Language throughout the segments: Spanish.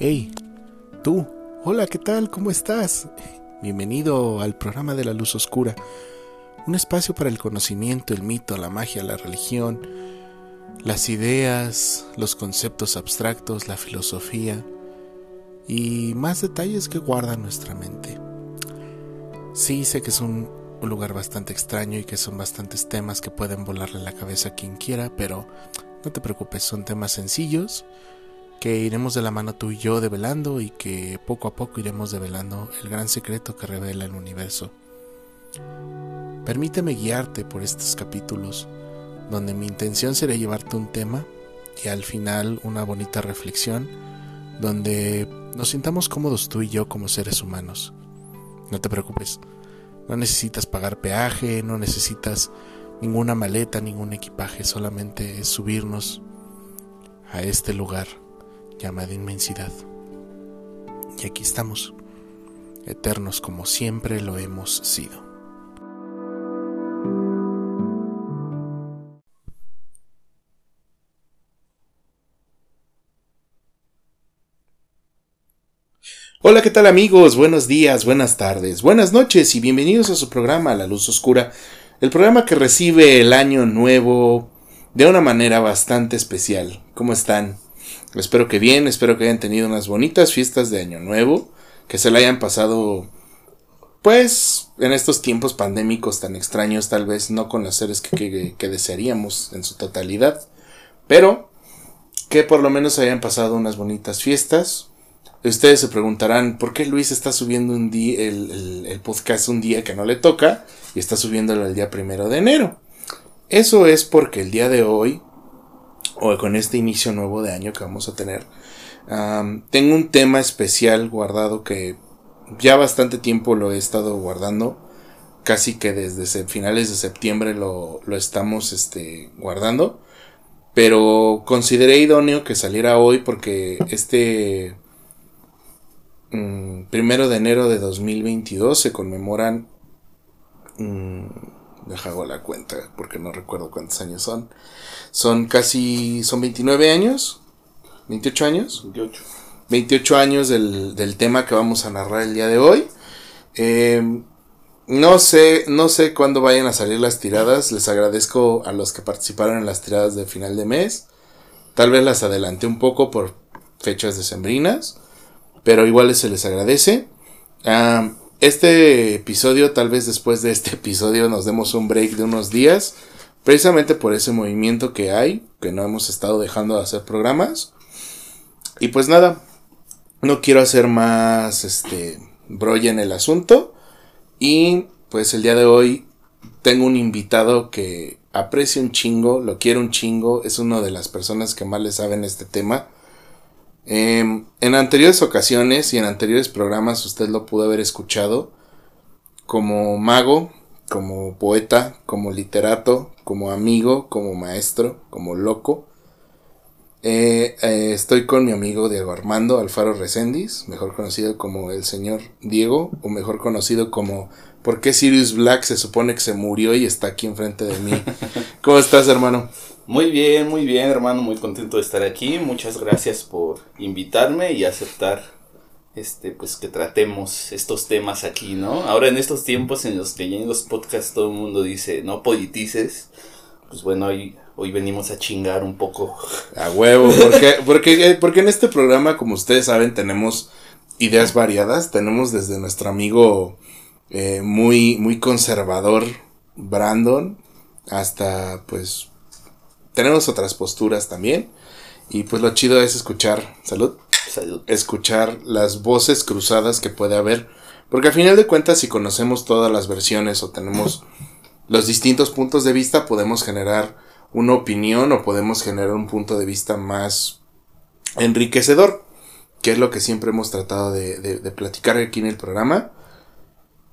Hey, tú, hola, ¿qué tal? ¿Cómo estás? Bienvenido al programa de la luz oscura, un espacio para el conocimiento, el mito, la magia, la religión, las ideas, los conceptos abstractos, la filosofía y más detalles que guarda nuestra mente. Sí, sé que es un, lugar bastante extraño y que son bastantes temas que pueden volarle la cabeza a quien quiera, pero no te preocupes, son temas sencillos que iremos de la mano tú y yo develando y que poco a poco iremos develando el gran secreto que revela el universo. Permíteme guiarte por estos capítulos, donde mi intención será llevarte un tema y al final una bonita reflexión, donde nos sintamos cómodos tú y yo como seres humanos. No te preocupes, no necesitas pagar peaje, no necesitas ninguna maleta, ningún equipaje, solamente es subirnos a este lugar llamada inmensidad. Y aquí estamos, eternos como siempre lo hemos sido. Hola, ¿qué tal amigos? Buenos días, buenas tardes, buenas noches y bienvenidos a su programa La Luz Oscura, el programa que recibe el año nuevo de una manera bastante especial. ¿Cómo están? Espero que bien, espero que hayan tenido unas bonitas fiestas de Año Nuevo, que se la hayan pasado, pues, en estos tiempos pandémicos tan extraños, tal vez no con las seres que, desearíamos en su totalidad, pero que por lo menos hayan pasado unas bonitas fiestas. Ustedes se preguntarán por qué Luis está subiendo un día, el, el, podcast un día que no le toca y está subiéndolo el día primero de enero. Eso es porque el día de hoy o con este inicio nuevo de año que vamos a tener, tengo un tema especial guardado que ya bastante tiempo lo he estado guardando. Casi que desde finales de septiembre lo, lo estamos este, guardando. Pero consideré idóneo que saliera hoy porque este mm, primero de enero de 2022 se conmemoran. Mmm, deja la cuenta porque no recuerdo cuántos años son. Son casi, son 29 años, 28 años. 28. 28 años del, del tema que vamos a narrar el día de hoy. Eh, no sé, no sé cuándo vayan a salir las tiradas. Les agradezco a los que participaron en las tiradas de final de mes. Tal vez las adelanté un poco por fechas decembrinas. Pero igual se les agradece. Este episodio, tal vez después de este episodio nos demos un break de unos días Precisamente por ese movimiento que hay, que no hemos estado dejando de hacer programas. Y pues nada, no quiero hacer más este brolla en el asunto. Y pues el día de hoy tengo un invitado que aprecio un chingo, lo quiero un chingo, es una de las personas que más le saben este tema. Em, en anteriores ocasiones y en anteriores programas usted lo pudo haber escuchado como mago, como poeta, como literato, como amigo, como maestro, como loco. Eh, eh, estoy con mi amigo Diego Armando Alfaro Recendis, mejor conocido como el señor Diego, o mejor conocido como ¿Por qué Sirius Black se supone que se murió y está aquí enfrente de mí? ¿Cómo estás, hermano? Muy bien, muy bien, hermano, muy contento de estar aquí. Muchas gracias por invitarme y aceptar este, pues que tratemos estos temas aquí, ¿no? Ahora en estos tiempos en los que ya en los podcasts todo el mundo dice, no politices, pues bueno, hoy, hoy venimos a chingar un poco. A huevo, porque, porque, porque en este programa, como ustedes saben, tenemos ideas variadas, tenemos desde nuestro amigo eh, muy, muy conservador, Brandon, hasta pues tenemos otras posturas también. Y pues lo chido es escuchar, salud, escuchar las voces cruzadas que puede haber. Porque al final de cuentas, si conocemos todas las versiones o tenemos los distintos puntos de vista, podemos generar una opinión o podemos generar un punto de vista más enriquecedor, que es lo que siempre hemos tratado de, de platicar aquí en el programa.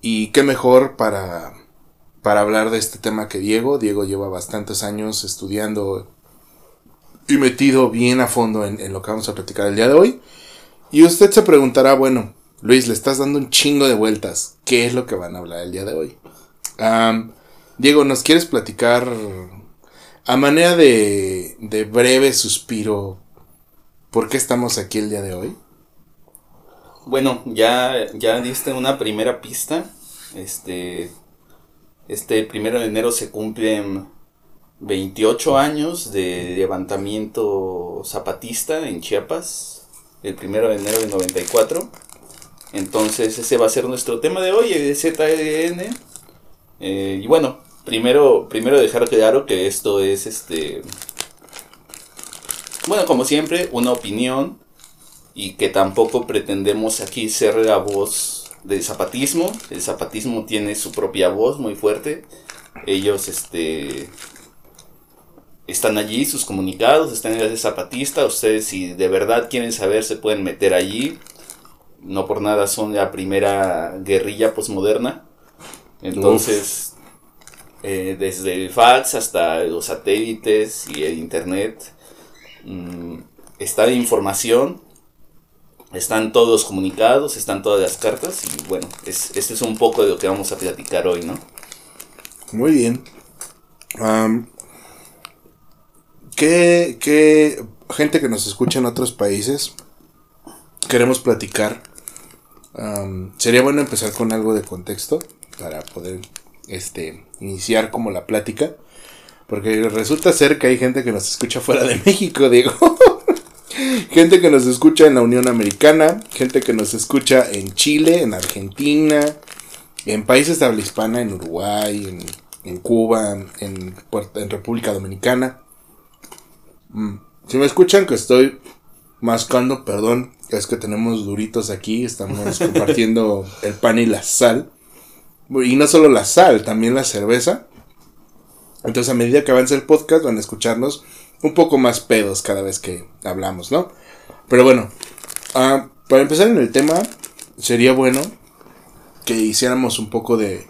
Y qué mejor para, para hablar de este tema que Diego. Diego lleva bastantes años estudiando y metido bien a fondo en, lo que vamos a platicar el día de hoy. Y usted se preguntará, bueno, Luis, le estás dando un chingo de vueltas. ¿Qué es lo que van a hablar el día de hoy? Diego, ¿nos quieres platicar a manera de, de breve suspiro por qué estamos aquí el día de hoy? Bueno, ya, ya diste una primera pista. Este, este primero de enero se cumplen 28 años de levantamiento zapatista en Chiapas. El primero de enero de 94. Entonces ese va a ser nuestro tema de hoy, el ZLN. Eh, y bueno, primero, primero dejar claro que esto es este... Bueno, como siempre, una opinión y que tampoco pretendemos aquí ser la voz del zapatismo. El zapatismo tiene su propia voz muy fuerte. Ellos este están allí, sus comunicados están en el zapatista. Ustedes si de verdad quieren saber se pueden meter allí. No por nada son la primera guerrilla posmoderna. Entonces, eh, desde el fax hasta los satélites y el internet, mm, está la información están todos comunicados, están todas las cartas y bueno, es, este es un poco de lo que vamos a platicar hoy, ¿no? Muy bien. ¿qué, ¿Qué gente que nos escucha en otros países queremos platicar? sería bueno empezar con algo de contexto para poder este, iniciar como la plática. Porque resulta ser que hay gente que nos escucha fuera de México, Diego. Gente que nos escucha en la Unión Americana, gente que nos escucha en Chile, en Argentina, en países de habla hispana, en Uruguay, en, Cuba, en, en, República Dominicana. Mm, si me escuchan que estoy mascando, perdón, es que tenemos duritos aquí, estamos compartiendo el pan y la sal. Y no solo la sal, también la cerveza. Entonces a medida que avance el podcast van a escucharnos un poco más pedos cada vez que hablamos, ¿no? Pero bueno, ah, para empezar en el tema, sería bueno que hiciéramos un poco de,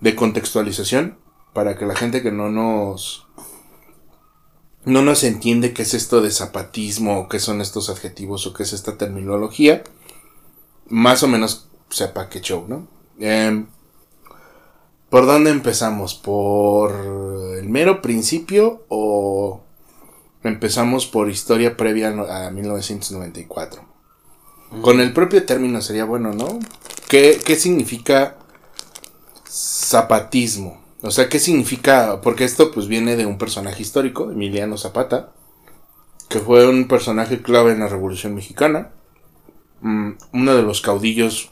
de contextualización para que la gente que no nos no nos entiende qué es esto de zapatismo o qué son estos adjetivos o qué es esta terminología, más o menos sepa qué show, ¿no? Em, ¿Por dónde empezamos? ¿Por el mero principio o Empezamos por historia previa a 1994. Con el propio término sería bueno, ¿no? ¿Qué, ¿Qué significa zapatismo? O sea, ¿qué significa? Porque esto pues viene de un personaje histórico, Emiliano Zapata, que fue un personaje clave en la Revolución Mexicana, mm, uno de los caudillos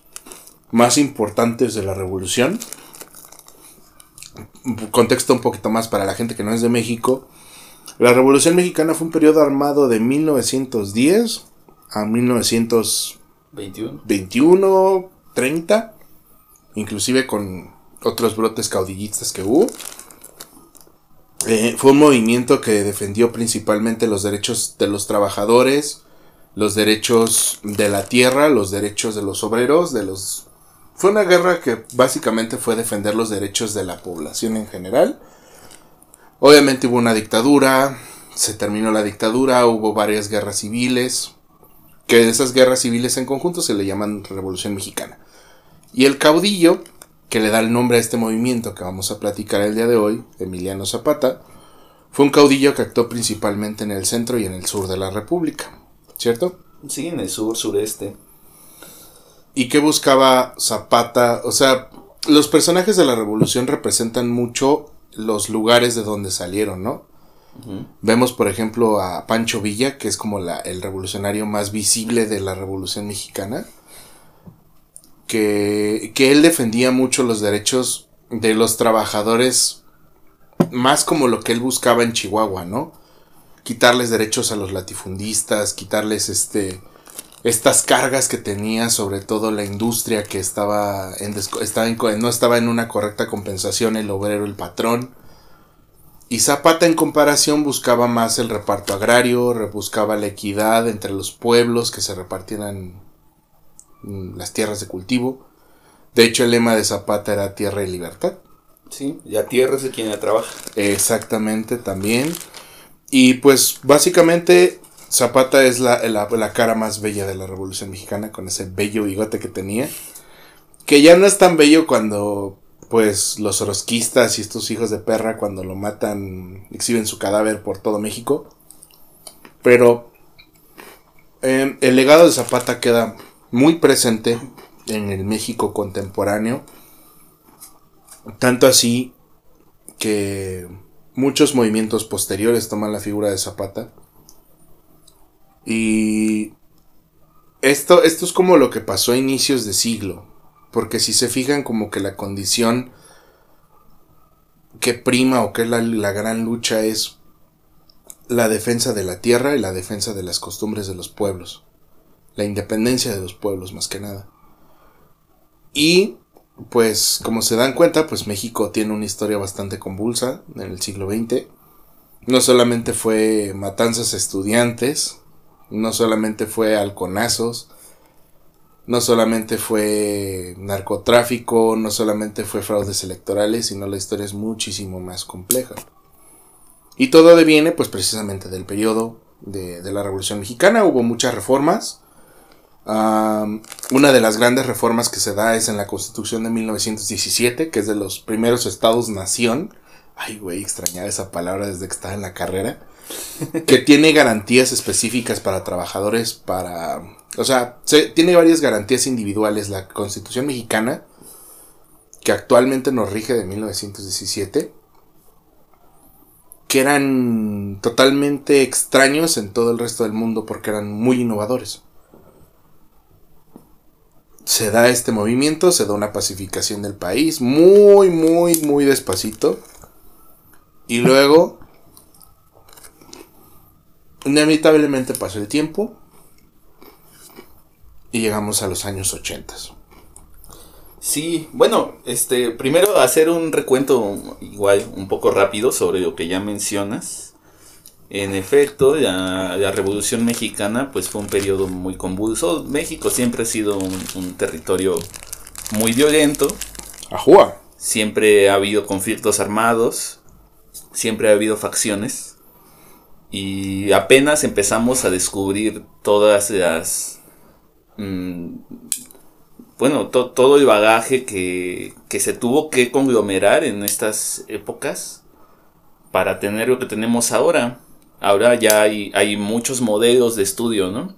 más importantes de la Revolución. Contexto un poquito más para la gente que no es de México. La Revolución Mexicana fue un periodo armado de 1910 a 1921, 30, inclusive con otros brotes caudillistas que hubo. Eh, fue un movimiento que defendió principalmente los derechos de los trabajadores, los derechos de la tierra, los derechos de los obreros, de los... Fue una guerra que básicamente fue defender los derechos de la población en general Obviamente hubo una dictadura, se terminó la dictadura, hubo varias guerras civiles, que de esas guerras civiles en conjunto se le llaman Revolución Mexicana. Y el caudillo, que le da el nombre a este movimiento que vamos a platicar el día de hoy, Emiliano Zapata, fue un caudillo que actuó principalmente en el centro y en el sur de la República, ¿cierto? Sí, en el sur, sureste. ¿Y qué buscaba Zapata? O sea, los personajes de la revolución representan mucho los lugares de donde salieron, ¿no? Vemos, por ejemplo, a Pancho Villa, que es como la, el revolucionario más visible de la Revolución Mexicana, que, que él defendía mucho los derechos de los trabajadores, más como lo que él buscaba en Chihuahua, ¿no? Quitarles derechos a los latifundistas, quitarles este estas cargas que tenía sobre todo la industria que estaba en, estaba no estaba en una correcta compensación el obrero el patrón. Y Zapata en comparación buscaba más el reparto agrario buscaba la equidad entre los pueblos que se repartieran las tierras de cultivo. De hecho el lema de Zapata era tierra y libertad. Sí la tierra es de quien la trabaja. Exactamente también. Y pues básicamente Zapata es la, la, cara más bella de la Revolución Mexicana, con ese bello bigote que tenía. Que ya no es tan bello cuando, pues, los orosquistas y estos hijos de perra, cuando lo matan, exhiben su cadáver por todo México. Pero em, el legado de Zapata queda muy presente en el México contemporáneo. Tanto así que muchos movimientos posteriores toman la figura de Zapata. Y esto, esto es como lo que pasó a inicios de siglo. Porque si se fijan como que la condición que prima o que es la, la gran lucha es la defensa de la tierra y la defensa de las costumbres de los pueblos. La independencia de los pueblos más que nada. Y pues como se dan cuenta, pues México tiene una historia bastante convulsa en el siglo XX. No solamente fue matanzas estudiantes, no solamente fue halconazos, no solamente fue narcotráfico, no solamente fue fraudes electorales, sino la historia es muchísimo más compleja. Y todo deviene pues precisamente del periodo de, de la Revolución Mexicana, hubo muchas reformas, una de las grandes reformas que se da es en la Constitución de 1917, que es de los primeros estados-nación. Ay, güey, extrañaba esa palabra desde que estaba en la carrera. Que tiene garantías específicas para trabajadores, para... O sea, tiene varias garantías individuales. La Constitución mexicana, que actualmente nos rige de 1917, que eran totalmente extraños en todo el resto del mundo porque eran muy innovadores se da este movimiento, se da una pacificación del país, muy, muy, muy despacito. Y luego, inevitablemente pasó el tiempo y llegamos a los años 80. Sí, bueno, este, primero hacer un recuento igual un poco rápido sobre lo que ya mencionas. En efecto, la, Revolución Mexicana pues fue un periodo muy convulso. México siempre ha sido un, territorio muy violento. Ajúa. Siempre ha habido conflictos armados, siempre ha habido facciones. Y apenas empezamos a descubrir todas las... Mm, bueno, todo el bagaje que, que se tuvo que conglomerar en estas épocas para tener lo que tenemos ahora ahora ya hay, hay muchos modelos de estudio, ¿no?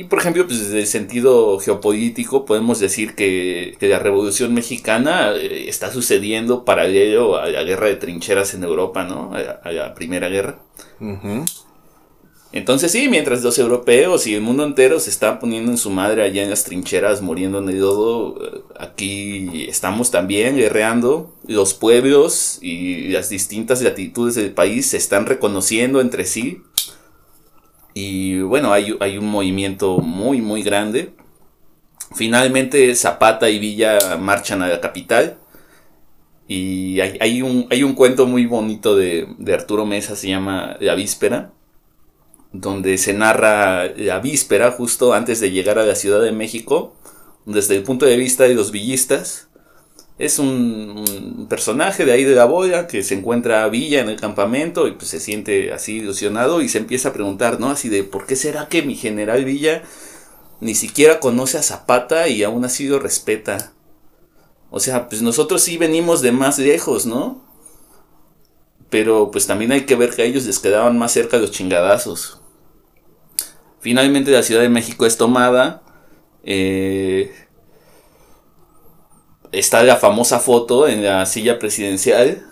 Y por ejemplo, pues desde el sentido geopolítico podemos decir que, la Revolución Mexicana eh, está sucediendo paralelo a la guerra de trincheras en Europa, ¿no? A, la Primera Guerra. Entonces sí, mientras los europeos y el mundo entero se están poniendo en su madre allá en las trincheras, muriendo en el lodo, eh, aquí estamos también guerreando. Los pueblos y las distintas latitudes del país se están reconociendo entre sí. Y bueno, hay, hay un movimiento muy, muy grande. Finalmente Zapata y Villa marchan a la capital. Y hay, hay, un, hay un cuento muy bonito de, de Arturo Mesa, se llama La Víspera donde se narra la víspera justo antes de llegar a la Ciudad de México, desde el punto de vista de los villistas. Es un, personaje de ahí de la boya que se encuentra a Villa en el campamento y pues se siente así ilusionado y se empieza a preguntar, ¿no? Así de, ¿por qué será que mi general Villa ni siquiera conoce a Zapata y aún así lo respeta? O sea, pues nosotros sí venimos de más lejos, ¿no? Pero pues también hay que ver que a ellos les quedaban más cerca los chingadazos. Finalmente la Ciudad de México es tomada. Eh, está la famosa foto en la silla presidencial.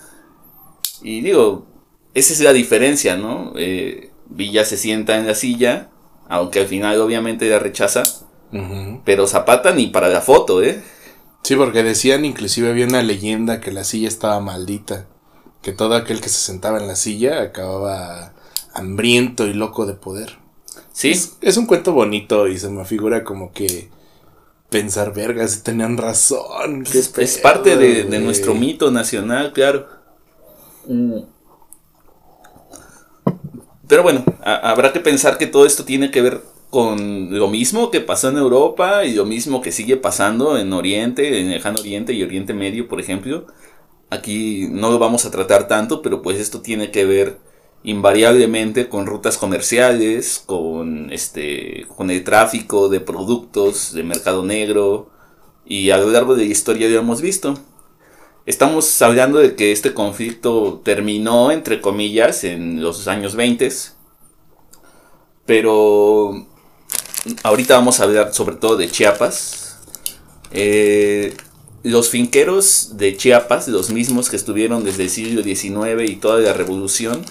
Y digo, esa es la diferencia, ¿no? Eh, Villa se sienta en la silla, aunque al final obviamente la rechaza. Pero Zapata ni para la foto, ¿eh? Sí, porque decían, inclusive había una leyenda que la silla estaba maldita. Que todo aquel que se sentaba en la silla acababa hambriento y loco de poder. Sí. Es, un cuento bonito y se me figura como que pensar, vergas, tenían razón. es, parte de, nuestro mito nacional, claro. Mm. Pero bueno, habrá que pensar que todo esto tiene que ver con lo mismo que pasó en Europa y lo mismo que sigue pasando en Oriente, en Lejano Oriente y Oriente Medio, por ejemplo. Aquí no lo vamos a tratar tanto, pero pues esto tiene que ver invariablemente con rutas comerciales, con este con el tráfico de productos de mercado negro y a lo largo de la historia lo hemos visto. Estamos hablando de que este conflicto terminó entre comillas en los años 20, pero ahorita vamos a hablar sobre todo de Chiapas. Eh, los finqueros de Chiapas, los mismos que estuvieron desde el siglo XIX y toda la revolución,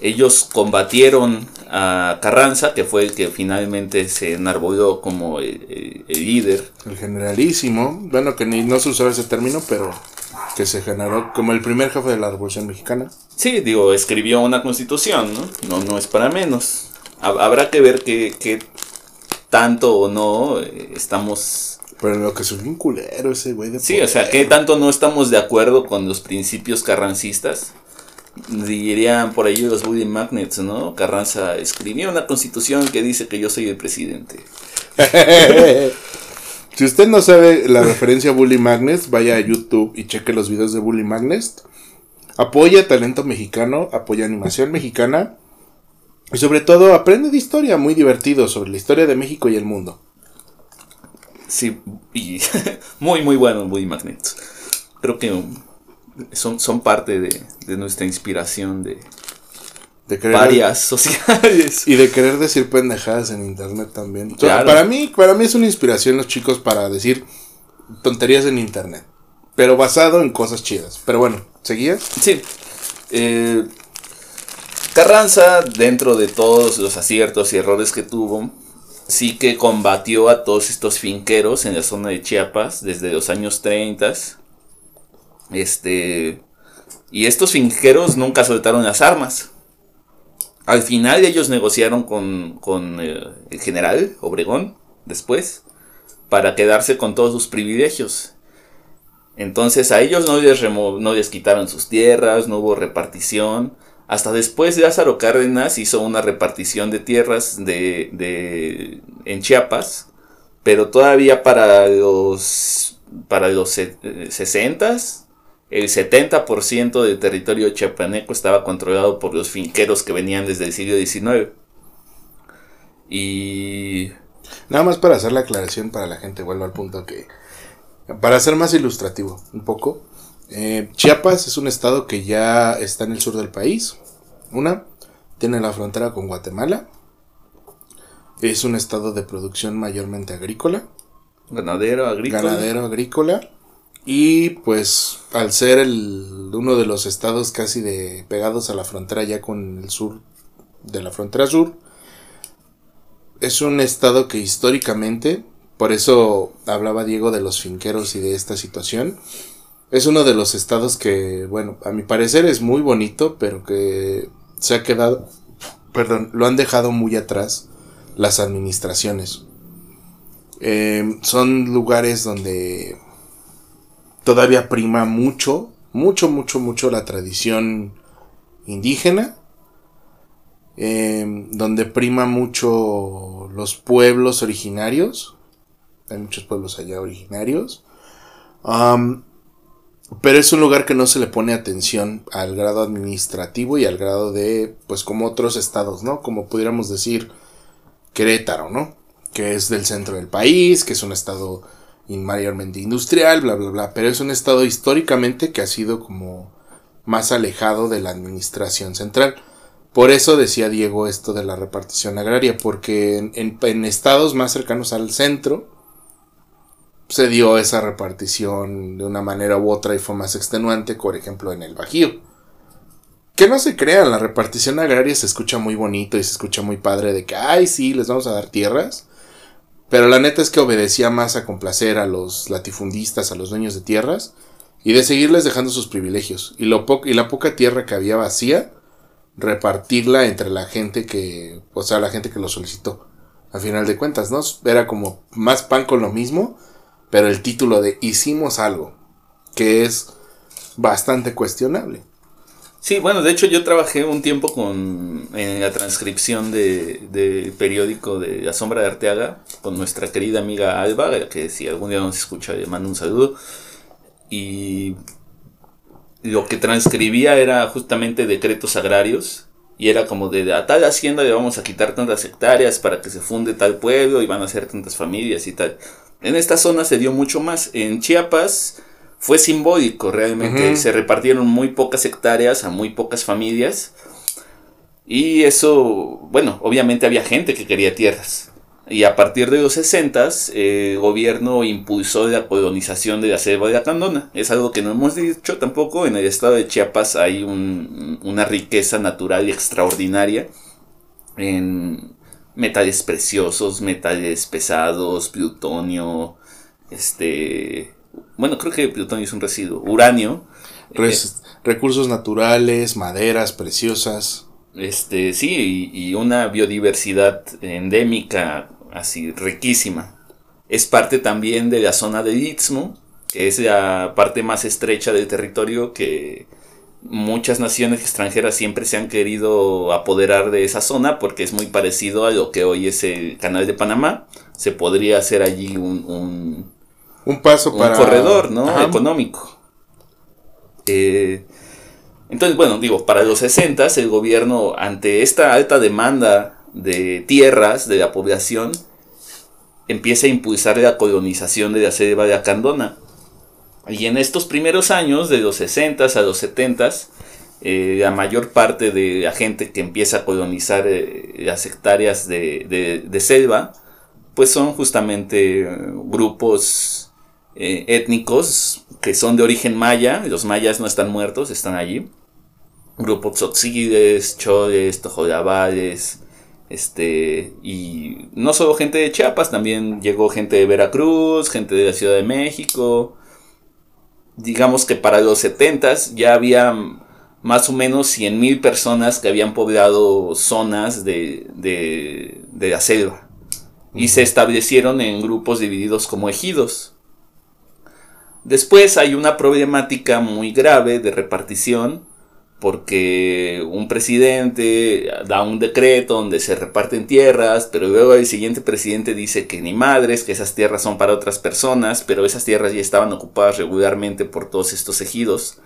ellos combatieron a Carranza, que fue el que finalmente se enarboló como el, líder. El generalísimo, bueno, que ni no se usaba ese término, pero que se generó como el primer jefe de la Revolución Mexicana. Sí, digo, escribió una constitución, ¿no? No, no es para menos. Habrá que ver qué, tanto o no eh, estamos... Pero lo que es un culero ese güey de Sí, o sea, qué tanto no estamos de acuerdo con los principios carrancistas dirían por ahí los Bully Magnets, ¿no? Carranza escribió una constitución que dice que yo soy el presidente. si usted no sabe la referencia a Bully Magnets, vaya a YouTube y cheque los videos de Bully Magnets. Apoya talento mexicano, apoya animación mexicana y sobre todo aprende de historia, muy divertido sobre la historia de México y el mundo. Sí, y muy muy bueno Bully Magnets. Creo que son, son parte de, nuestra inspiración de, varias sociedades. Y de querer decir pendejadas en internet también. para, mí, para mí es una inspiración los chicos para decir tonterías en internet. Pero basado en cosas chidas. Pero bueno, ¿seguía? Sí. Eh, Carranza, dentro de todos los aciertos y errores que tuvo, sí que combatió a todos estos finqueros en la zona de Chiapas desde los años 30 este. Y estos finqueros nunca soltaron las armas. Al final ellos negociaron con, con eh, el general Obregón, después, para quedarse con todos sus privilegios. Entonces a ellos no les, no les quitaron sus tierras, no hubo repartición. Hasta después Lázaro Cárdenas hizo una repartición de tierras de, de, en Chiapas, pero todavía para los, para los 60 el 70% del territorio chiapaneco estaba controlado por los finqueros que venían desde el siglo XIX. Y... Nada más para hacer la aclaración para la gente, vuelvo al punto que... Para ser más ilustrativo un poco, eh, Chiapas es un estado que ya está en el sur del país. Una, tiene la frontera con Guatemala. Es un estado de producción mayormente agrícola. Ganadero, agrícola. Ganadero, agrícola. Y pues al ser el, uno de los estados casi de pegados a la frontera ya con el sur de la frontera sur, es un estado que históricamente, por eso hablaba Diego de los finqueros y de esta situación, es uno de los estados que, bueno, a mi parecer es muy bonito, pero que se ha quedado, perdón, lo han dejado muy atrás las administraciones. Eh, son lugares donde todavía prima mucho, mucho, mucho, mucho la tradición indígena, em, donde prima mucho los pueblos originarios, hay muchos pueblos allá originarios, pero es un lugar que no se le pone atención al grado administrativo y al grado de, pues como otros estados, ¿no? Como pudiéramos decir Querétaro, ¿no? Que es del centro del país, que es un estado mayormente industrial, bla, bla, bla, pero es un estado históricamente que ha sido como más alejado de la administración central. Por eso decía Diego esto de la repartición agraria, porque en, estados más cercanos al centro se dio esa repartición de una manera u otra y fue más extenuante, por ejemplo en el Bajío. Que no se crean, la repartición agraria se escucha muy bonito y se escucha muy padre de que, ay, sí, les vamos a dar tierras. Pero la neta es que obedecía más a complacer a los latifundistas, a los dueños de tierras, y de seguirles dejando sus privilegios. Y, lo y la poca tierra que había vacía, repartirla entre la gente que, o sea, la gente que lo solicitó. A final de cuentas, ¿no? Era como más pan con lo mismo, pero el título de hicimos algo, que es bastante cuestionable. Sí, bueno, de hecho yo trabajé un tiempo con en la transcripción del de periódico de La Sombra de Arteaga con nuestra querida amiga Alba, que si algún día nos escucha le mando un saludo. Y lo que transcribía era justamente decretos agrarios y era como de a tal hacienda le vamos a quitar tantas hectáreas para que se funde tal pueblo y van a ser tantas familias y tal. En esta zona se dio mucho más. En Chiapas fue simbólico realmente. Se repartieron muy pocas hectáreas a muy pocas familias. Y eso, bueno, obviamente había gente que quería tierras. Y a partir de los 60 el gobierno impulsó la colonización de la selva de Acandona. Es algo que no hemos dicho tampoco. En el estado de Chiapas hay una riqueza natural extraordinaria en metales preciosos, metales pesados, plutonio, este, bueno, creo que plutonio es un residuo, uranio. Eh, recursos naturales, maderas preciosas. Este, sí, y, una biodiversidad endémica así riquísima. Es parte también de la zona del Istmo, que es la parte más estrecha del territorio que muchas naciones extranjeras siempre se han querido apoderar de esa zona porque es muy parecido a lo que hoy es el canal de Panamá. Se podría hacer allí un, un, paso para... Corredor, ¿no? Económico. Eh, entonces, bueno, digo, para los 60 el gobierno, ante esta alta demanda de tierras de la población, empieza a impulsar la colonización de la selva de Acandona y en estos primeros años, de los 60 a los 70, eh, la mayor parte de la gente que empieza a colonizar eh, las hectáreas de, selva, pues son justamente eh, grupos étnicos que son de origen maya, los mayas no están muertos, están allí. Grupos tzotziles, choles, tojolabales, este, y no solo gente de Chiapas, también llegó gente de Veracruz, gente de la Ciudad de México, digamos que para los 70 ya había más o menos 100.000 personas que habían poblado zonas de, de, de la selva y se establecieron en grupos divididos como ejidos. Después hay una problemática muy grave de repartición porque un presidente da un decreto donde se reparten tierras, pero luego el siguiente presidente dice que ni madres, que esas tierras son para otras personas, pero esas tierras ya estaban ocupadas regularmente por todos estos ejidos.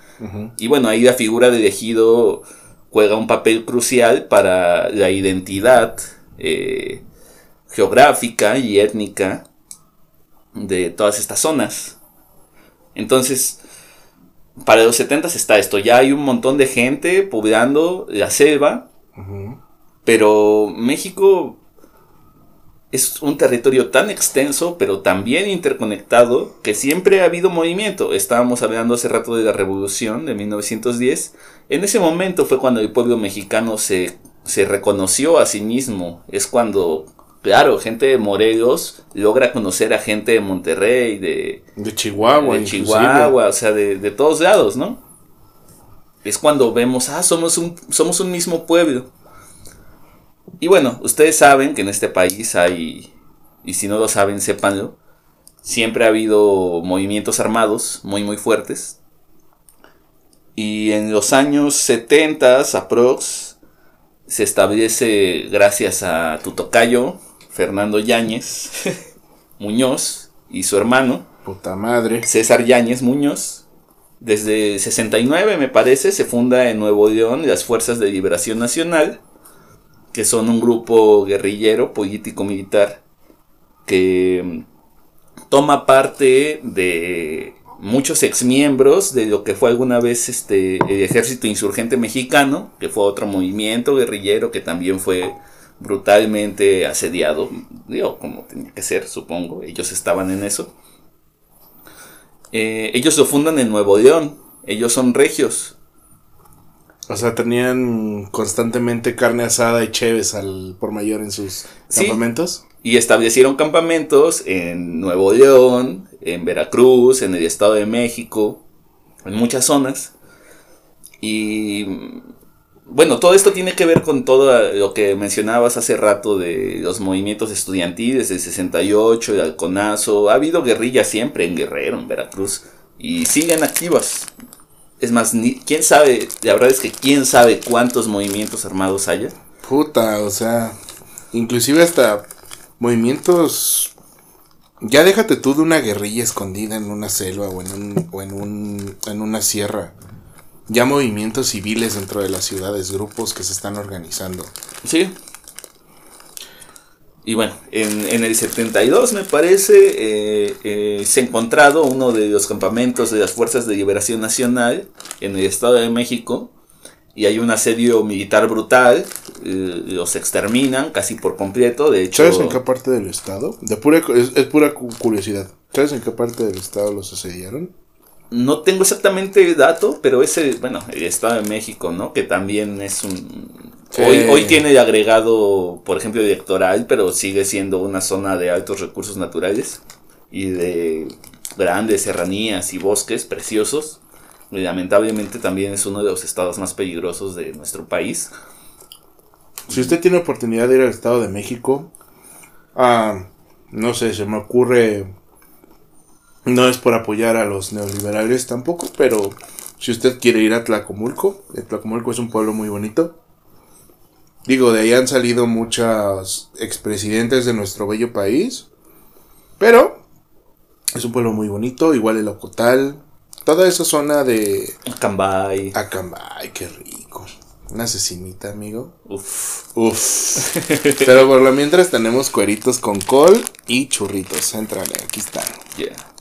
Y bueno, ahí la figura del ejido juega un papel crucial para la identidad eh, geográfica y étnica de todas estas zonas. Entonces, para los 70 está esto. Ya hay un montón de gente poblando la selva. Pero México es un territorio tan extenso, pero también interconectado, que siempre ha habido movimiento. Estábamos hablando hace rato de la revolución de 1910. En ese momento fue cuando el pueblo mexicano se, se reconoció a sí mismo. Es cuando Claro, gente de Morelos logra conocer a gente de Monterrey, de, de Chihuahua, de Chihuahua, o sea, de, todos lados, ¿no? Es cuando vemos, ah, somos un, somos un mismo pueblo. Y bueno, ustedes saben que en este país hay, y si no lo saben, sépanlo, siempre ha habido movimientos armados muy, muy fuertes. Y en los años 70, aprox, se establece, gracias a Tutocayo, Fernando Yáñez Muñoz y su hermano. Puta madre. César Yáñez Muñoz. Desde 69, me parece, se funda en Nuevo León las Fuerzas de Liberación Nacional, que son un grupo guerrillero, político-militar, que mm, toma parte de muchos exmiembros de lo que fue alguna vez este, el ejército insurgente mexicano, que fue otro movimiento guerrillero que también fue brutalmente asediado, digo, como tenía que ser, supongo, ellos estaban en eso. Eh, ellos lo fundan en Nuevo León, ellos son regios. O sea, tenían constantemente carne asada y cheves al por mayor en sus campamentos. Y establecieron campamentos en Nuevo León, en Veracruz, en el Estado de México, en muchas zonas. Y bueno, todo esto tiene que ver con todo lo que mencionabas hace rato de los movimientos estudiantiles del 68, el halconazo. Ha habido guerrillas siempre en Guerrero, en Veracruz, y siguen activas. Es más, quién sabe, la verdad es que quién sabe cuántos movimientos armados haya. Puta, o sea, inclusive hasta movimientos ya déjate tú de una guerrilla escondida en una selva o en un, o en un en una sierra ya movimientos civiles dentro de las ciudades, grupos que se están organizando. Sí. Y bueno, en, el 72 me parece, eh, eh, se ha encontrado uno de los campamentos de las Fuerzas de Liberación Nacional en el Estado de México y hay un asedio militar brutal eh, los exterminan casi por completo. De hecho, ¿Sabes en qué parte del estado? De pura, es, es pura cu- curiosidad. ¿Sabes en qué parte del estado los asediaron? No tengo exactamente el dato, pero es el, bueno, el Estado de México, ¿no? Que también es un... Sí. Hoy, hoy tiene agregado, por ejemplo, electoral, pero sigue siendo una zona de altos recursos naturales y de grandes serranías y bosques preciosos. Y lamentablemente también es uno de los estados más peligrosos de nuestro país. Si usted tiene oportunidad de ir al Estado de México, ah, no sé, se me ocurre, no es por apoyar a los neoliberales tampoco, pero si usted quiere ir a Tlacomulco, eh, Tlacomulco es un pueblo muy bonito. Digo, de ahí han salido muchos expresidentes de nuestro bello país, pero es un pueblo muy bonito, igual el Ocotal, toda esa zona de Cambay. Acambay, qué rico. Una cecinita, amigo. Uf. Uf. Pero por lo mientras tenemos cueritos con col y churritos. Entrale, aquí están. yeah.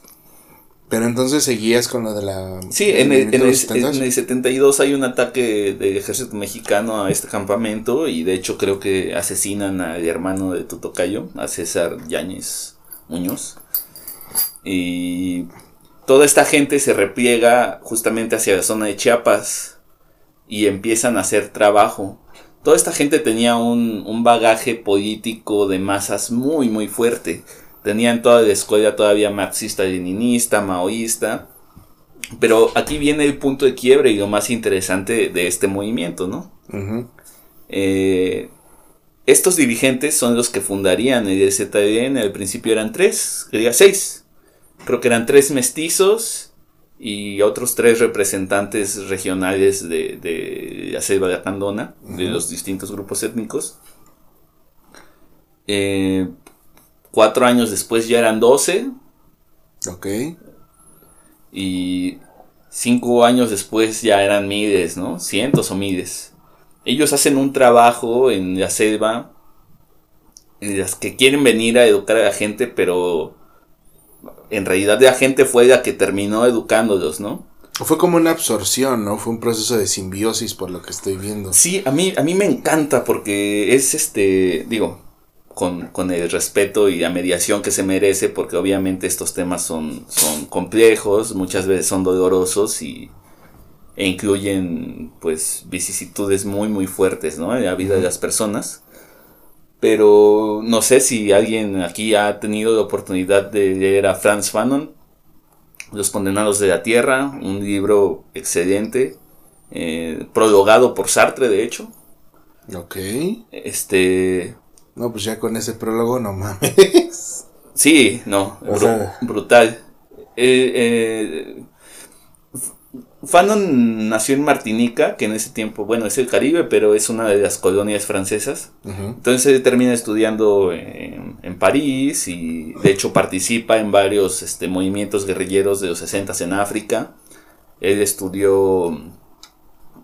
Pero entonces seguías con lo de la. Sí, en el, en, el, 1970s. en el 72 hay un ataque del ejército mexicano a este campamento y de hecho creo que asesinan al hermano de Tutocayo, a César Yáñez Muñoz. Y toda esta gente se repliega justamente hacia la zona de Chiapas y empiezan a hacer trabajo. Toda esta gente tenía un, un bagaje político de masas muy, muy fuerte. Tenían toda la escuela todavía marxista-leninista, maoísta. Pero aquí viene el punto de quiebre y lo más interesante de este movimiento, ¿no? Eh, estos dirigentes son los que fundarían el ZDN. Al principio eran tres, quería seis. Creo que eran tres mestizos y otros tres representantes regionales de, de la selva de Acandona, de los distintos grupos étnicos. Eh, cuatro años después ya eran doce Ok. y cinco años después ya eran miles, ¿no? Cientos o miles. Ellos hacen un trabajo en la selva en las que quieren venir a educar a la gente, pero en realidad la gente fue la que terminó educándolos, ¿no? Fue como una absorción, ¿no? Fue un proceso de simbiosis por lo que estoy viendo. Sí, a mí, a mí me encanta porque es este, digo, con, con el respeto y la mediación que se merece, porque obviamente estos temas son, son complejos, muchas veces son dolorosos y, e incluyen pues vicisitudes muy muy fuertes, ¿no? En la vida de las personas. Pero no sé si alguien aquí ha tenido la oportunidad de leer a Franz Fanon, Los Condenados de la Tierra, un libro excelente, eh, prologado por Sartre, de hecho. Ok. Este, No, pues ya con ese prólogo no mames. sí, no, sea- brutal. Eh, eh, Fanon nació en Martinica, que en ese tiempo, bueno, es el Caribe, pero es una de las colonias francesas. Ujú. Entonces él termina estudiando en, en París y de hecho participa en varios este, movimientos guerrilleros de los 60 en África. Él estudió,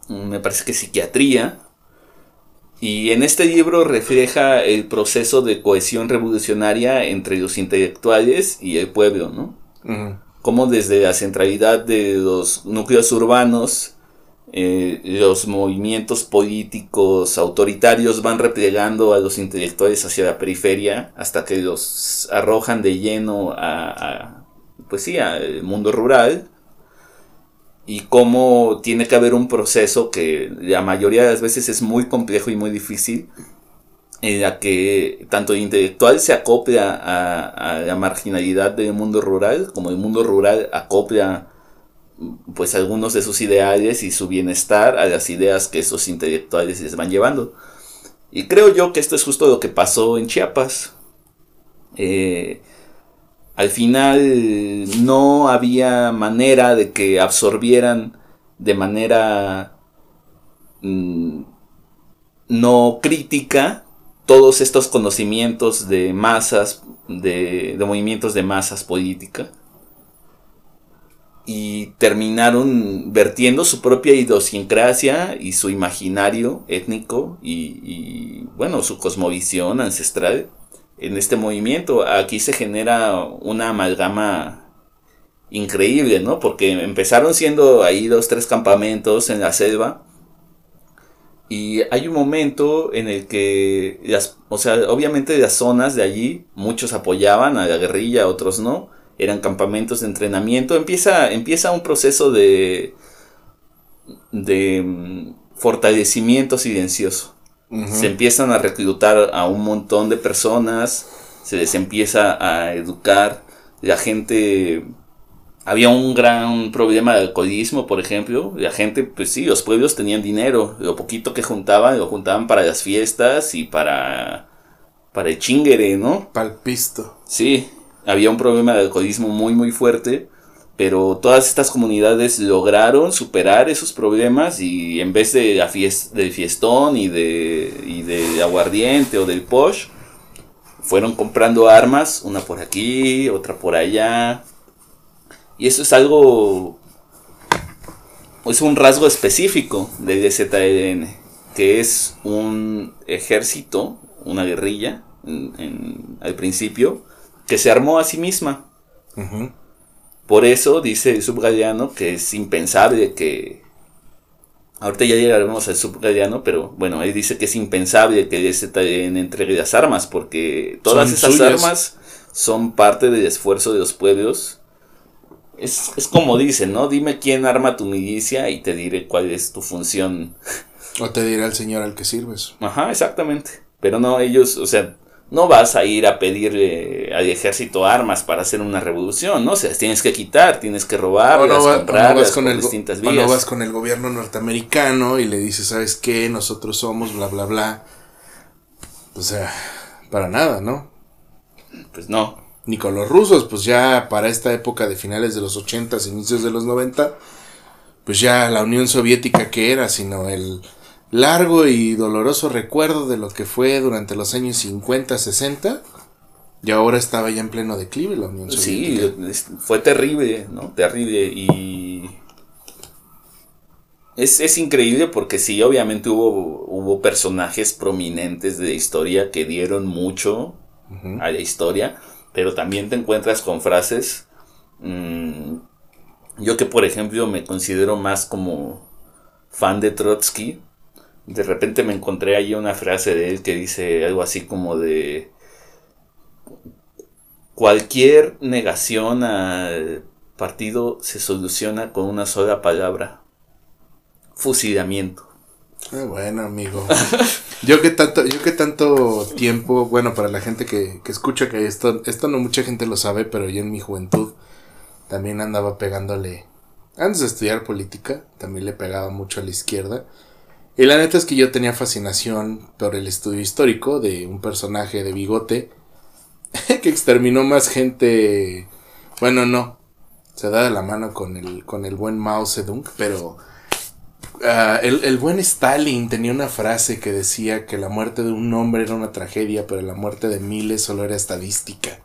mm, me parece que psiquiatría. Y en este libro refleja el proceso de cohesión revolucionaria entre los intelectuales y el pueblo, ¿no? Cómo desde la centralidad de los núcleos urbanos, eh, los movimientos políticos autoritarios van replegando a los intelectuales hacia la periferia hasta que los arrojan de lleno a, a, pues sí, al mundo rural y cómo tiene que haber un proceso que la mayoría de las veces es muy complejo y muy difícil en la que tanto el intelectual se acopla a, la marginalidad del mundo rural como el mundo rural acopla pues algunos de sus ideales y su bienestar a las ideas que esos intelectuales les van llevando. Y creo yo que esto es justo lo que pasó en Chiapas. Eh, al final no había manera de que absorbieran de manera mm, no crítica todos estos conocimientos de masas, de, movimientos de masas política. Y terminaron vertiendo su propia idiosincrasia y su imaginario étnico y, y, bueno, su cosmovisión ancestral en este movimiento. Aquí se genera una amalgama increíble, ¿no? Porque empezaron siendo ahí dos, tres campamentos en la selva Y hay un momento en el que, las, o sea, obviamente las zonas de allí, muchos apoyaban a la guerrilla, otros no, eran campamentos de entrenamiento. Empieza, empieza un proceso de, de mm, fortalecimiento silencioso. Se empiezan a reclutar a un montón de personas, se les empieza a educar, la gente había un gran problema de alcoholismo, por ejemplo. La gente, pues sí, los pueblos tenían dinero. Lo poquito que juntaban, lo juntaban para las fiestas y para, para el chingere, ¿no? Palpisto. Sí, había un problema de alcoholismo muy, muy fuerte. Pero todas estas comunidades lograron superar esos problemas y en vez de la del fiestón y de, y de aguardiente o del posh, fueron comprando armas, una por aquí, otra por allá. Y eso es algo, es un rasgo específico de DZLN, que es un ejército, una guerrilla, al principio, que se armó a sí misma. Por eso dice el subgaliano que es impensable que. Ahorita ya llegaremos al subgaliano, pero bueno, él dice que es impensable que se entregue las armas, porque todas esas armas son parte del esfuerzo de los pueblos. Es, es como dicen, ¿no? Dime quién arma tu milicia y te diré cuál es tu función. O te dirá el señor al que sirves. Ajá, exactamente. Pero no, ellos, o sea, no vas a ir a pedirle al ejército armas para hacer una revolución, ¿no? O sea, tienes que quitar, tienes que robar, no comprarlas con distintas vías. no vas con el gobierno norteamericano y le dices, ¿sabes qué? Nosotros somos bla, bla, bla. O sea, para nada, ¿no? Pues no. Ni con los rusos, pues ya para esta época de finales de los 80, inicios de los 90, pues ya la Unión Soviética que era, sino el largo y doloroso recuerdo de lo que fue durante los años 50, 60. Y ahora estaba ya en pleno declive la Unión Soviética. Sí, fue terrible, ¿no? Terrible. Y. Es, increíble porque sí, obviamente hubo, hubo personajes prominentes de la historia que dieron mucho a la historia, pero también te encuentras con frases. Mm, yo que, por ejemplo, me considero más como fan de Trotsky, de repente me encontré ahí una frase de él que dice algo así como de cualquier negación al partido se soluciona con una sola palabra. Fusilamiento. Ah, bueno, amigo. yo que tanto, yo que tanto tiempo, bueno, para la gente que, que escucha que esto, esto no mucha gente lo sabe, pero yo en mi juventud también andaba pegándole. Antes de estudiar política, también le pegaba mucho a la izquierda. Y la neta es que yo tenía fascinación por el estudio histórico de un personaje de bigote que exterminó más gente. Bueno, no. Se da de la mano con el, con el buen Mao Zedong, pero ah, el, el, buen Stalin tenía una frase que decía que la muerte de un hombre era una tragedia, pero la muerte de miles solo era estadística.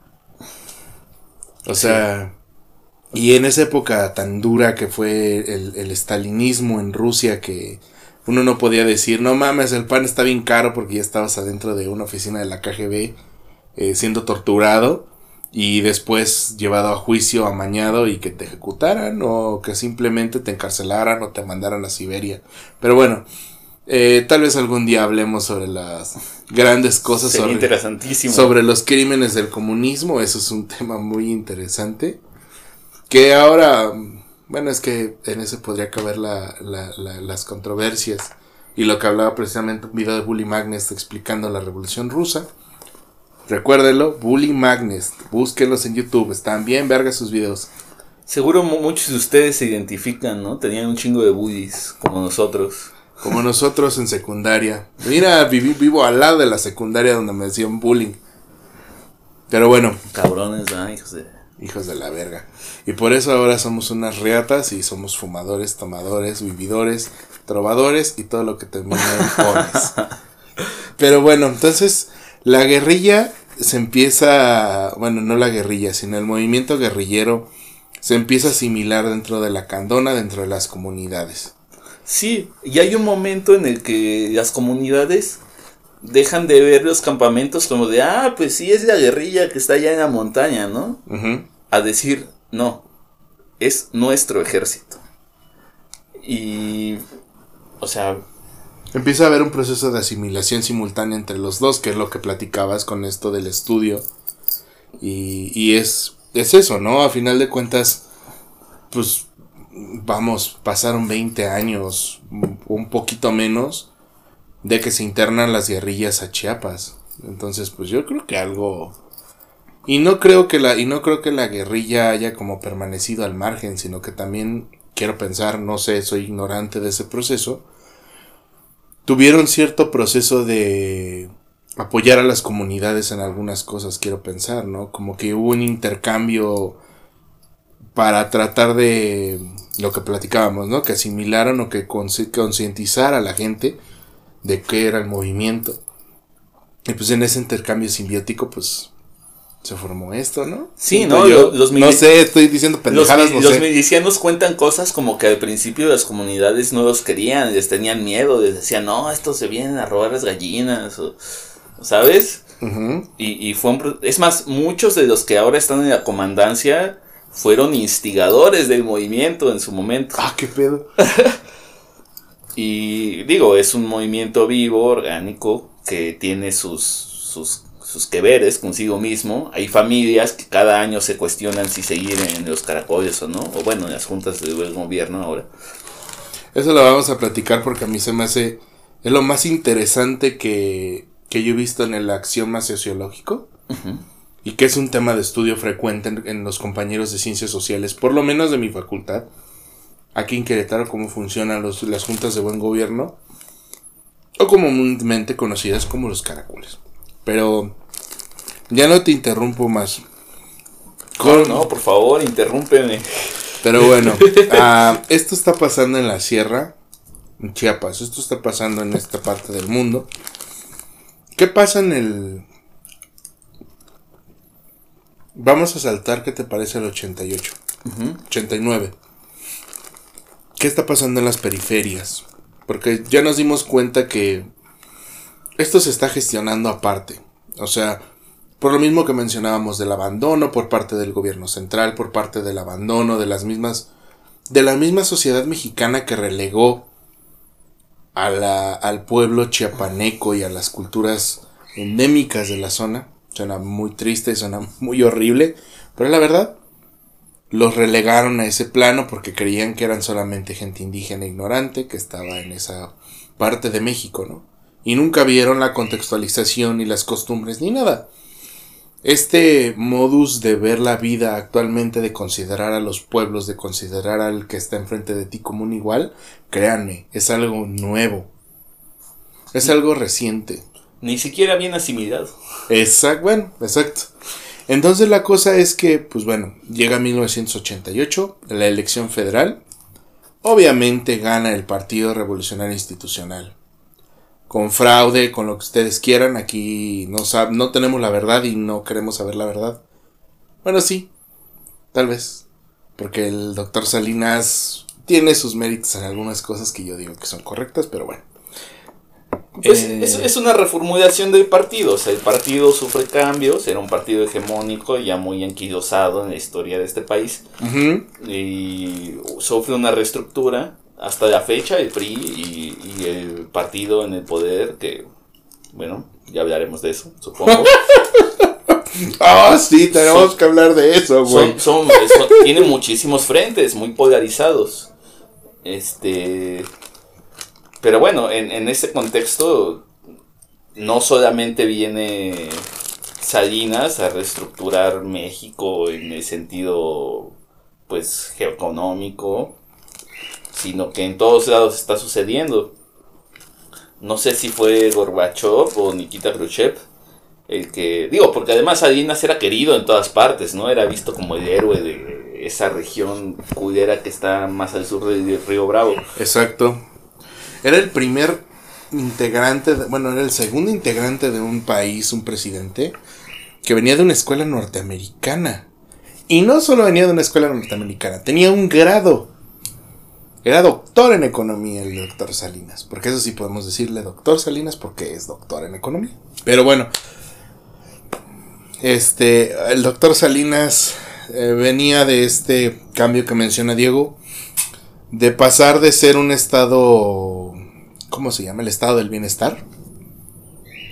O sea, y en esa época tan dura que fue el, el stalinismo en Rusia, que uno no podía decir, no mames, el pan está bien caro porque ya estabas adentro de una oficina de la KGB eh, siendo torturado y después llevado a juicio, amañado y que te ejecutaran o que simplemente te encarcelaran o te mandaran a Siberia. Pero bueno, eh, tal vez algún día hablemos sobre las grandes cosas. sobre, interesantísimo. Sobre los crímenes del comunismo, eso es un tema muy interesante. Que ahora bueno, es que en eso podría caber la, las controversias. Y lo que hablaba precisamente un video de Bully Magnus explicando la revolución rusa. Recuérdenlo, Bully Magnus. Búsquenlos en YouTube. Están bien vergas sus videos. Seguro muchos de ustedes se identifican, ¿no? Tenían un chingo de bullies, como nosotros. Como nosotros en secundaria. Mira, vivo al lado de la secundaria donde me decían bullying. Pero bueno. Cabrones, hijos de hijos de la verga. Y por eso ahora somos unas reatas y somos fumadores, tomadores, vividores, trovadores y todo lo que termina en Pero bueno, entonces la guerrilla se empieza, bueno, no la guerrilla, sino el movimiento guerrillero se empieza a asimilar dentro de la candona, dentro de las comunidades. Sí, y hay un momento en el que las comunidades dejan de ver los campamentos como de, ah, pues sí, es la guerrilla que está allá en la montaña, ¿no? A decir, no, es nuestro ejército. Y, o sea, empieza a haber un proceso de asimilación simultánea entre los dos, que es lo que platicabas con esto del estudio. Y, y es, es eso, ¿no? A final de cuentas, pues vamos, pasaron 20 años, un poquito menos, de que se internan las guerrillas a Chiapas. Entonces, pues yo creo que algo y no creo que la y no creo que la guerrilla haya como permanecido al margen, sino que también quiero pensar, no sé, soy ignorante de ese proceso. Tuvieron cierto proceso de apoyar a las comunidades en algunas cosas, quiero pensar, ¿no? Como que hubo un intercambio para tratar de lo que platicábamos, ¿no? Que asimilaran o que concientizara a la gente de qué era el movimiento. Y pues en ese intercambio simbiótico, pues se formó esto, ¿no? Sí, ¿no? los no sé, estoy diciendo pendejadas, los, los milicianos cuentan cosas como que al principio las comunidades no los querían, les tenían miedo, les decían, no, estos se vienen a robar las gallinas, ¿sabes? y, y, fue un, Es más, muchos de los que ahora están en la comandancia fueron instigadores del movimiento en su momento. Ah, qué pedo. y digo, es un movimiento vivo, orgánico, que tiene sus, sus sus que veres consigo mismo. Hay familias que cada año se cuestionan si seguir en los caracoles o no, o bueno, en las juntas del gobierno ahora. Eso lo vamos a platicar porque a mí se me hace, es lo más interesante que, que yo he visto en el axioma sociológico. Y que es un tema de estudio frecuente en, los compañeros de ciencias sociales, por lo menos de mi facultad. Aquí en Querétaro, cómo funcionan los, las juntas de buen gobierno. O comúnmente conocidas como los caracoles. Pero ya no te interrumpo más. No, por favor, interrúmpeme. Pero bueno, ah, esto está pasando en la sierra, en Chiapas. Esto está pasando en esta parte del mundo. ¿Qué pasa en el... Vamos a saltar, ¿qué te parece el 88? 89. ¿Qué está pasando en las periferias? Porque ya nos dimos cuenta que esto se está gestionando aparte. O sea, por lo mismo que mencionábamos del abandono por parte del gobierno central, por parte del abandono de las mismas de la misma sociedad mexicana que relegó a la, al pueblo chiapaneco y a las culturas endémicas de la zona. Suena muy triste, suena muy horrible, pero la verdad, los relegaron a ese plano porque creían que eran solamente gente indígena e ignorante que estaba en esa parte de México, ¿no? Y nunca vieron la contextualización ni las costumbres ni nada. Este modus de ver la vida actualmente, de considerar a los pueblos, de considerar al que está enfrente de ti como un igual, créanme, es algo nuevo. Es algo reciente. Ni siquiera bien asimilado. Exacto, bueno, exacto. Entonces la cosa es que, pues bueno, llega 1988, la elección federal. Obviamente gana el Partido Revolucionario Institucional con fraude, con lo que ustedes quieran. Aquí no, no tenemos la verdad y no queremos saber la verdad. Bueno, sí, tal vez. Porque el doctor Salinas tiene sus méritos en algunas cosas que yo digo que son correctas, pero bueno. Pues eh, es, una reformulación del partido. O sea, el partido sufre cambios. Era un partido hegemónico, ya muy anquilosado en la historia de este país. Y sufre una reestructura hasta la fecha el PRI y, el partido en el poder, que, bueno, ya hablaremos de eso, supongo. Ah, sí, tenemos que hablar de eso, güey. Son, tienen muchísimos frentes, muy polarizados. Este. Pero bueno, en, en ese contexto, no solamente viene Salinas a reestructurar México en el sentido, pues, geoeconómico, sino que en todos lados está sucediendo. No sé si fue Gorbachev o Nikita Khrushchev el que, digo, porque además Salinas era querido en todas partes, ¿no? Era visto como el héroe de esa región culera que está más al sur del Río Bravo. Exacto. Era el primer integrante, bueno, era el segundo integrante de un país, un presidente, que venía de una escuela norteamericana. Y no solo venía de una escuela norteamericana, tenía un grado era doctor en economía el doctor Salinas. Porque eso sí podemos decirle doctor Salinas porque es doctor en economía. Pero bueno. Este, el doctor Salinas eh, venía de este cambio que menciona Diego. De pasar de ser un estado ¿cómo se llama? El estado del bienestar.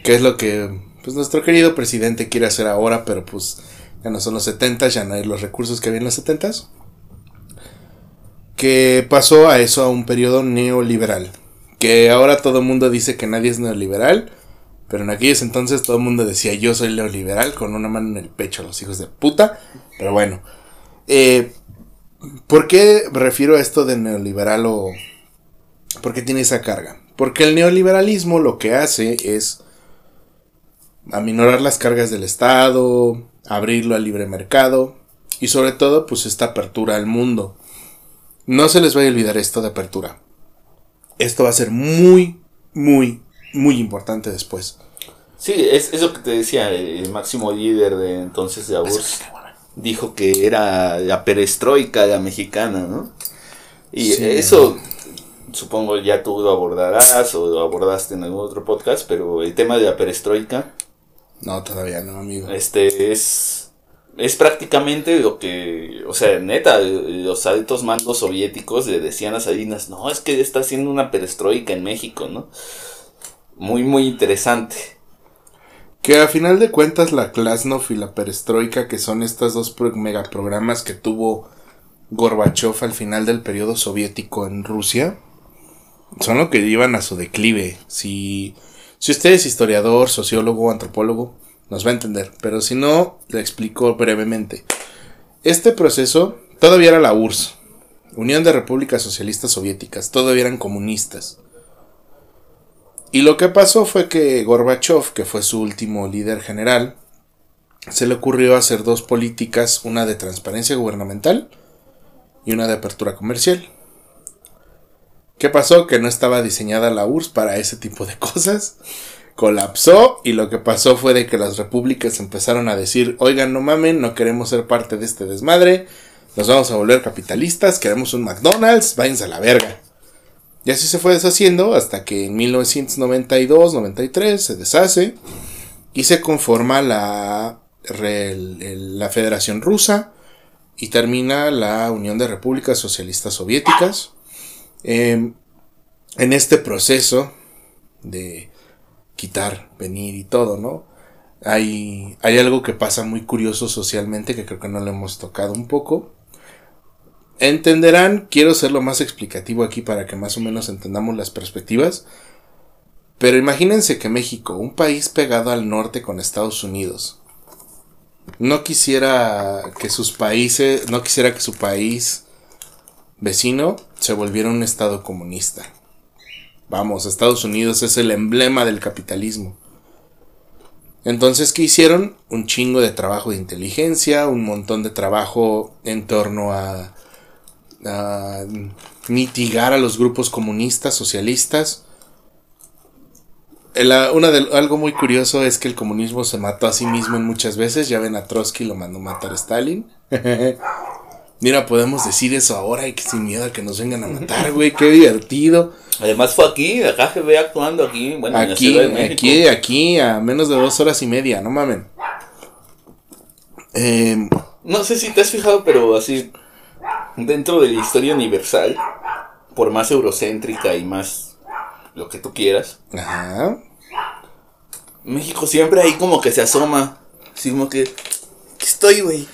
Que es lo que pues nuestro querido presidente quiere hacer ahora, pero pues ya no son los 70, ya no hay los recursos que había en los 70. Que pasó a eso, a un periodo neoliberal. Que ahora todo el mundo dice que nadie es neoliberal, pero en aquellos entonces todo el mundo decía yo soy neoliberal con una mano en el pecho, los hijos de puta. Pero bueno, eh, ¿por qué refiero a esto de neoliberal o por qué tiene esa carga? Porque el neoliberalismo lo que hace es aminorar las cargas del Estado, abrirlo al libre mercado y sobre todo pues esta apertura al mundo. No se les vaya a olvidar esto de apertura. Esto va a ser muy, muy, muy importante después. Sí, es eso que te decía, el máximo líder de entonces de AURS dijo que era la perestroika la mexicana, ¿no? Y eso supongo ya tú lo abordarás o lo abordaste en algún otro podcast, pero el tema de la perestroika no, todavía no, amigo. Este es. Es prácticamente lo que. O sea, neta, los altos mandos soviéticos le decían a Salinas: No, es que está haciendo una perestroika en México, ¿no? Muy, muy interesante. Que a final de cuentas, la Klasnov y la perestroika, que son estos dos megaprogramas que tuvo Gorbachev al final del periodo soviético en Rusia, son lo que llevan a su declive. Si. Si usted es historiador, sociólogo antropólogo, nos va a entender, pero si no, le explico brevemente. Este proceso todavía era la URSS, Unión de Repúblicas Socialistas Soviéticas, todavía eran comunistas. Y lo que pasó fue que Gorbachev, que fue su último líder general, se le ocurrió hacer dos políticas, una de transparencia gubernamental y una de apertura comercial. ¿Qué pasó? Que no estaba diseñada la URSS para ese tipo de cosas. Colapsó y lo que pasó fue de que las repúblicas empezaron a decir, oigan, no mamen, no queremos ser parte de este desmadre, nos vamos a volver capitalistas, queremos un McDonald's, váyanse a la verga. Y así se fue deshaciendo hasta que en 1992-93 se deshace y se conforma la, la Federación Rusa y termina la Unión de Repúblicas Socialistas Soviéticas Em, en este proceso de quitar, venir y todo, ¿no? Hay, hay algo que pasa muy curioso socialmente que creo que no lo hemos tocado un poco. Entenderán, quiero ser lo más explicativo aquí para que más o menos entendamos las perspectivas. Pero imagínense que México, un país pegado al norte con Estados Unidos, no quisiera que sus países, no quisiera que su país vecino se volviera un estado comunista. Vamos, Estados Unidos es el emblema del capitalismo. Entonces, ¿qué hicieron? Un chingo de trabajo de inteligencia, un montón de trabajo en torno a, mitigar a los grupos comunistas, socialistas. una de, algo muy curioso es que el comunismo se mató a sí mismo en muchas veces. Ya ven a Trotsky lo mandó matar a Stalin. Mira, podemos decir eso ahora y que sin miedo a que nos vengan a matar, güey, qué divertido. Además fue aquí, acá se ve actuando aquí, bueno, aquí, aquí, aquí, a menos de dos horas y media, no mamen. Em, no sé si te has fijado, pero así, dentro de la historia universal, por más eurocéntrica y más lo que tú quieras, Ajá. México siempre ahí como que se asoma, así como que, ¿qué estoy, güey?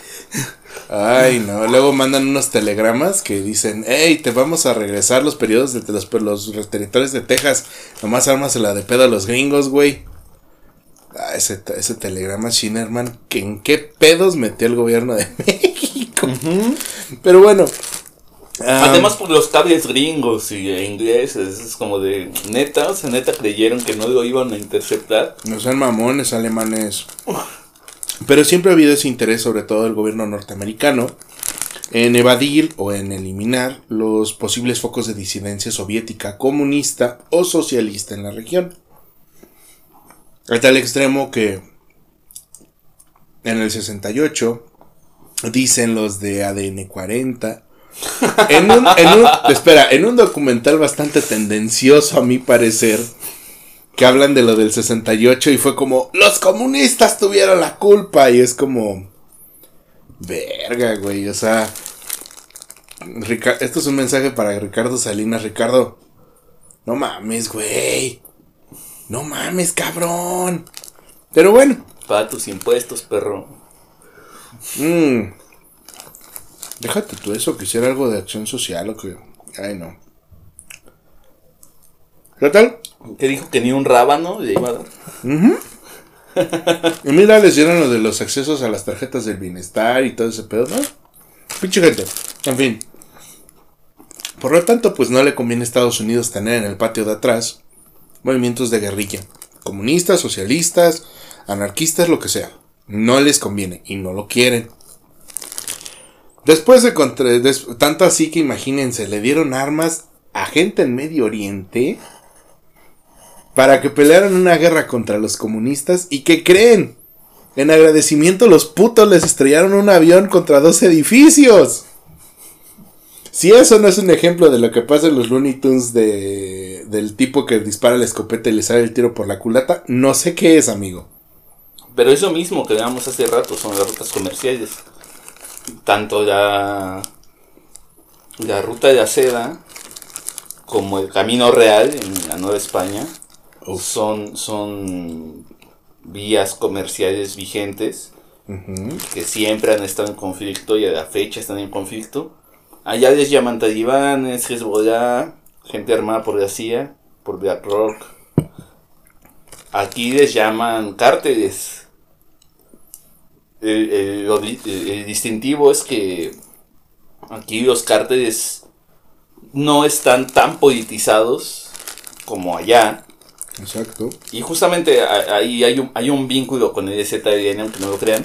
Ay, no. Luego mandan unos telegramas que dicen, hey, te vamos a regresar los periodos de los, los territorios de Texas. Nomás ármasela de pedo a los gringos, güey. Ah, ese, ese telegrama Shinerman, que en qué pedos metió el gobierno de México. Pero bueno. Además por los cables gringos y ingleses, es como de neta, o sea, neta creyeron que no lo iban a interceptar. No sean mamones alemanes. Pero siempre ha habido ese interés, sobre todo del gobierno norteamericano, en evadir o en eliminar los posibles focos de disidencia soviética, comunista o socialista en la región. A tal extremo que en el 68 dicen los de ADN 40 en un, en un, espera, en un documental bastante tendencioso a mi parecer que hablan de lo del 68 y fue como, los comunistas tuvieron la culpa y es como, verga, güey, o sea, esto es un mensaje para Ricardo Salinas, Ricardo, No mames, güey. No mames, cabrón. Pero bueno. Paga tus impuestos, perro. Mmm. Déjate tú eso, quisiera algo de acción social o que. Ay, no. ¿Qué tal? ¿Qué dijo que ni un rábano le iba a? Y mira, les dieron lo de los accesos a las tarjetas del bienestar y todo ese pedo, ¿no? Pinche gente. En fin. Por lo tanto, pues no le conviene a Estados Unidos tener en el patio de atrás movimientos de guerrilla. Comunistas, socialistas, anarquistas, lo que sea. No les conviene y no lo quieren. Después de contra, tanto así que imagínense, le dieron armas a gente en Medio Oriente para que pelearan una guerra contra los comunistas y que creen. En agradecimiento los putos les estrellaron un avión contra dos edificios. Si eso no es un ejemplo de lo que pasa en los Looney Tunes de, del tipo que dispara la escopeta y le sale el tiro por la culata, no sé qué es, amigo. Pero eso mismo que veamos hace rato son las rutas comerciales. Tanto la, la ruta de la seda como el camino real en la Nueva España Uf. son, son vías comerciales vigentes que siempre han estado en conflicto y a la fecha están en conflicto. Allá les llaman talibanes, Hezbollah, gente armada por la CIA, por BlackRock. Aquí les llaman cárteles. El, el- el distintivo es que aquí los cárteles no están tan politizados como allá. Exacto. Y justamente ahí hay un, hay un vínculo con el ZLN, aunque no lo crean.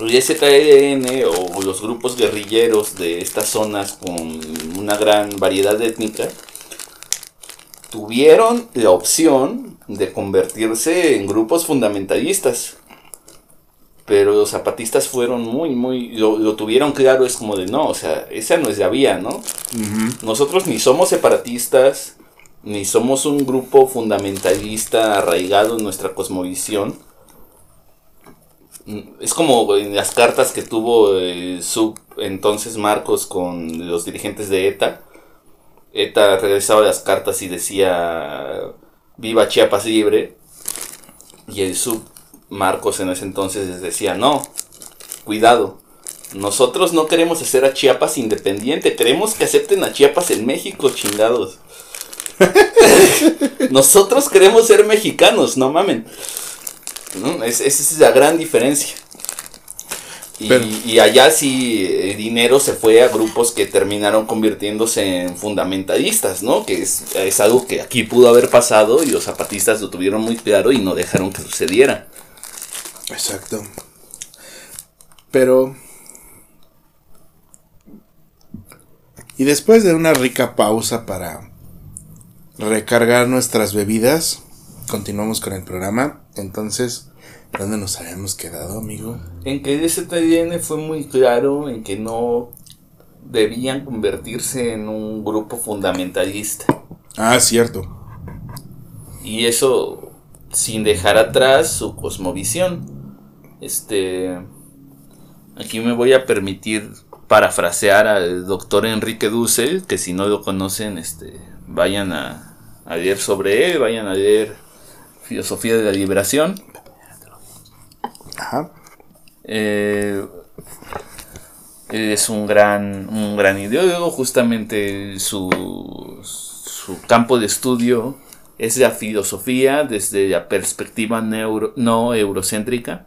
El ZLN o los grupos guerrilleros de estas zonas con una gran variedad étnica tuvieron la opción de convertirse en grupos fundamentalistas. Pero los zapatistas fueron muy, muy... Lo, lo tuvieron claro, es como de no, o sea, esa no es la vía, ¿no? Nosotros ni somos separatistas, ni somos un grupo fundamentalista arraigado en nuestra cosmovisión. Mm, Es como en las cartas que tuvo el sub entonces Marcos con los dirigentes de ETA. ETA regresaba las cartas y decía viva Chiapas libre. Y el sub Marcos en ese entonces les decía no, cuidado. Nosotros no queremos hacer a Chiapas independiente, queremos que acepten a Chiapas en México, chingados. Nosotros queremos ser mexicanos, no mamen. ¿No? Es- esa es la gran diferencia. Y, Pero- y allá sí el dinero se fue a grupos que terminaron convirtiéndose en fundamentalistas, ¿no? Que es, es algo que aquí pudo haber pasado y los zapatistas lo tuvieron muy claro y no dejaron que sucediera. Exacto. Pero... Y después de una rica pausa para recargar nuestras bebidas, continuamos con el programa. Entonces, ¿dónde nos habíamos quedado, amigo? En que el ZLN fue muy claro en que no debían convertirse en un grupo fundamentalista. Ah, cierto. Y eso sin dejar atrás su cosmovisión. Este. Aquí me voy a permitir parafrasear al doctor Enrique Dussel, que si no lo conocen, este, vayan a, a leer sobre él, vayan a leer Filosofía de la Liberación. Ajá. Eh, es un gran, un gran ideólogo, justamente su, su campo de estudio es la filosofía desde la perspectiva neuro- no eurocéntrica.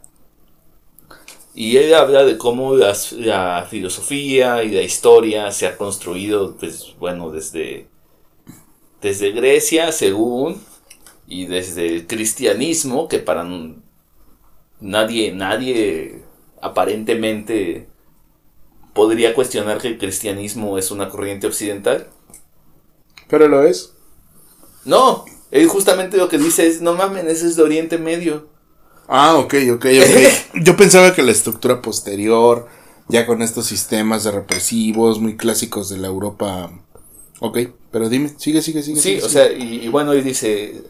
Y él habla de cómo las- la filosofía y la historia se ha construido, pues bueno, desde, desde Grecia, según, y desde el cristianismo, que para nadie, nadie aparentemente podría cuestionar que el cristianismo es una corriente occidental. Pero lo es. No, él justamente lo que dice es, no mamen, ese es de Oriente Medio. Ah, ok, ok, ok. Yo pensaba que la estructura posterior, ya con estos sistemas de represivos muy clásicos de la Europa. Ok, pero dime, sigue, sigue, sigue. Sí, sigue, o sigue. sea, y, y bueno, él dice,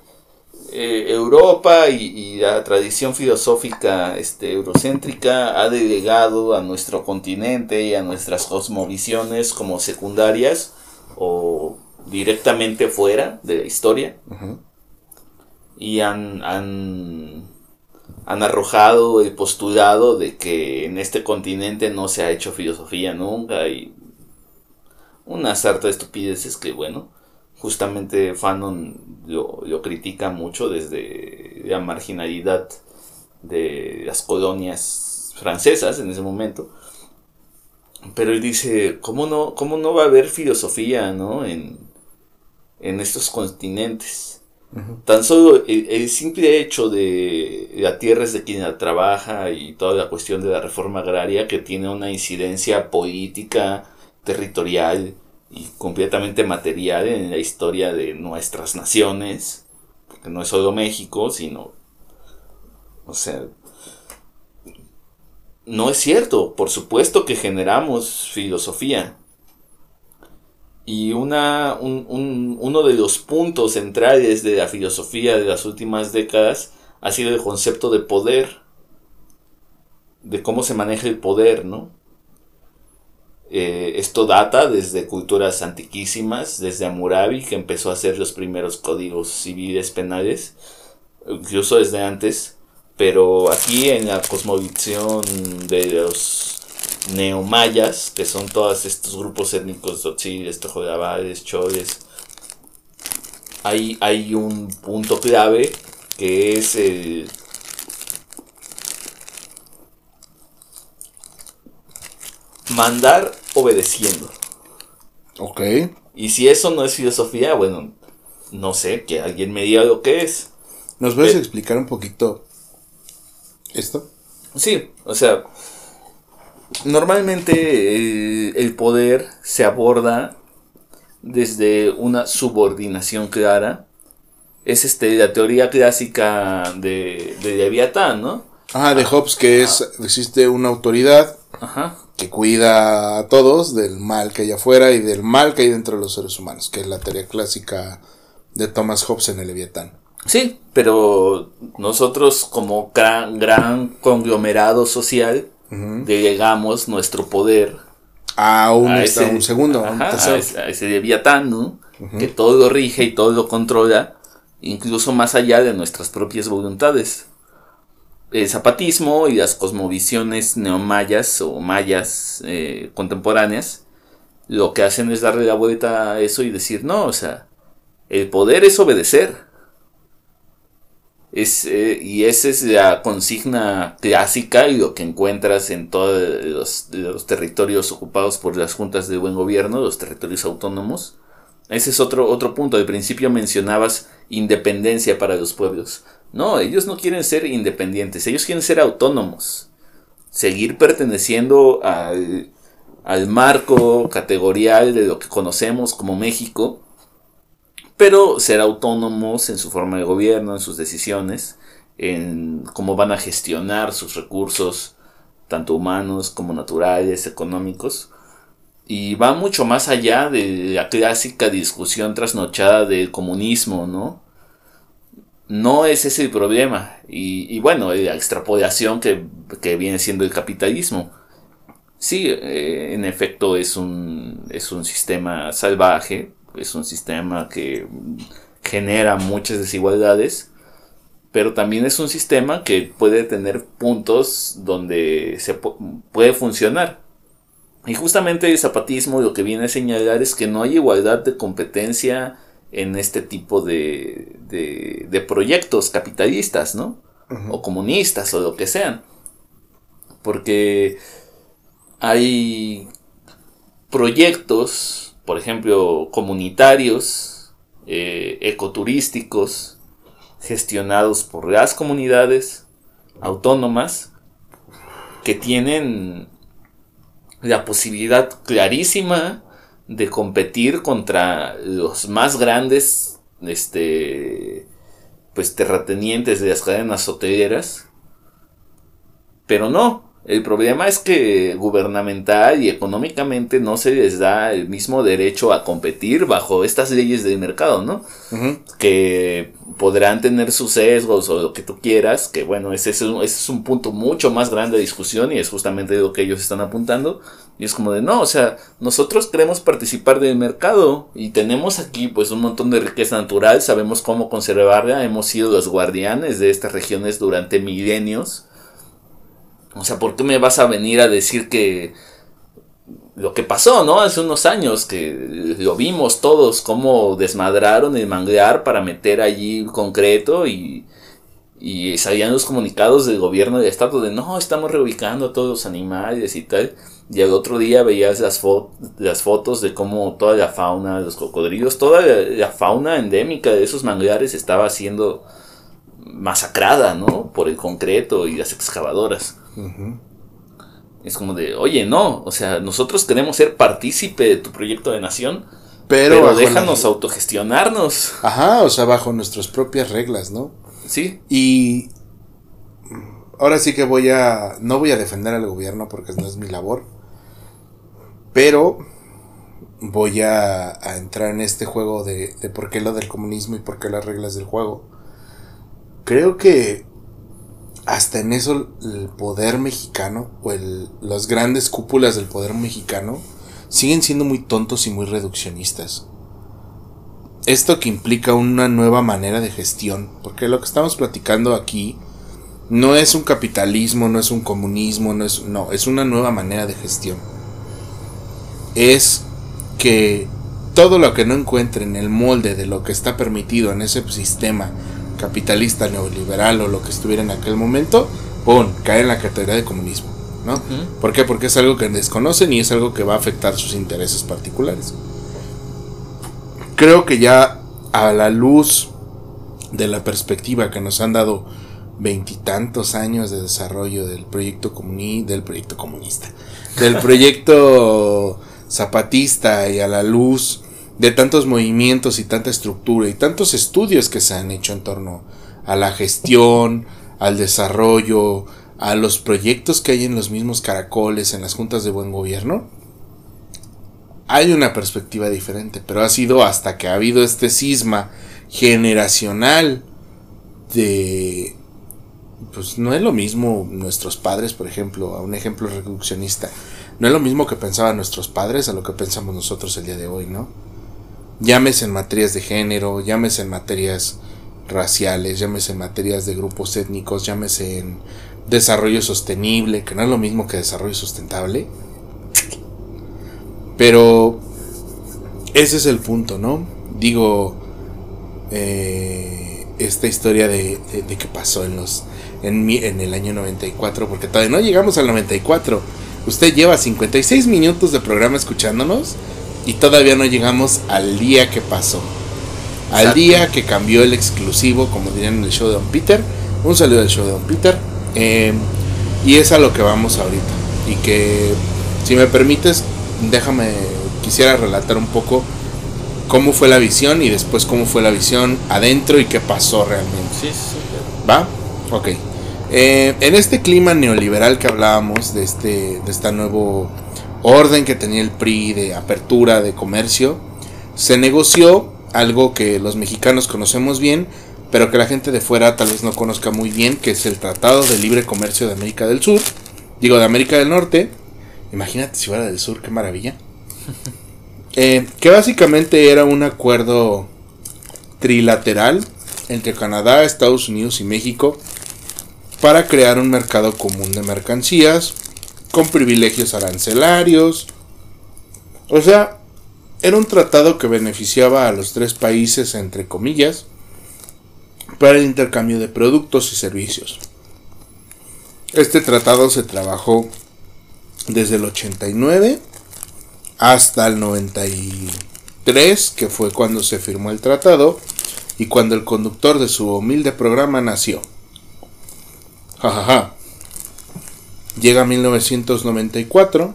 eh, Europa y, y la tradición filosófica este, eurocéntrica ha delegado a nuestro continente y a nuestras cosmovisiones como secundarias o directamente fuera de la historia y han, han, han arrojado el postulado de que en este continente no se ha hecho filosofía nunca y una sarta de estupideces que bueno, justamente Fanon lo, lo critica mucho desde la marginalidad de las colonias francesas en ese momento. Pero él dice, ¿cómo no, cómo no va a haber filosofía ¿no? en, en estos continentes? Tan solo el, simple hecho de la tierra es de quien la trabaja y toda la cuestión de la reforma agraria que tiene una incidencia política, territorial y completamente material en la historia de nuestras naciones, porque no es solo México, sino, o sea, no es cierto, por supuesto que generamos filosofía, y una, un, uno de los puntos centrales de la filosofía de las últimas décadas ha sido el concepto de poder, de cómo se maneja el poder, ¿no? Eh, esto data desde culturas antiquísimas, desde Amurabi, que empezó a hacer los primeros códigos civiles penales, incluso desde antes, pero aquí en la cosmovisión de los neomayas, que son todos estos grupos étnicos, tzotziles, tojolabales, choles. Hay, hay un punto clave que es el mandar obedeciendo. Ok. Y si eso no es filosofía, bueno, no sé, que alguien me diga lo que es. ¿Nos puedes explicar un poquito esto? Sí, o sea, Normalmente el, poder se aborda desde una subordinación clara. Es este, la teoría clásica de, de Leviatán, ¿no? Ah, de Hobbes, que es, existe una autoridad que cuida a todos del mal que hay afuera y del mal que hay dentro de los seres humanos, que es la teoría clásica de Thomas Hobbes en el Leviatán. Sí, pero nosotros como gran, gran conglomerado social delegamos nuestro poder a un, ese, segundo, a, ese, Leviatán, Que todo lo rige y todo lo controla, incluso más allá de nuestras propias voluntades. El zapatismo y las cosmovisiones neomayas o mayas eh, contemporáneas lo que hacen es darle la vuelta a eso y decir, no, o sea, el poder es obedecer es, eh, y esa es la consigna clásica y lo que encuentras en todos los, territorios ocupados por las juntas de buen gobierno, los territorios autónomos. Ese es otro, otro punto. Al principio mencionabas independencia para los pueblos. No, ellos no quieren ser independientes, ellos quieren ser autónomos. Seguir perteneciendo al, marco categorial de lo que conocemos como México pero ser autónomos en su forma de gobierno, en sus decisiones, en cómo van a gestionar sus recursos, tanto humanos como naturales, económicos. Y va mucho más allá de la clásica discusión trasnochada del comunismo, ¿no? No es ese el problema. Y, bueno, la extrapolación que, viene siendo el capitalismo. Sí, eh, en efecto es un, es un sistema salvaje, es un sistema que genera muchas desigualdades, pero también es un sistema que puede tener puntos donde se puede funcionar. Y justamente el zapatismo lo que viene a señalar es que no hay igualdad de competencia en este tipo de, de, proyectos capitalistas, ¿no? O comunistas o lo que sean. Porque hay proyectos por ejemplo, comunitarios, eh, ecoturísticos, gestionados por las comunidades autónomas, que tienen la posibilidad clarísima de competir contra los más grandes este pues terratenientes de las cadenas hoteleras. Pero no El problema es que gubernamental y económicamente no se les da el mismo derecho a competir bajo estas leyes del mercado, ¿no? Que podrán tener sus sesgos o lo que tú quieras, que bueno, ese es, un, ese es un punto mucho más grande de discusión y es justamente lo que ellos están apuntando. Y es como de, no, o sea, nosotros queremos participar del mercado y tenemos aquí pues un montón de riqueza natural, sabemos cómo conservarla, hemos sido los guardianes de estas regiones durante milenios o sea, ¿por qué me vas a venir a decir que lo que pasó, ¿no? Hace unos años que lo vimos todos, cómo desmadraron el manglar para meter allí concreto y, y salían los comunicados del gobierno del estado de no, estamos reubicando a todos los animales y tal. Y al otro día veías las, las fotos de cómo toda la fauna, los cocodrilos, toda la, fauna endémica de esos manglares estaba siendo masacrada, ¿no? Por el concreto y las excavadoras. Es como de, oye, no, o sea, nosotros queremos ser partícipe de tu proyecto de nación, pero, déjanos autogestionarnos. Ajá, o sea, bajo nuestras propias reglas, ¿no? Sí. Y ahora sí que voy a, no voy a defender al gobierno porque no es mi labor, pero voy a, a entrar en este juego de, de por qué lo del comunismo y por qué las reglas del juego. Creo que hasta en eso el poder mexicano o el, las grandes cúpulas del poder mexicano siguen siendo muy tontos y muy reduccionistas. Esto que implica una nueva manera de gestión, porque lo que estamos platicando aquí no es un capitalismo, no es un comunismo, no es no, es una nueva manera de gestión. Es que todo lo que no encuentre en el molde de lo que está permitido en ese sistema capitalista, neoliberal o lo que estuviera en aquel momento, ¡pum! cae en la categoría de comunismo. ¿no? ¿Por qué? Porque es algo que desconocen y es algo que va a afectar sus intereses particulares. Creo que ya a la luz de la perspectiva que nos han dado veintitantos años de desarrollo del proyecto del proyecto comunista, del proyecto zapatista y a la luz de tantos movimientos y tanta estructura y tantos estudios que se han hecho en torno a la gestión, al desarrollo, a los proyectos que hay en los mismos caracoles, en las juntas de buen gobierno, hay una perspectiva diferente, pero ha sido hasta que ha habido este cisma generacional de... Pues no es lo mismo nuestros padres, por ejemplo, a un ejemplo reduccionista, no es lo mismo que pensaban nuestros padres a lo que pensamos nosotros el día de hoy, ¿no? Llámese en materias de género, llámese en materias raciales, llámese en materias de grupos étnicos, llámese en desarrollo sostenible, que no es lo mismo que desarrollo sustentable. Pero ese es el punto, ¿no? Digo, eh, esta historia de, de, que pasó en los en, en el año 94, porque todavía no llegamos al 94. Usted lleva 56 minutos de programa escuchándonos y todavía no llegamos al día que pasó. Al día que cambió el exclusivo, como dirían en el show de Don Peter. Un saludo al show de Don Peter. Em, y es a lo que vamos ahorita. Y que, si me permites, déjame, quisiera relatar un poco cómo fue la visión y después cómo fue la visión adentro y qué pasó realmente. Sí, sí. ¿Va? Ok. Eh, en este clima neoliberal que hablábamos, de este, de este nuevo orden que tenía el PRI de apertura de comercio, se negoció algo que los mexicanos conocemos bien, pero que la gente de fuera tal vez no conozca muy bien, que es el Tratado de Libre Comercio de América del Sur, digo de América del Norte, imagínate si fuera del sur, qué maravilla, eh, que básicamente era un acuerdo trilateral entre Canadá, Estados Unidos y México para crear un mercado común de mercancías, con privilegios arancelarios. O sea, era un tratado que beneficiaba a los tres países, entre comillas, para el intercambio de productos y servicios. Este tratado se trabajó desde el 89 hasta el 93, que fue cuando se firmó el tratado y cuando el conductor de su humilde programa nació. Jajaja. Llega 1994.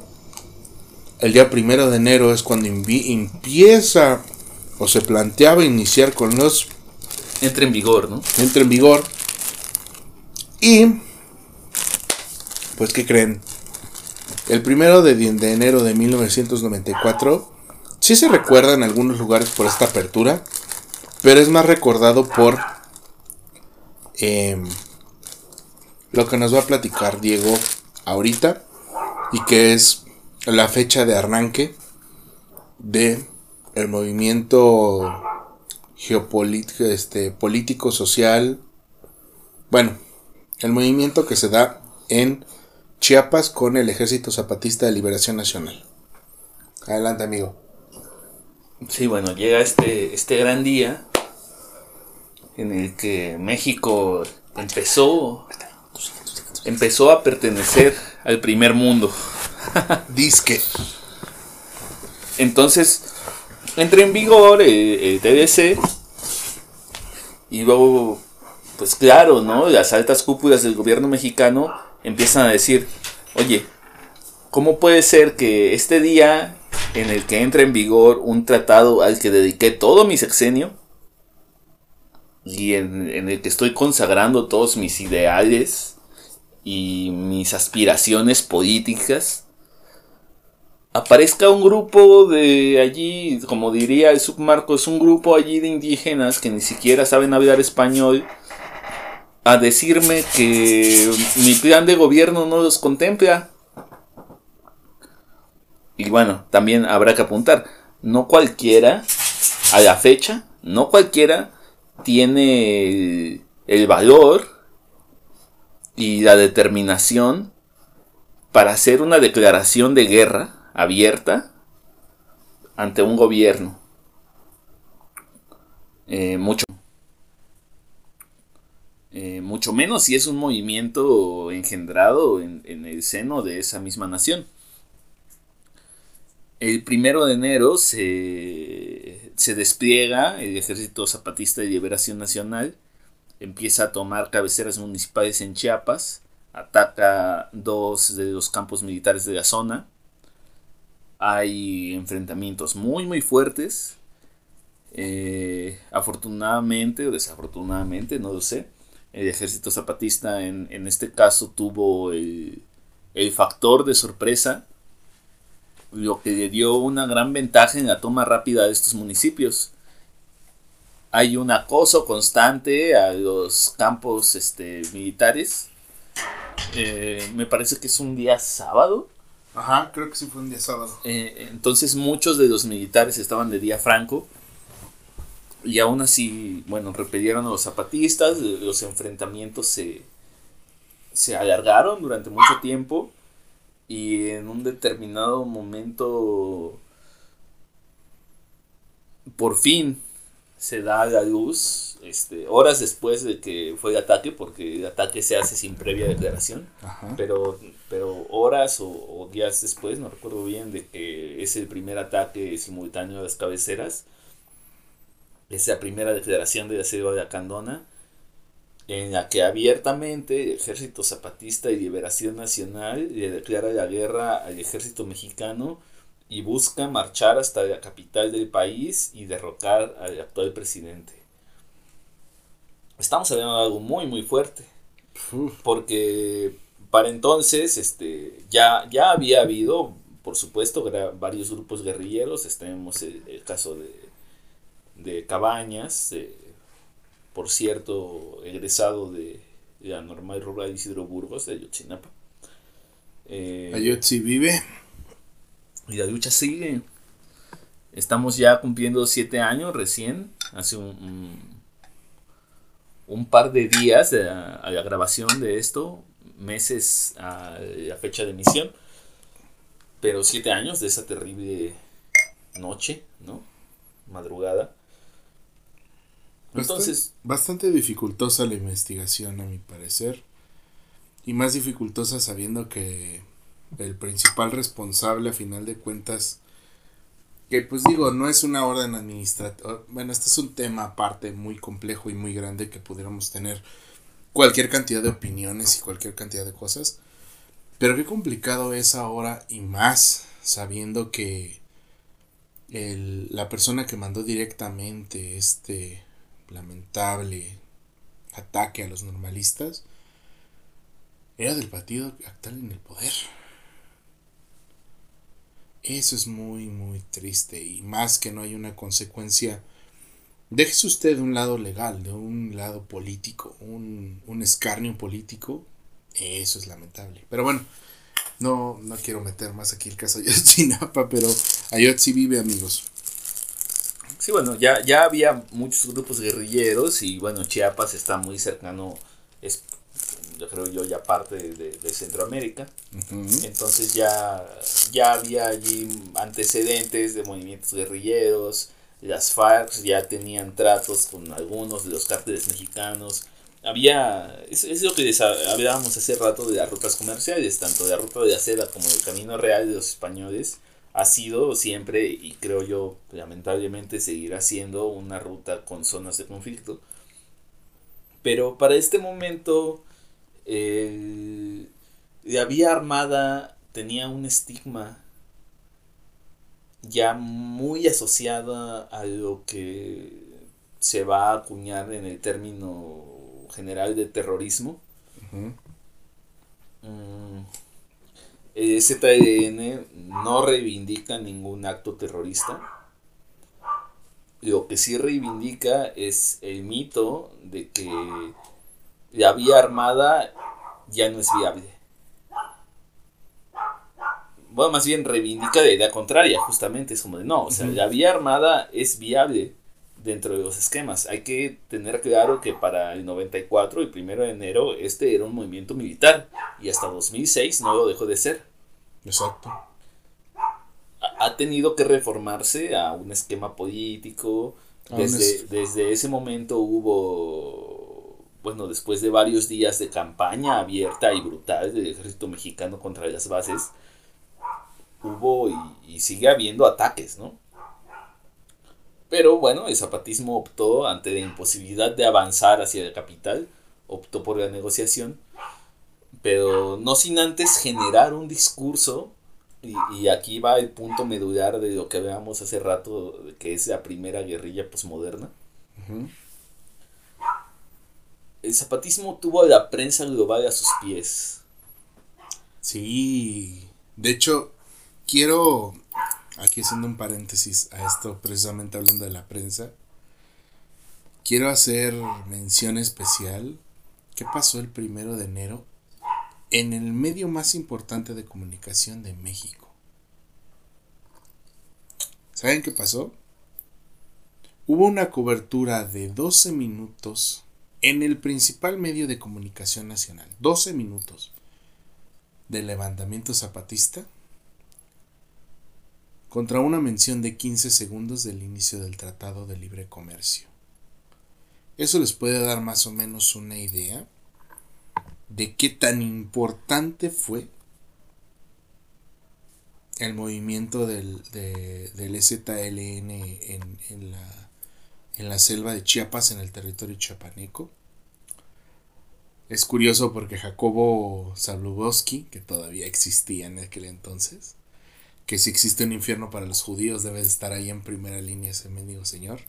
El día primero de enero es cuando empieza o se planteaba iniciar con los. Entra en vigor, ¿no? Entra en vigor. Y Pues, ¿qué creen? El primero de, de enero de 1994 sí se recuerda en algunos lugares por esta apertura, pero es más recordado por em, lo que nos va a platicar Diego ahorita y que es la fecha de arranque de el movimiento geopolítico, este, político, social, bueno, el movimiento que se da en Chiapas con el Ejército Zapatista de Liberación Nacional. Adelante, amigo. Sí, bueno, llega este, este gran día en el que México empezó, empezó a pertenecer al primer mundo. Disque. Entonces, entra en vigor el, TDC y luego, pues claro, ¿no? Las altas cúpulas del gobierno mexicano empiezan a decir, oye, ¿cómo puede ser que este día en el que entra en vigor un tratado al que dediqué todo mi sexenio y en, en el que estoy consagrando todos mis ideales y mis aspiraciones políticas, aparezca un grupo de allí, como diría el submarco, es un grupo allí de indígenas que ni siquiera saben hablar español, a decirme que mi plan de gobierno no los contempla. Y bueno, también habrá que apuntar, no cualquiera, a la fecha, no cualquiera tiene el valor y la determinación para hacer una declaración de guerra abierta ante un gobierno. Eh, mucho. Eh, mucho menos si es un movimiento engendrado en, el seno de esa misma nación. El primero de enero se, se despliega el Ejército Zapatista de Liberación Nacional, empieza a tomar cabeceras municipales en Chiapas, ataca dos de los campos militares de la zona, hay enfrentamientos muy muy fuertes. Eh, afortunadamente o desafortunadamente, no lo sé. El ejército zapatista en, este caso tuvo el, factor de sorpresa, lo que le dio una gran ventaja en la toma rápida de estos municipios. Hay un acoso constante a los campos este, militares. Eh, me parece que es un día sábado Ajá, creo que sí fue un día sábado. Eh, entonces muchos de los militares estaban de día franco. Y aún así, bueno, repelieron a los zapatistas, los enfrentamientos se, se alargaron durante mucho tiempo y en un determinado momento, por fin, se da la luz, este, horas después de que fue el ataque, porque el ataque se hace sin previa declaración, pero pero horas o, días después, no recuerdo bien, de que es el primer ataque simultáneo a las cabeceras, esa primera declaración de la selva de Acandona, en la que abiertamente el Ejército Zapatista y Liberación Nacional le declara la guerra al ejército mexicano y busca marchar hasta la capital del país y derrocar al actual presidente. Estamos hablando de algo muy muy fuerte. Porque para entonces este, ya, ya había habido, por supuesto, varios grupos guerrilleros. Tenemos el, caso de, de Cabañas, por cierto, egresado de la normal rural Isidro Burgos de Ayotzinapa. Eh, Ayotzi vive. Y la lucha sigue. Estamos ya cumpliendo siete años recién, hace un, un, par de días a la grabación de esto, meses a la fecha de emisión, pero siete años de esa terrible noche, ¿no? Madrugada. Entonces... Bastante, dificultosa la investigación, a mi parecer. Y más dificultosa sabiendo que el principal responsable, a final de cuentas, que pues digo, no es una orden administrativa. Bueno, este es un tema aparte muy complejo y muy grande que pudiéramos tener cualquier cantidad de opiniones y cualquier cantidad de cosas. Pero qué complicado es ahora y más sabiendo que el, la persona que mandó directamente este lamentable ataque a los normalistas era del partido actual en el poder. Eso es muy, muy triste y más que no hay una consecuencia. Déjese usted de un lado legal, de un lado político, un, un escarnio político. Eso es lamentable. Pero bueno, no, no quiero meter más aquí el caso de Ayotzinapa, pero Ayotzi vive, amigos. Sí, bueno, ya, ya había muchos grupos guerrilleros y bueno, Chiapas está muy cercano, yo creo yo, ya parte de, Centroamérica. Entonces ya, ya había allí antecedentes de movimientos guerrilleros, las FARC ya tenían tratos con algunos de los cárteles mexicanos. Había, es, es lo que hablábamos hace rato de las rutas comerciales, tanto de la ruta de la seda como del camino real de los españoles ha sido siempre, y creo yo, lamentablemente seguirá siendo una ruta con zonas de conflicto. Pero para este momento, la vía armada tenía un estigma ya muy asociada a lo que se va a acuñar en el término general de terrorismo. El ZLN no reivindica ningún acto terrorista. Lo que sí reivindica es el mito de que la vía armada ya no es viable. Bueno, más bien reivindica la idea contraria, justamente es como de no, o sea, la vía armada es viable dentro de los esquemas. Hay que tener claro que para el 94, el primero de enero, este era un movimiento militar y hasta 2006 no lo dejó de ser. Exacto. Ha tenido que reformarse a un esquema político. Desde, desde ese momento hubo, bueno, después de varios días de campaña abierta y brutal del ejército mexicano contra las bases, hubo y, y sigue habiendo ataques, ¿no? Pero bueno, el zapatismo optó ante la imposibilidad de avanzar hacia la capital, optó por la negociación, pero no sin antes generar un discurso, y, aquí va el punto medular de lo que veamos hace rato, que es la primera guerrilla posmoderna. El zapatismo tuvo a la prensa global a sus pies. Sí, de hecho, quiero aquí haciendo un paréntesis a esto, precisamente hablando de la prensa, quiero hacer mención especial. ¿Qué pasó el primero de enero en el medio más importante de comunicación de México? ¿Saben qué pasó? Hubo una cobertura de 12 minutos en el principal medio de comunicación nacional. 12 minutos del levantamiento zapatista contra una mención de 15 segundos del inicio del Tratado de Libre Comercio. Eso les puede dar más o menos una idea de qué tan importante fue el movimiento del, del STLN en, en, la, en la selva de Chiapas, en el territorio chiapaneco. Es curioso porque Jacobo Zabludowski, que todavía existía en aquel entonces, que si existe un infierno para los judíos debe estar ahí en primera línea ese mendigo señor.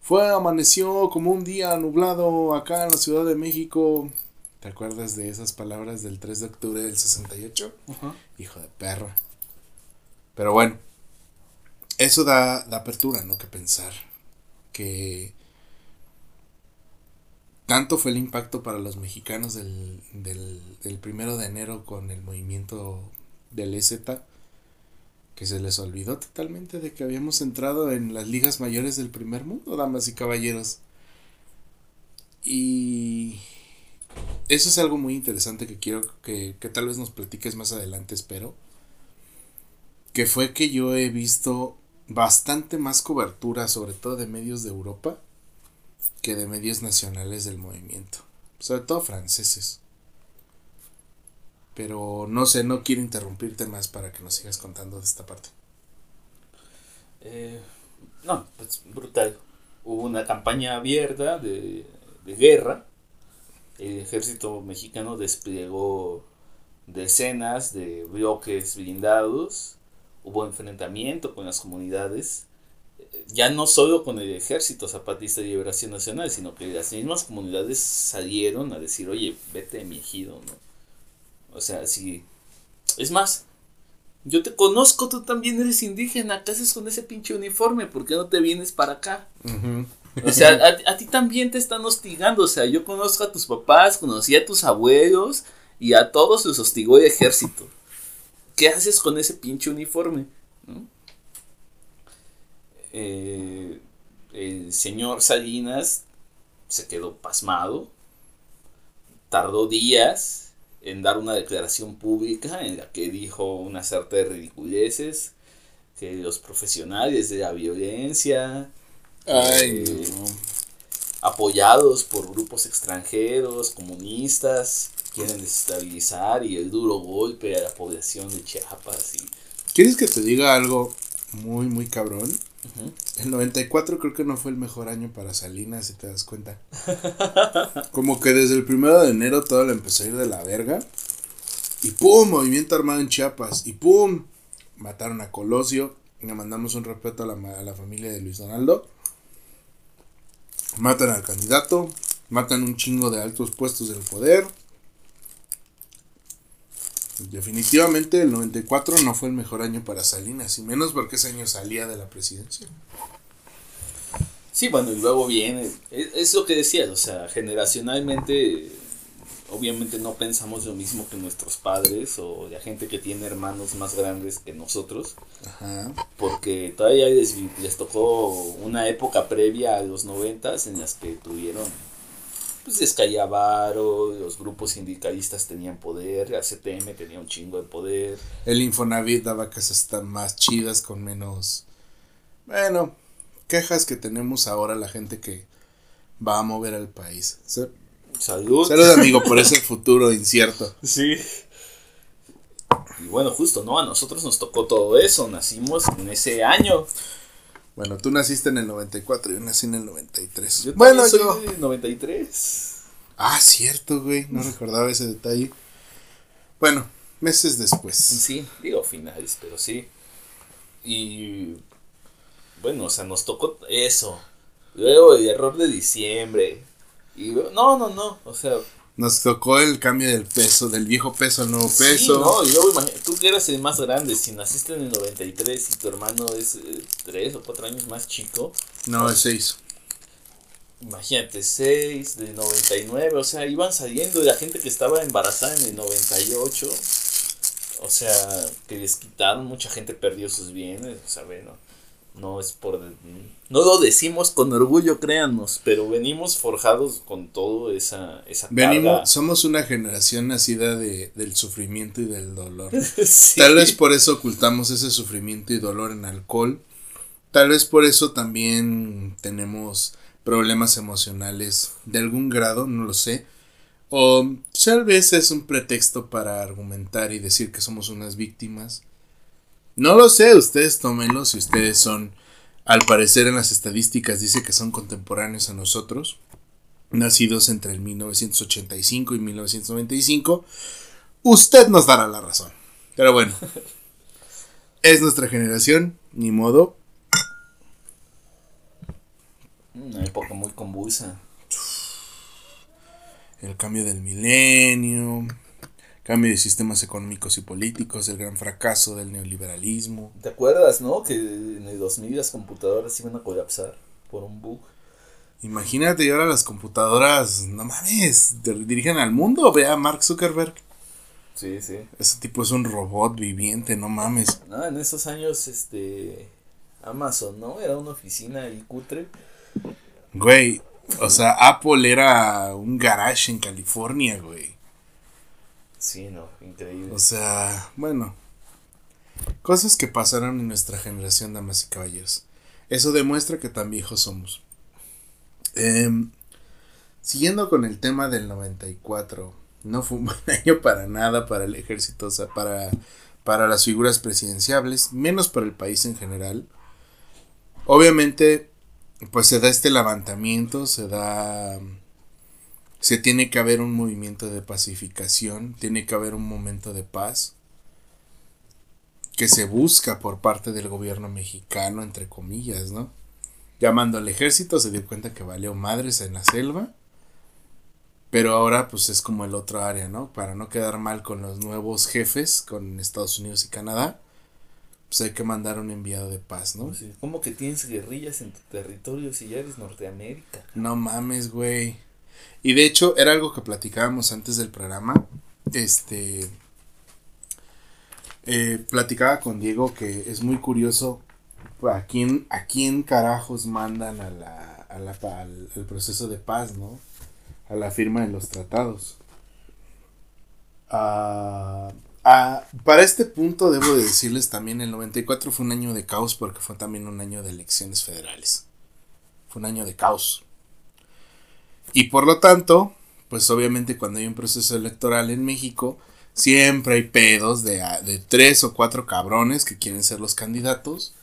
Fue, amaneció como un día nublado acá en la Ciudad de México. ¿Te acuerdas de esas palabras del 3 de octubre del 68? Hijo de perra. Pero bueno, eso da, apertura, ¿no? Que pensar. Que tanto fue el impacto para los mexicanos del, del, primero de enero con el movimiento del EZ que se les olvidó totalmente de que habíamos entrado en las ligas mayores del primer mundo, damas y caballeros. Y eso es algo muy interesante que quiero que, que tal vez nos platiques más adelante, espero. Que fue que yo he visto bastante más cobertura, sobre todo de medios de Europa, que de medios nacionales del movimiento. Sobre todo franceses. Pero no sé, no quiero interrumpirte más para que nos sigas contando de esta parte. Eh, no, pues brutal. Hubo una campaña abierta de, de guerra. El ejército mexicano desplegó decenas de bloques blindados. Hubo enfrentamiento con las comunidades. Eh, ya no solo con el ejército zapatista de liberación nacional, sino que las mismas comunidades salieron a decir, oye, vete mi ejido, ¿no? O sea, si... Es más, yo te conozco, tú también eres indígena, ¿qué haces con ese pinche uniforme? ¿Por qué no te vienes para acá? O sea, a, a, ti también te están hostigando, o sea, yo conozco a tus papás, conocí a tus abuelos y a todos los hostigó el ejército. ¿Qué haces con ese pinche uniforme? ¿No? Eh, el señor Salinas se quedó pasmado, tardó días en dar una declaración pública en la que dijo una sarta de ridiculeces, que los profesionales de la violencia, eh, apoyados por grupos extranjeros, comunistas, quieren desestabilizar y el duro golpe a la población de Chiapas. Y... ¿Quieres que te diga algo muy, muy cabrón? El 94 creo que no fue el mejor año para Salinas, si te das cuenta. Como que desde el primero de enero todo le empezó a ir de la verga. Y pum, movimiento armado en Chiapas. Y pum, mataron a Colosio. Le mandamos un respeto a la, a la familia de Luis Donaldo. Matan al candidato. Matan un chingo de altos puestos del poder. Definitivamente el 94 no fue el mejor año para Salinas, y menos porque ese año salía de la presidencia. Sí, bueno, y luego viene, es, lo que decías, o sea, generacionalmente, obviamente no pensamos lo mismo que nuestros padres o la gente que tiene hermanos más grandes que nosotros, Ajá. porque todavía les, les tocó una época previa a los noventas en las que tuvieron pues Escayavaro, los grupos sindicalistas tenían poder, la CTM tenía un chingo de poder. El Infonavit daba casas tan más chidas con menos, bueno, quejas que tenemos ahora la gente que va a mover al país. Salud. Salud amigo por ese futuro incierto. Sí. Y bueno, justo, ¿no? A nosotros nos tocó todo eso, nacimos en ese año. Bueno, tú naciste en el 94, yo nací en el 93. Yo bueno, soy yo. 93. Ah, cierto, güey. No recordaba ese detalle. Bueno, meses después. Sí, digo finales, pero sí. Y. Bueno, o sea, nos tocó eso. Luego el error de diciembre. Y no, no, no. O sea, nos tocó el cambio del peso, del viejo peso al nuevo peso. Sí, no, y luego imagínate, tú que eras el más grande, si naciste en el 93 y tu hermano es eh, tres o cuatro años más chico. No, es seis. Imagínate, 6 de 99, o sea, iban saliendo de la gente que estaba embarazada en el 98. O sea, que les quitaron, mucha gente perdió sus bienes, o sea, bueno no es por no lo decimos con orgullo créanos pero venimos forjados con todo esa esa venimos somos una generación nacida de, del sufrimiento y del dolor. Tal vez por eso ocultamos ese sufrimiento y dolor en alcohol. Tal vez por eso también tenemos problemas emocionales de algún grado no lo sé. O tal vez es un pretexto para argumentar y decir que somos unas víctimas no lo sé, ustedes tómenlo si ustedes son, al parecer en las estadísticas dice que son contemporáneos a nosotros, nacidos entre el 1985 y 1995. Usted nos dará la razón. Pero bueno, es nuestra generación, ni modo. Una época muy convulsa. El cambio del milenio cambio de sistemas económicos y políticos, el gran fracaso del neoliberalismo. ¿Te acuerdas, no? Que en el 2000 las computadoras iban a colapsar por un bug. Imagínate, y ahora las computadoras, no mames, dirigen al mundo, ve a Mark Zuckerberg. Sí, sí. Ese tipo es un robot viviente, no mames. No, en esos años, este, Amazon, ¿no? Era una oficina y cutre. Güey, o sea, Apple era un garage en California, güey. Sí, no, increíble. O sea, bueno. Cosas que pasaron en nuestra generación, damas y caballeros. Eso demuestra que tan viejos somos. Em, siguiendo con el tema del 94. No fue un buen año para nada para el ejército, o sea, para, para las figuras presidenciables, menos para el país en general. Obviamente, pues se da este levantamiento, se da se tiene que haber un movimiento de pacificación, tiene que haber un momento de paz que se busca por parte del gobierno mexicano, entre comillas, ¿no? llamando al ejército, se dio cuenta que valió madres en la selva. Pero ahora pues es como el otro área, ¿no? Para no quedar mal con los nuevos jefes, con Estados Unidos y Canadá, pues hay que mandar un enviado de paz, ¿no? Pues ¿Cómo que tienes guerrillas en tu territorio si ya eres Norteamérica? No mames, güey. Y de hecho era algo que platicábamos antes del programa. Este... Eh, platicaba con Diego que es muy curioso a quién, a quién carajos mandan a la, al, proceso de paz, ¿no? A la firma de los tratados. Ah, ah, para este punto debo de decirles también, el 94 fue un año de caos porque fue también un año de elecciones federales. Fue un año de caos. Y por lo tanto, pues obviamente cuando hay un proceso electoral en México, siempre hay pedos de, de tres o cuatro cabrones que quieren ser los candidatos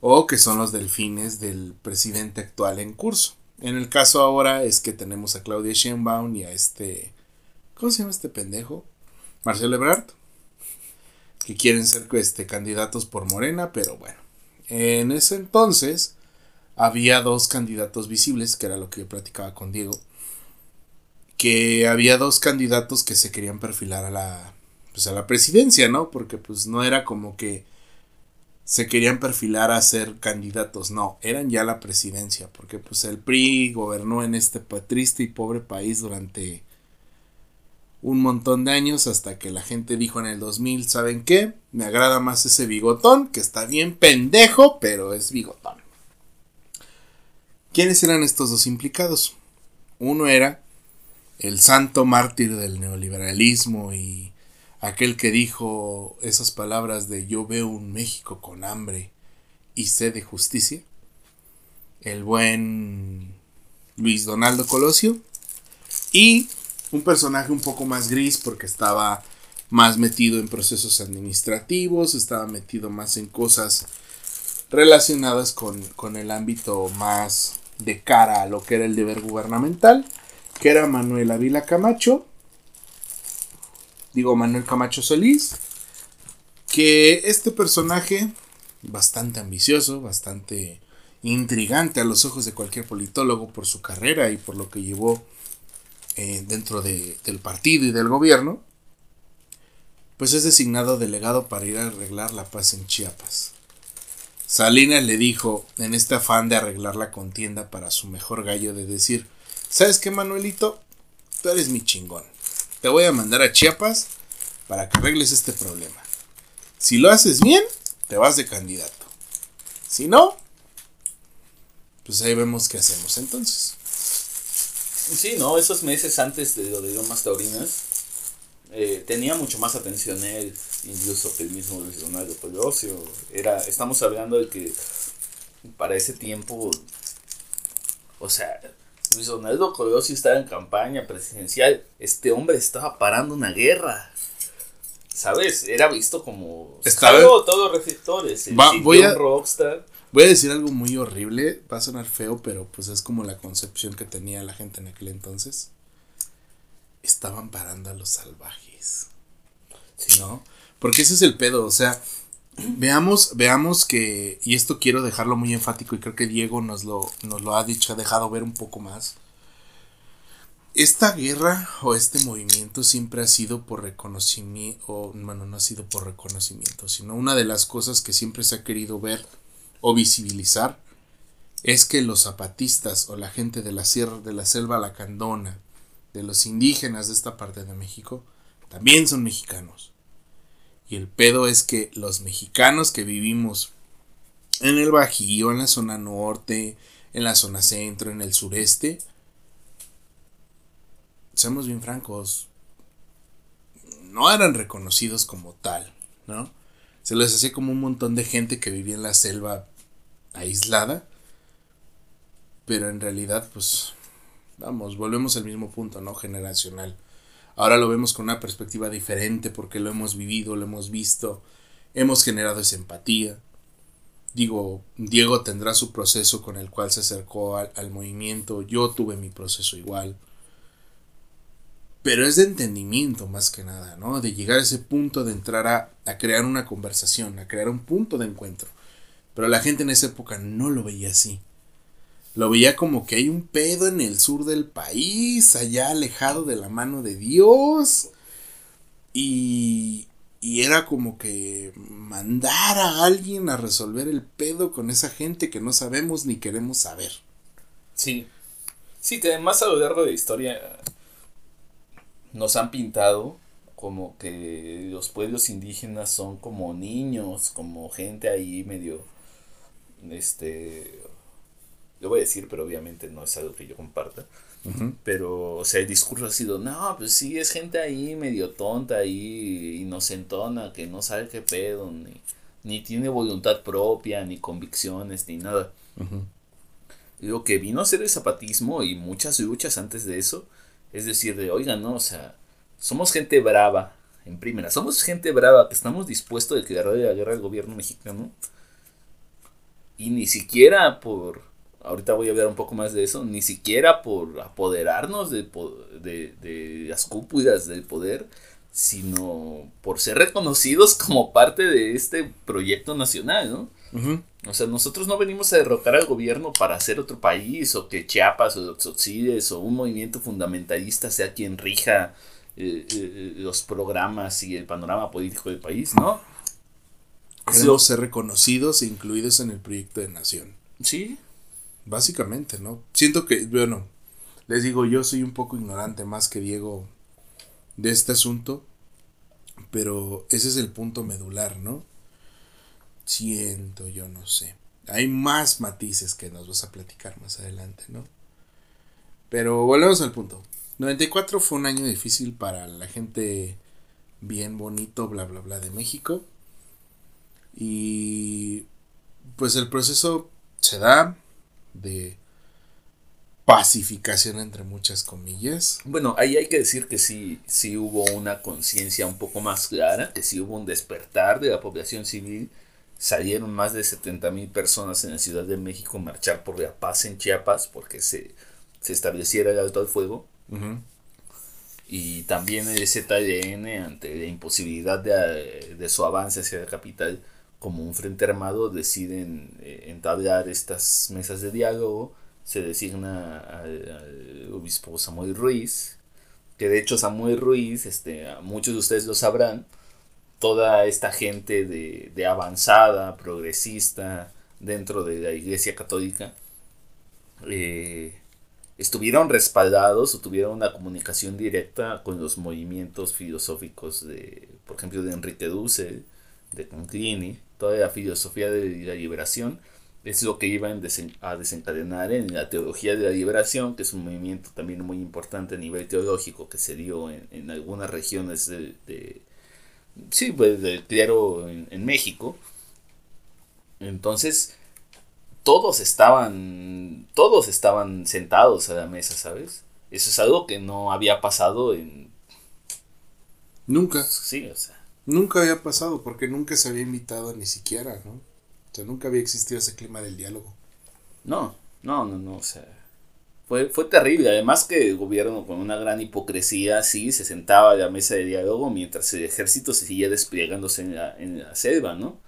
o que son los delfines del presidente actual en curso. En el caso ahora es que tenemos a Claudia Sheinbaum y a este ¿cómo se llama este pendejo? Marcelo Ebrard que quieren ser este, candidatos por Morena, pero bueno, en ese entonces había dos candidatos visibles, que era lo que yo platicaba con Diego, que había dos candidatos que se querían perfilar a la pues a la presidencia, ¿no? Porque pues no era como que se querían perfilar a ser candidatos, no, eran ya la presidencia, porque pues el PRI gobernó en este triste y pobre país durante un montón de años hasta que la gente dijo en el 2000, ¿saben qué? Me agrada más ese bigotón, que está bien pendejo, pero es bigotón. ¿Quiénes eran estos dos implicados? Uno era el santo mártir del neoliberalismo y aquel que dijo esas palabras de yo veo un México con hambre y sed de justicia, el buen Luis Donaldo Colosio, y un personaje un poco más gris porque estaba más metido en procesos administrativos, estaba metido más en cosas relacionadas con, con el ámbito más de cara a lo que era el deber gubernamental, que era Manuel Avila Camacho, digo Manuel Camacho Solís, que este personaje, bastante ambicioso, bastante intrigante a los ojos de cualquier politólogo por su carrera y por lo que llevó eh, dentro del partido y del gobierno, pues es designado delegado para ir a arreglar la paz en Chiapas. Salinas le dijo, en este afán de arreglar la contienda para su mejor gallo, de decir, ¿sabes qué, Manuelito? Tú eres mi chingón te voy a mandar a Chiapas para que arregles este problema. Si lo haces bien, te vas de candidato. Si no, pues ahí vemos qué hacemos entonces. Sí, no, esos meses antes de lo de Lomas Taurinas, eh, tenía mucho más atención él, incluso que el mismo Luis Donaldo Colosio. Era, estamos hablando de que para ese tiempo, o sea, Luis Donaldo Colosio estaba en campaña presidencial. Este hombre estaba parando una guerra. ¿Sabes? Era visto como. Estaba. Todos reflectores. voy a. Rockstar. Voy a decir algo muy horrible. Va a sonar feo, pero pues es como la concepción que tenía la gente en aquel entonces. Estaban parando a los salvajes. ¿No? Porque ese es el pedo. O sea, Veamos, veamos que, y esto quiero dejarlo muy enfático y creo que Diego nos lo, nos lo ha dicho, ha dejado ver un poco más. Esta guerra o este movimiento siempre ha sido por reconocimiento, o bueno, no ha sido por reconocimiento, sino una de las cosas que siempre se ha querido ver o visibilizar es que los zapatistas o la gente de la sierra, de la selva lacandona, de los indígenas de esta parte de México, también son mexicanos. Y el pedo es que los mexicanos que vivimos en el Bajío, en la zona norte, en la zona centro, en el sureste, seamos bien francos, no eran reconocidos como tal, ¿no? Se les hacía como un montón de gente que vivía en la selva aislada, pero en realidad, pues, vamos, volvemos al mismo punto, ¿no? Generacional. Ahora lo vemos con una perspectiva diferente porque lo hemos vivido, lo hemos visto, hemos generado esa empatía. Digo, Diego tendrá su proceso con el cual se acercó al, movimiento, yo tuve mi proceso igual. Pero es de entendimiento más que nada, ¿no? De llegar a ese punto de entrar a, a crear una conversación, a crear un punto de encuentro. Pero la gente en esa época no lo veía así. Lo veía como que hay un pedo en el sur del país, allá alejado de la mano de Dios. Y, y era como que mandar a alguien a resolver el pedo con esa gente que no sabemos ni queremos saber. Sí. Sí, además a lo largo de la historia nos han pintado como que los pueblos indígenas son como niños, como gente ahí medio, este, lo voy a decir, pero obviamente no es algo que yo comparta. Pero, o sea, el discurso ha sido, no, pues sí, es gente ahí medio tonta, ahí inocentona, que no sabe qué pedo, ni, ni tiene voluntad propia, ni convicciones, ni nada. Lo que vino a ser el zapatismo y muchas luchas antes de eso, es decir, de, oigan, no, o sea, somos gente brava, en primera, somos gente brava que estamos dispuestos a declarar la guerra al gobierno mexicano. Y ni siquiera por, ahorita voy a hablar un poco más de eso, ni siquiera por apoderarnos de, de, de las cúpulas del poder, sino por ser reconocidos como parte de este proyecto nacional, ¿no? O sea, nosotros no venimos a derrocar al gobierno para hacer otro país, o que Chiapas o los o un movimiento fundamentalista sea quien rija eh, eh, los programas y el panorama político del país, ¿no? Queremos ser reconocidos e incluidos en el proyecto de nación. Sí. Básicamente, ¿no? Siento que, bueno, les digo, yo soy un poco ignorante más que Diego de este asunto, pero ese es el punto medular, ¿no? Siento, yo no sé. Hay más matices que nos vas a platicar más adelante, ¿no? Pero volvemos al punto. 94 fue un año difícil para la gente bien bonito, bla, bla, bla de México. Y pues el proceso se da de pacificación entre muchas comillas. Bueno, ahí hay que decir que sí, sí hubo una conciencia un poco más clara, que sí hubo un despertar de la población civil. Salieron más de 70 mil personas en la Ciudad de México a marchar por la paz en Chiapas porque se, se estableciera el alto al fuego. Y también el ZDN, ante la imposibilidad de, de, su avance hacia la capital, como un frente armado, deciden eh, entablar estas mesas de diálogo. Se designa al, obispo Samuel Ruiz, que de hecho Samuel Ruiz, este, muchos de ustedes lo sabrán, toda esta gente de, de avanzada, progresista, dentro de la Iglesia Católica, eh, estuvieron respaldados o tuvieron una comunicación directa con los movimientos filosóficos de, por ejemplo, de Enrique Dussel, de Conclini, toda la filosofía de la liberación, es lo que iban a desencadenar en la teología de la liberación, que es un movimiento también muy importante a nivel teológico que se dio en, algunas regiones de, sí, pues de clero en, en México. Entonces, todos estaban, todos estaban sentados a la mesa, ¿sabes? Eso es algo que no había pasado en... Nunca. Sí, o sea. Nunca había pasado porque nunca se había invitado ni siquiera, ¿no? O sea, nunca había existido ese clima del diálogo. No, no, no, no, o sea, fue, fue terrible. Además que el gobierno con una gran hipocresía, sí, se sentaba a la mesa de diálogo mientras el ejército se seguía desplegándose en la, en la selva, ¿no?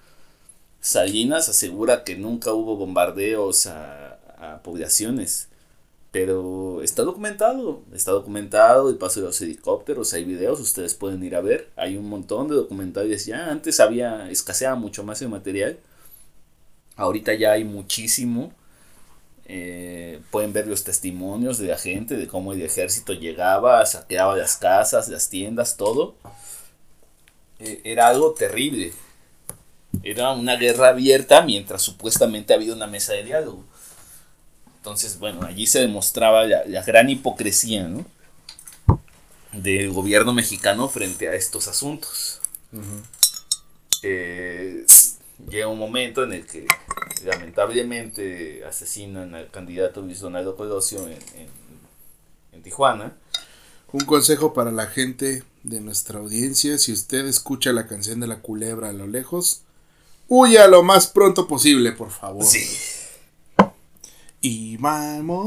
Salinas asegura que nunca hubo bombardeos a, a poblaciones. Pero está documentado, está documentado paso de los helicópteros, hay videos, ustedes pueden ir a ver, hay un montón de documentales ya, antes había, escaseaba mucho más el material, ahorita ya hay muchísimo, eh, pueden ver los testimonios de la gente, de cómo el ejército llegaba, saqueaba las casas, las tiendas, todo, eh, era algo terrible, era una guerra abierta mientras supuestamente había una mesa de diálogo. Entonces, bueno, allí se demostraba la, gran hipocresía ¿no? del gobierno mexicano frente a estos asuntos. Eh, llega un momento en el que lamentablemente asesinan al candidato Luis Donaldo Colosio en, en Tijuana. Un consejo para la gente de nuestra audiencia, si usted escucha la canción de la culebra a lo lejos, Huya lo más pronto posible, por favor. Sí. Y vamos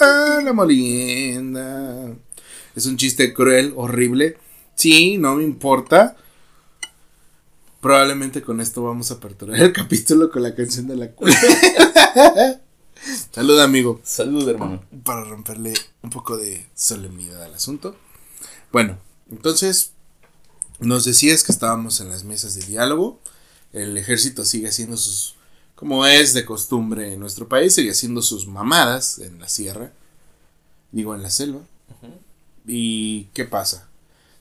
a la molienda. Es un chiste cruel, horrible. Sí, no me importa. Probablemente con esto vamos a aperturar el capítulo con la canción de la cueva. Salud, amigo. Salud, hermano. Para romperle un poco de solemnidad al asunto. Bueno, entonces nos decías que estábamos en las mesas de diálogo. El ejército sigue haciendo sus, como es de costumbre en nuestro país, sigue haciendo sus mamadas en la sierra, digo en la selva. ¿Y qué pasa?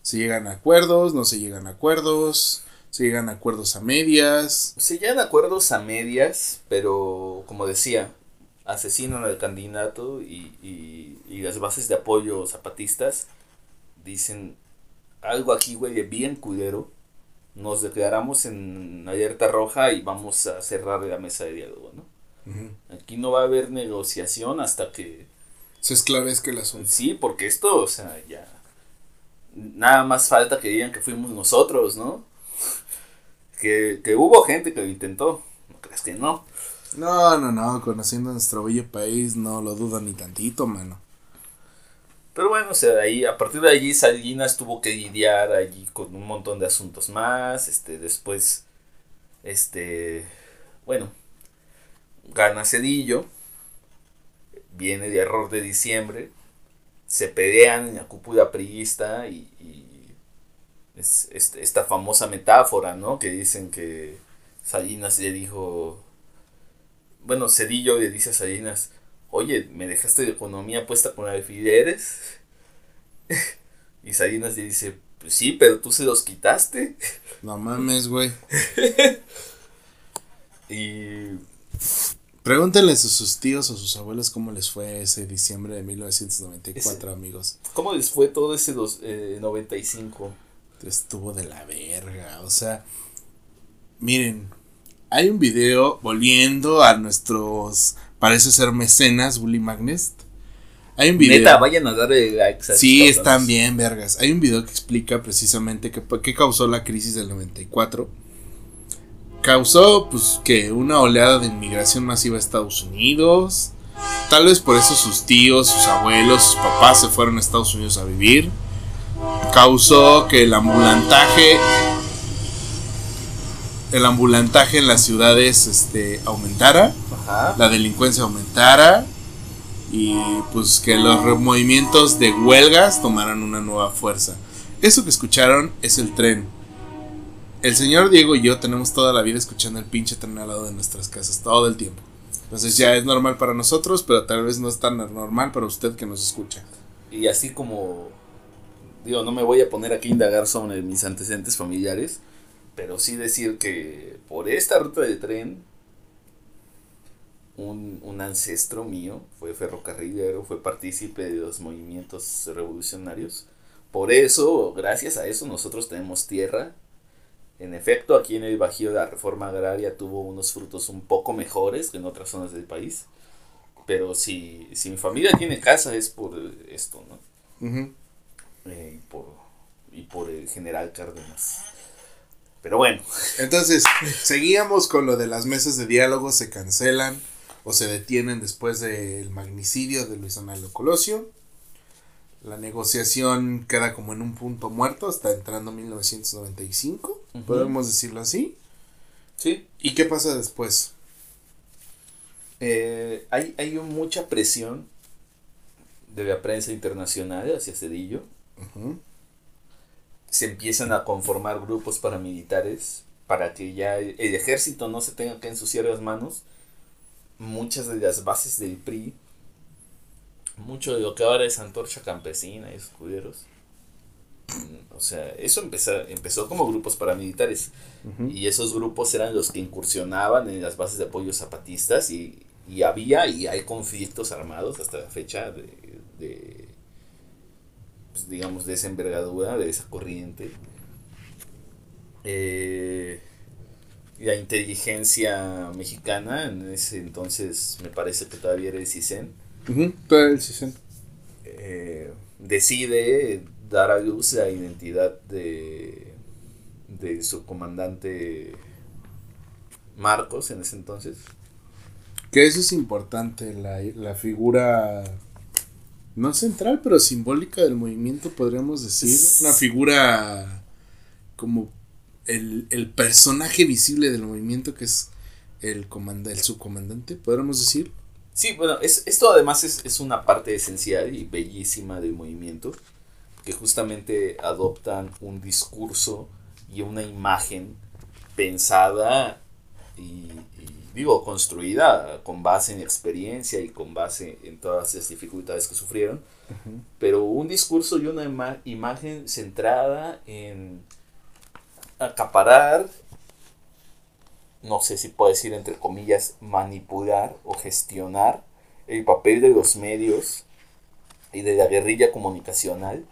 ¿Se llegan a acuerdos? ¿No se llegan a acuerdos? ¿Se llegan a acuerdos a medias? Se llegan a acuerdos a medias, pero como decía, asesinan al candidato y, y, y las bases de apoyo zapatistas dicen algo aquí huele bien culero. Nos declaramos en alerta roja y vamos a cerrar la mesa de diálogo, ¿no? Aquí no va a haber negociación hasta que... Se esclarezca el asunto. Sí, porque esto, o sea, ya... Nada más falta que digan que fuimos nosotros, ¿no? que, que hubo gente que lo intentó. ¿No crees que no? No, no, no, conociendo nuestro bello país no lo dudo ni tantito, mano. Pero bueno, o sea, de ahí, a partir de allí Salinas tuvo que lidiar allí con un montón de asuntos más, este, después, este, bueno, gana Cedillo, viene de error de diciembre, se pelean en la cúpula priista y, y es, es, esta famosa metáfora, ¿no? Que dicen que Salinas le dijo, bueno, Cedillo le dice a Salinas, oye, me dejaste de economía puesta con alfileres. y Salinas le dice, pues sí, pero tú se los quitaste. No mames, güey. y... Pregúntenle a sus tíos o sus abuelos cómo les fue ese diciembre de 1994, ese, amigos. ¿Cómo les fue todo ese dos, eh, 95? Estuvo de la verga, o sea, miren, hay un video volviendo a nuestros parece ser mecenas Bully Magnest. Hay un video. Neta, vayan a darle likes. sí, están bien, vergas. Hay un video que explica precisamente qué, qué causó la crisis del 94. Causó, pues, que una oleada de inmigración masiva a Estados Unidos. Tal vez por eso sus tíos, sus abuelos, sus papás se fueron a Estados Unidos a vivir. Causó que el ambulantaje el ambulantaje en las ciudades este, aumentara, Ajá. la delincuencia aumentara y pues que los movimientos de huelgas tomaran una nueva fuerza. Eso que escucharon es el tren. El señor Diego y yo tenemos toda la vida escuchando el pinche tren al lado de nuestras casas, todo el tiempo. Entonces ya es normal para nosotros, pero tal vez no es tan normal para usted que nos escucha. Y así como, digo, no me voy a poner aquí a indagar sobre mis antecedentes familiares, pero sí decir que por esta ruta de tren, un, un, ancestro mío fue ferrocarrilero, fue partícipe de los movimientos revolucionarios. Por eso, gracias a eso, nosotros tenemos tierra. En efecto, aquí en el Bajío la reforma agraria tuvo unos frutos un poco mejores que en otras zonas del país. Pero si, si mi familia tiene casa es por esto, ¿no? Uh -huh. eh, por, y por el general Cárdenas. Pero bueno. Entonces, seguíamos con lo de las mesas de diálogo, se cancelan o se detienen después del magnicidio de Luis Donaldo Colosio. La negociación queda como en un punto muerto hasta entrando 1995, uh -huh. podemos decirlo así. Sí. ¿Y qué pasa después? Eh, hay, hay mucha presión de la prensa internacional hacia Cedillo. Uh -huh se empiezan a conformar grupos paramilitares para que ya el, el, ejército no se tenga que ensuciar las manos. Muchas de las bases del PRI, mucho de lo que ahora es antorcha campesina y esos cuderos. O sea, eso empezó, empezó como grupos paramilitares. Uh -huh. Y esos grupos eran los que incursionaban en las bases de apoyo zapatistas y, y había y hay conflictos armados hasta la fecha de, de pues, digamos, de esa envergadura, de esa corriente. Eh, la inteligencia mexicana, en ese entonces me parece que todavía era el CISEN. Uh -huh, todavía el CISEN. Eh, decide dar a luz la identidad de, de su comandante Marcos en ese entonces. Que eso es importante, la, la figura no central, pero simbólica del movimiento, podríamos decir. Una figura como el, el personaje visible del movimiento que es el, comanda, el subcomandante, podríamos decir. Sí, bueno, es, esto además es, es una parte esencial y bellísima del movimiento, que justamente adoptan un discurso y una imagen pensada y, digo, construida con base en experiencia y con base en todas las dificultades que sufrieron, pero un discurso y una imagen centrada en acaparar, no sé si puedo decir entre comillas, manipular o gestionar el papel de los medios y de la guerrilla comunicacional.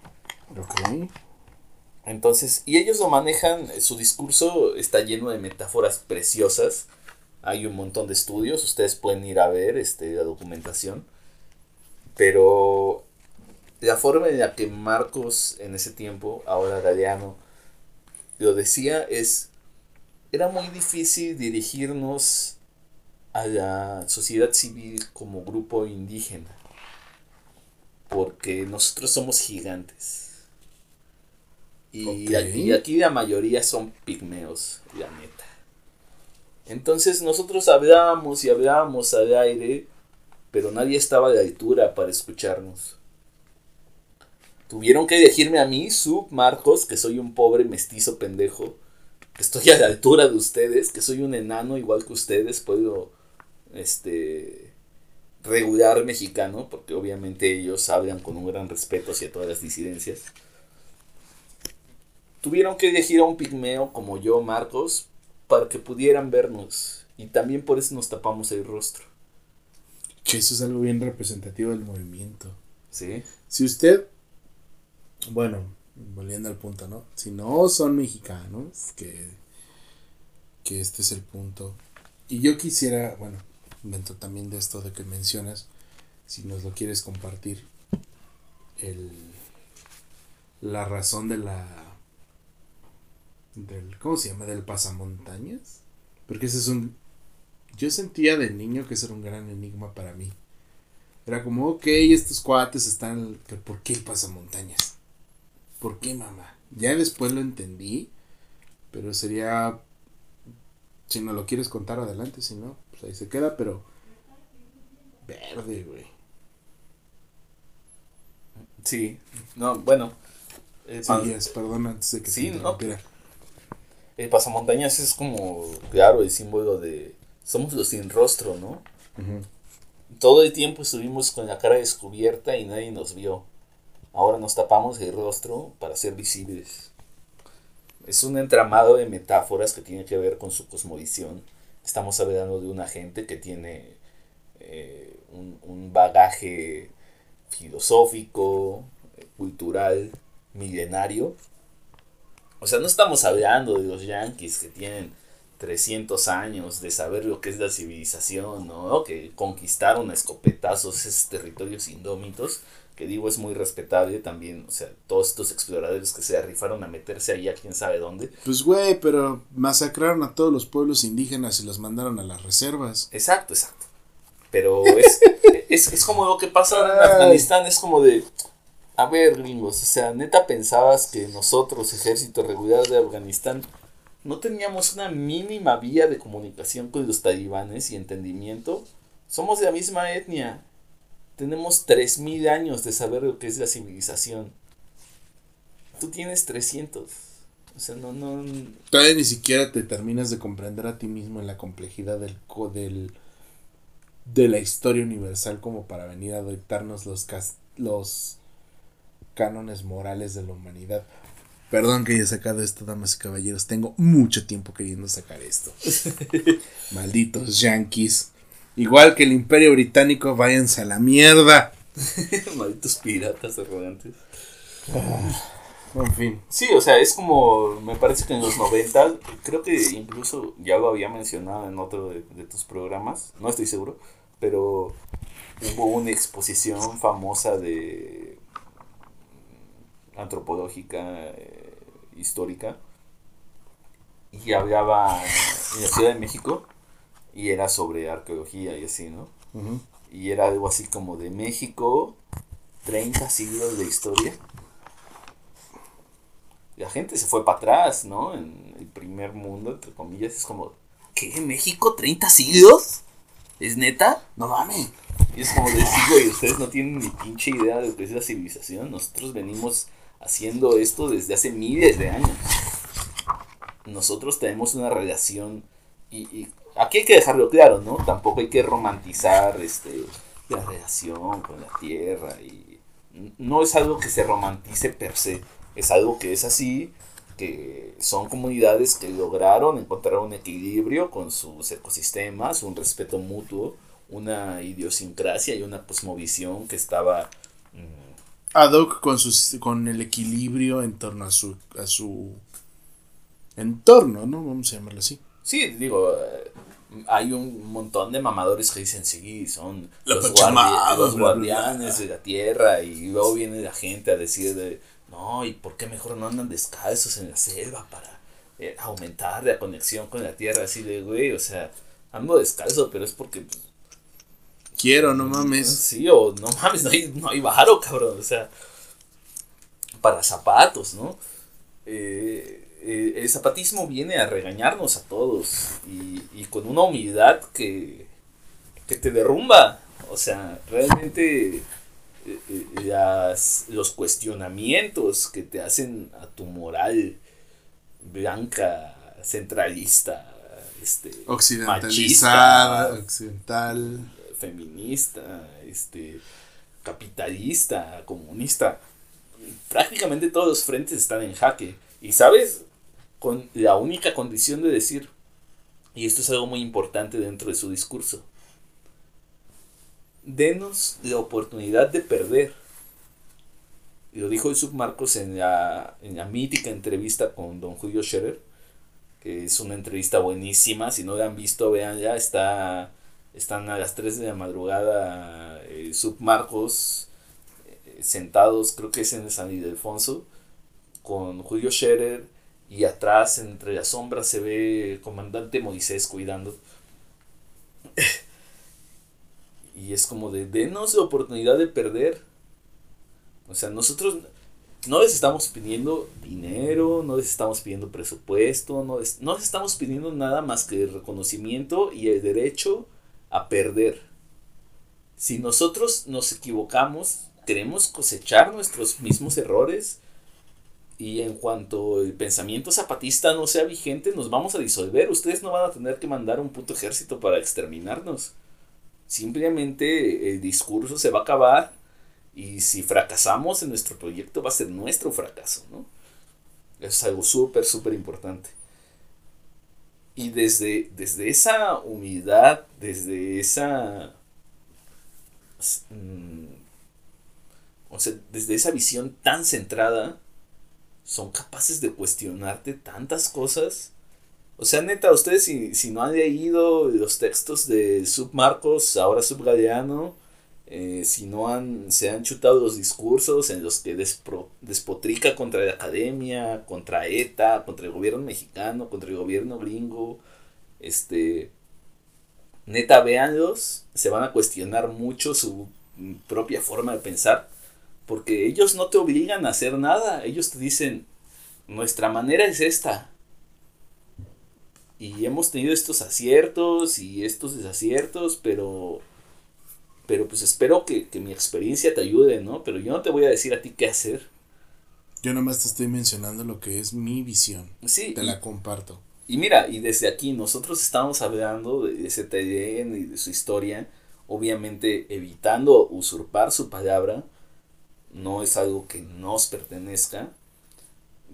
Entonces, y ellos lo manejan, su discurso está lleno de metáforas preciosas. Hay un montón de estudios, ustedes pueden ir a ver este, la documentación. Pero la forma en la que Marcos en ese tiempo, ahora Galeano, lo decía es, era muy difícil dirigirnos a la sociedad civil como grupo indígena, porque nosotros somos gigantes. Y, aquí, la mayoría son pigmeos, la neta. Entonces nosotros hablábamos y hablábamos al aire, pero nadie estaba a la altura para escucharnos. Tuvieron que elegirme a mí, Sub Marcos, que soy un pobre mestizo pendejo, que estoy a la altura de ustedes, que soy un enano igual que ustedes, puedo, este, regular mexicano, porque obviamente ellos hablan con un gran respeto hacia todas las disidencias. Tuvieron que elegir a un pigmeo como yo, Marcos, para que pudieran vernos. Y también por eso nos tapamos el rostro. Che, eso es algo bien representativo del movimiento. Sí. Si usted, bueno, volviendo al punto, ¿no? Si no son mexicanos, que, que este es el punto. Y yo quisiera, bueno, dentro también de esto de que mencionas, si nos lo quieres compartir, el, la razón de la del ¿cómo se llama? del pasamontañas, porque ese es un yo sentía de niño que ese era un gran enigma para mí. Era como, ok, estos cuates están, pero ¿por qué el pasamontañas? ¿Por qué, mamá? Ya después lo entendí, pero sería si no lo quieres contar adelante, si no, pues ahí se queda, pero verde, güey. Sí, no, bueno. sí, perdón antes de que sí, no, el pasamontañas es como, claro, el símbolo de somos los sin rostro, ¿no? Todo el tiempo estuvimos con la cara descubierta y nadie nos vio. Ahora nos tapamos el rostro para ser visibles. Es un entramado de metáforas que tiene que ver con su cosmovisión. Estamos hablando de una gente que tiene eh, un, un bagaje filosófico, cultural, milenario, o sea, no estamos hablando de los yanquis que tienen 300 años de saber lo que es la civilización, ¿no? Que conquistaron a escopetazos esos territorios indómitos, que digo es muy respetable también, o sea, todos estos exploradores que se arrifaron a meterse ahí a quién sabe dónde. Pues güey, pero masacraron a todos los pueblos indígenas y los mandaron a las reservas. Exacto, exacto. Pero es, es, es como lo que pasa en Afganistán, es como de, a ver, gringos, o sea, neta pensabas que nosotros, ejército regular de Afganistán, no teníamos una mínima vía de comunicación con los talibanes y entendimiento. Somos de la misma etnia. Tenemos 3.000 años de saber lo que es la civilización. Tú tienes 300. O sea, no, no... Todavía ni siquiera te terminas de comprender a ti mismo en la complejidad del, del de la historia universal como para venir a dictarnos los, los cánones morales de la humanidad. Perdón que haya sacado esto, damas y caballeros. Tengo mucho tiempo queriendo sacar esto. Malditos yankees. Igual que el imperio británico, váyanse a la mierda. Malditos piratas arrogantes. Ah, en fin. Sí, o sea, es como, me parece que en los 90, creo que incluso ya lo había mencionado en otro de, de tus programas, no estoy seguro, pero hubo una exposición famosa de antropológica eh, histórica y hablaba en la Ciudad de México y era sobre arqueología y así, ¿no? Y era algo así como de México, 30 siglos de historia. la gente se fue para atrás, ¿no? En el primer mundo, entre comillas, es como, ¿qué? ¿México? ¿30 siglos? ¿Es neta? No mames. Y es como decir, güey, ustedes no tienen ni pinche idea de lo que es la civilización. Nosotros venimos haciendo esto desde hace miles de años. Nosotros tenemos una relación y, y aquí hay que dejarlo claro, ¿no? Tampoco hay que romantizar este la relación con la tierra y no es algo que se romantice per se, es algo que es así, que son comunidades que lograron encontrar un equilibrio con sus ecosistemas, un respeto mutuo, una idiosincrasia y una cosmovisión que estaba mm, ad hoc con, sus, con el equilibrio en torno a su, a su entorno, ¿no? Vamos a llamarlo así. Sí, digo, eh, hay un montón de mamadores que dicen, sí, son los, guardianes de la tierra y luego viene la gente a decir, de, no, ¿y por qué mejor no andan descalzos en la selva para eh, aumentar la conexión con la tierra? Así de, güey, o sea, ando descalzo, pero es porque... Pues, Quiero, no mames. Sí, o no mames, no hay, no hay varo, cabrón, o sea, para zapatos, ¿no? Eh, eh, el zapatismo viene a regañarnos a todos y, con una humildad que, que, te derrumba. O sea, realmente eh, eh, los cuestionamientos que te hacen a tu moral blanca, centralista, este, occidentalizada, occidental, feminista, este, capitalista, comunista, prácticamente todos los frentes están en jaque. Y sabes, con la única condición de decir, y esto es algo muy importante dentro de su discurso, denos la oportunidad de perder. Lo dijo el Submarcos en la, en la mítica entrevista con don Julio Scherer, que es una entrevista buenísima, si no la han visto, vean ya, está, están a las 3 de la madrugada eh, Submarcos eh, sentados, creo que es en San Ildefonso, con Julio Scherer, y atrás entre las sombras se ve el comandante Moisés cuidando. y es como de, denos la oportunidad de perder. O sea, nosotros no les estamos pidiendo dinero, no les estamos pidiendo presupuesto, no les, no les estamos pidiendo nada más que el reconocimiento y el derecho a perder. Si nosotros nos equivocamos, queremos cosechar nuestros mismos errores y en cuanto el pensamiento zapatista no sea vigente, nos vamos a disolver. Ustedes no van a tener que mandar un puto ejército para exterminarnos. Simplemente el discurso se va a acabar y si fracasamos en nuestro proyecto va a ser nuestro fracaso, ¿no? Es algo súper, súper importante. Y desde, desde esa humildad, desde esa... Mm, o sea, desde esa visión tan centrada, son capaces de cuestionarte tantas cosas. O sea, neta, ustedes si, si no han leído los textos de Submarcos, ahora Subgaleano, eh, si no han, se han chutado los discursos en los que despotrica contra la academia, contra ETA, contra el gobierno mexicano, contra el gobierno gringo, este, neta, véanlos, se van a cuestionar mucho su propia forma de pensar porque ellos no te obligan a hacer nada. Ellos te dicen, nuestra manera es esta. Y hemos tenido estos aciertos y estos desaciertos, pero... Pero pues espero que, mi experiencia te ayude, ¿no? Pero yo no te voy a decir a ti qué hacer. Yo nomás te estoy mencionando lo que es mi visión. Sí. Te la comparto. Y mira, y desde aquí nosotros estamos hablando de TDN y de su historia, obviamente evitando usurpar su palabra, no es algo que nos pertenezca,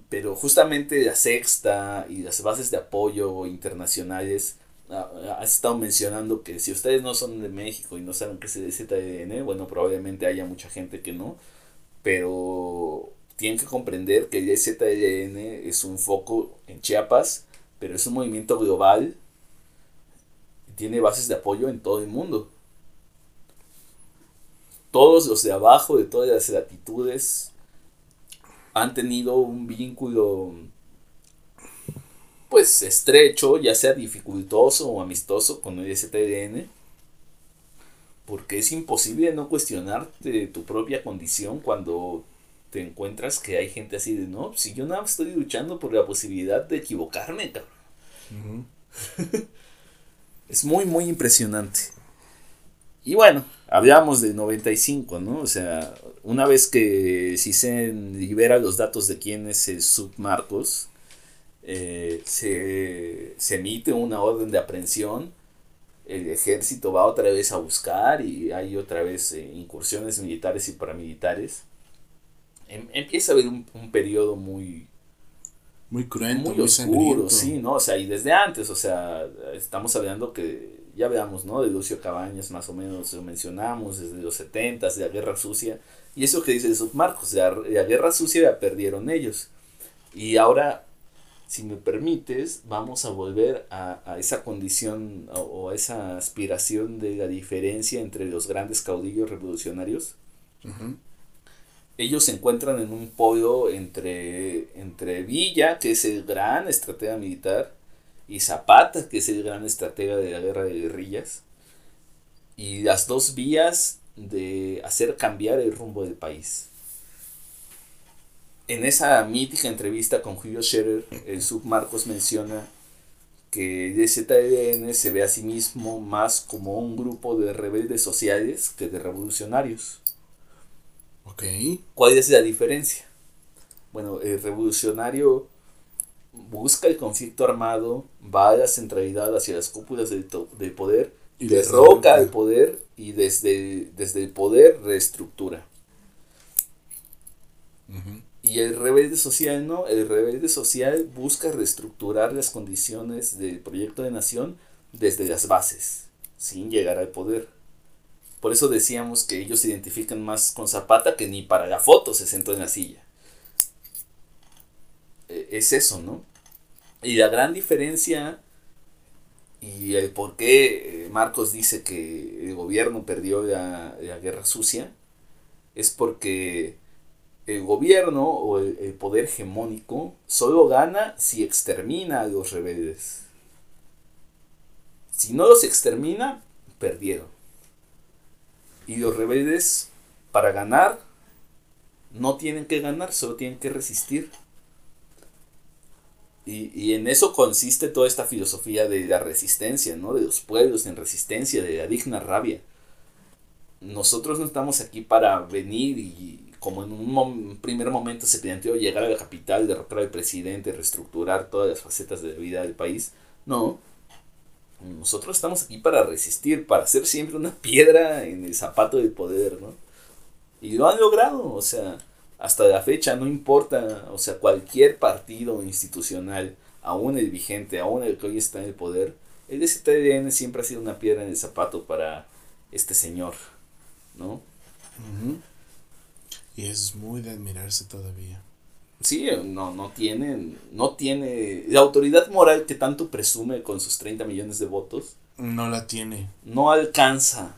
pero justamente la sexta y las bases de apoyo internacionales, has estado mencionando que si ustedes no son de México y no saben qué es el ZDN, bueno, probablemente haya mucha gente que no, pero tienen que comprender que el ZDN es un foco en Chiapas, pero es un movimiento global y tiene bases de apoyo en todo el mundo. Todos los de abajo, de todas las latitudes, han tenido un vínculo pues estrecho, ya sea dificultoso o amistoso con el STDN, porque es imposible no cuestionarte tu propia condición cuando te encuentras que hay gente así de, no, si yo nada estoy luchando por la posibilidad de equivocarme, cabrón. es muy, muy impresionante. Y bueno, hablamos de 95, ¿no? O sea, una vez que si se libera los datos de quién es el submarcos, eh, se, se emite una orden de aprehensión el ejército va otra vez a buscar y hay otra vez eh, incursiones militares y paramilitares. Em, empieza a haber un, periodo muy... Muy cruento, muy, oscuro, sí, ¿no? O sea, y desde antes, o sea, estamos hablando que, ya veamos, ¿no? De Lucio Cabañas más o menos lo mencionamos, desde los 70 de la Guerra Sucia. Y eso que dice Submarcos, la, la Guerra Sucia la perdieron ellos. Y ahora si me permites, vamos a volver a, esa condición o, a esa aspiración de la diferencia entre los grandes caudillos revolucionarios. Ellos se encuentran en un podio entre, entre Villa, que es el gran estratega militar, y Zapata, que es el gran estratega de la guerra de guerrillas, y las dos vías de hacer cambiar el rumbo del país en esa mítica entrevista con Julio Scherer, el submarcos menciona que ZDN se ve a sí mismo más como un grupo de rebeldes sociales que de revolucionarios. Ok. ¿Cuál es la diferencia? Bueno, el revolucionario busca el conflicto armado, va a la centralidad hacia las cúpulas del, poder, y derroca el poder y desde, desde el poder reestructura. Y el rebelde social no, el rebelde social busca reestructurar las condiciones del proyecto de nación desde las bases, sin llegar al poder. Por eso decíamos que ellos se identifican más con Zapata que ni para la foto se sentó en la silla. E, es eso, ¿no? Y la gran diferencia y el por qué eh, Marcos dice que el gobierno perdió la, la guerra sucia es porque el gobierno o el, poder hegemónico solo gana si extermina a los rebeldes. Si no los extermina, perdieron. Y los rebeldes, para ganar, no tienen que ganar, solo tienen que resistir. Y, y, en eso consiste toda esta filosofía de la resistencia, ¿no? De los pueblos en resistencia, de la digna rabia. Nosotros no estamos aquí para venir y como en un primer momento se planteó llegar a la capital, derrocar al presidente, reestructurar todas las facetas de la vida del país. No. Nosotros estamos aquí para resistir, para ser siempre una piedra en el zapato del poder, ¿no? Y lo han logrado, o sea, hasta la fecha no importa, o sea, cualquier partido institucional, aún el vigente, aún el que hoy está en el poder, el STDN siempre ha sido una piedra en el zapato para este señor, ¿no? Y es muy de admirarse todavía. Sí, no, no tiene, no tiene, la autoridad moral que tanto presume con sus 30 millones de votos. No la tiene. No alcanza.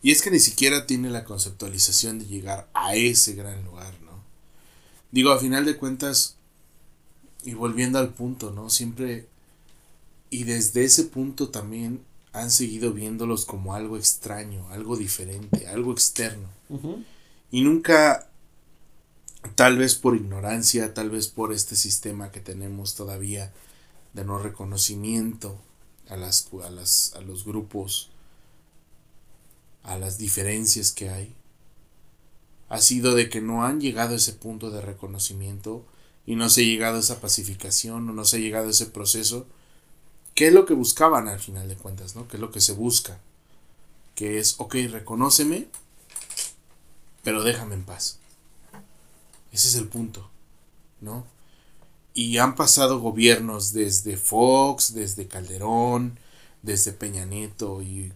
Y es que ni siquiera tiene la conceptualización de llegar a ese gran lugar, ¿no? Digo, a final de cuentas, y volviendo al punto, ¿no? Siempre, y desde ese punto también han seguido viéndolos como algo extraño, algo diferente, algo externo. Y nunca, tal vez por ignorancia, tal vez por este sistema que tenemos todavía de no reconocimiento a, las, a, las, a los grupos, a las diferencias que hay, ha sido de que no han llegado a ese punto de reconocimiento y no se ha llegado a esa pacificación o no se ha llegado a ese proceso. ¿Qué es lo que buscaban al final de cuentas? ¿no? ¿Qué es lo que se busca? Que es, ok, reconóceme, pero déjame en paz. Ese es el punto, ¿no? Y han pasado gobiernos desde Fox, desde Calderón, desde Peña Nieto y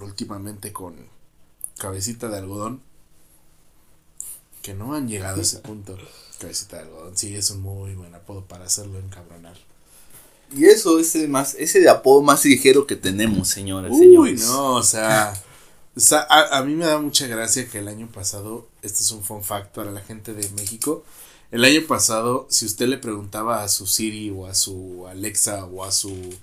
últimamente con Cabecita de Algodón, que no han llegado a ese punto. Cabecita de Algodón, sí, es un muy buen apodo para hacerlo encabronar. Y eso es el más, ese de apodo más ligero que tenemos, señoras, Uy, señores. no, o sea, a, mí me da mucha gracia que el año pasado, este es un fun fact para la gente de México, el año pasado, si usted le preguntaba a su Siri o a su Alexa o a su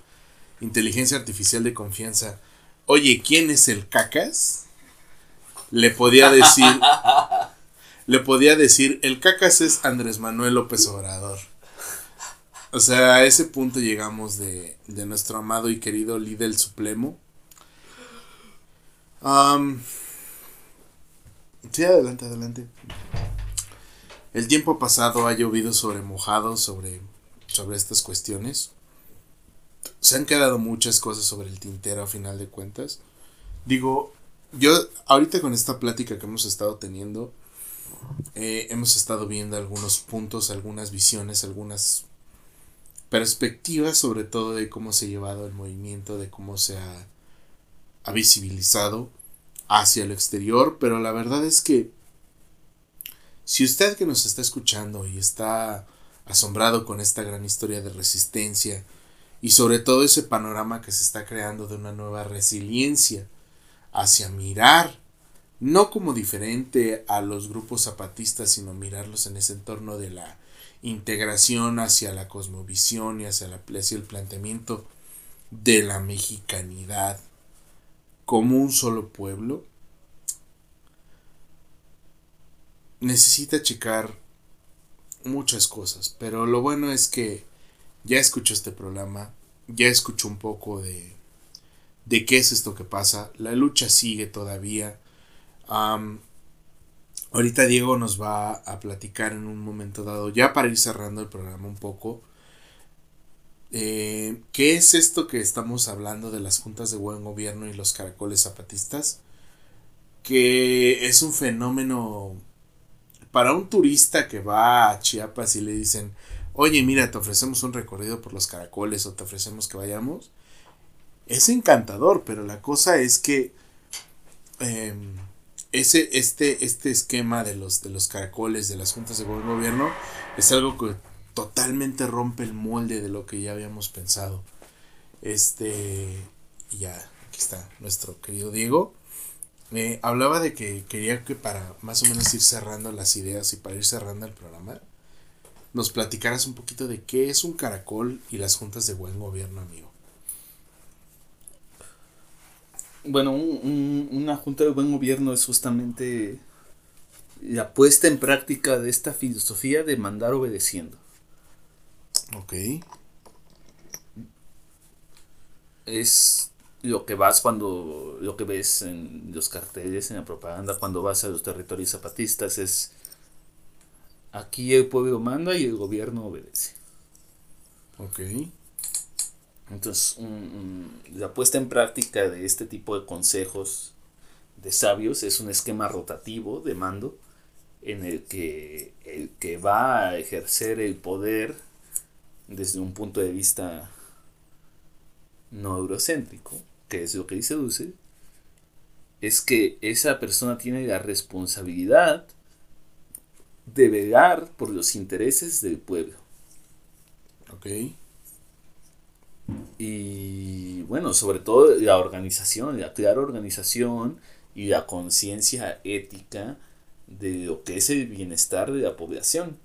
inteligencia artificial de confianza, oye, ¿quién es el cacas? Le podía decir, le podía decir, el cacas es Andrés Manuel López Obrador. O sea, a ese punto llegamos de, de nuestro amado y querido líder supremo. Sí, adelante, adelante. El tiempo pasado ha llovido sobre mojado sobre, sobre estas cuestiones. Se han quedado muchas cosas sobre el tintero a final de cuentas. Digo, yo ahorita con esta plática que hemos estado teniendo, eh, hemos estado viendo algunos puntos, algunas visiones, algunas perspectivas sobre todo de cómo se ha llevado el movimiento, de cómo se ha, ha visibilizado hacia el exterior, pero la verdad es que si usted que nos está escuchando y está asombrado con esta gran historia de resistencia y sobre todo ese panorama que se está creando de una nueva resiliencia hacia mirar no como diferente a los grupos zapatistas, sino mirarlos en ese entorno de la integración hacia la cosmovisión y hacia, la, hacia el planteamiento de la mexicanidad como un solo pueblo, necesita checar muchas cosas, pero lo bueno es que ya escuchó este programa, ya escuchó un poco de, de qué es esto que pasa, la lucha sigue todavía. ahorita Diego nos va a platicar en un momento dado, ya para ir cerrando el programa un poco, eh, ¿qué es esto que estamos hablando de las juntas de buen gobierno y los caracoles zapatistas? Que es un fenómeno para un turista que va a Chiapas y le dicen, oye, mira, te ofrecemos un recorrido por los caracoles o te ofrecemos que vayamos, es encantador, pero la cosa es que em, ese, este, este esquema de los, de los caracoles, de las juntas de gobierno, es algo que totalmente rompe el molde de lo que ya habíamos pensado. Este, ya, aquí está nuestro querido Diego. Me hablaba de que quería que para más o menos ir cerrando las ideas y para ir cerrando el programa, nos platicaras un poquito de qué es un caracol y las juntas de buen gobierno, amigo. Bueno, una junta de buen gobierno es justamente la puesta en práctica de esta filosofía de mandar obedeciendo. Ok. Es lo que vas cuando, lo que ves en los carteles, en la propaganda, cuando vas a los territorios zapatistas, es aquí el pueblo manda y el gobierno obedece. Ok. Entonces, la puesta en práctica de este tipo de consejos de sabios es un esquema rotativo de mando en el que el que va a ejercer el poder desde un punto de vista no eurocéntrico que es lo que dice Dulce, es que esa persona tiene la responsabilidad de velar por los intereses del pueblo. Ok. Y bueno, sobre todo la organización, la clara organización y la conciencia ética de lo que es el bienestar de la población.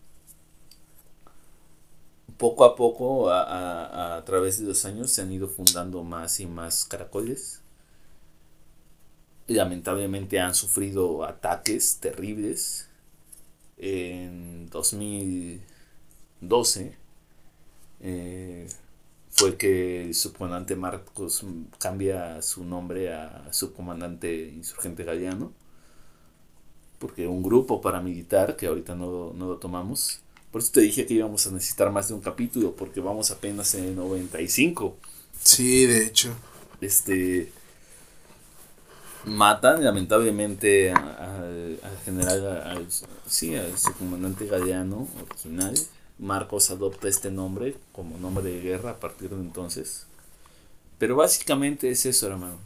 Poco a poco, a, a, través de los años, se han ido fundando más y más caracoles. Lamentablemente han sufrido ataques terribles. En 2012 eh, fue que el subcomandante Marcos cambia su nombre a subcomandante insurgente galeano. Porque un grupo paramilitar, que ahorita no, no lo tomamos, por eso te dije que íbamos a necesitar más de un capítulo, porque vamos apenas en el 95. Sí, de hecho. Este. Matan lamentablemente al general, al, sí, al subcomandante Galeano original. Marcos adopta este nombre como nombre de guerra a partir de entonces. Pero básicamente es eso, hermano.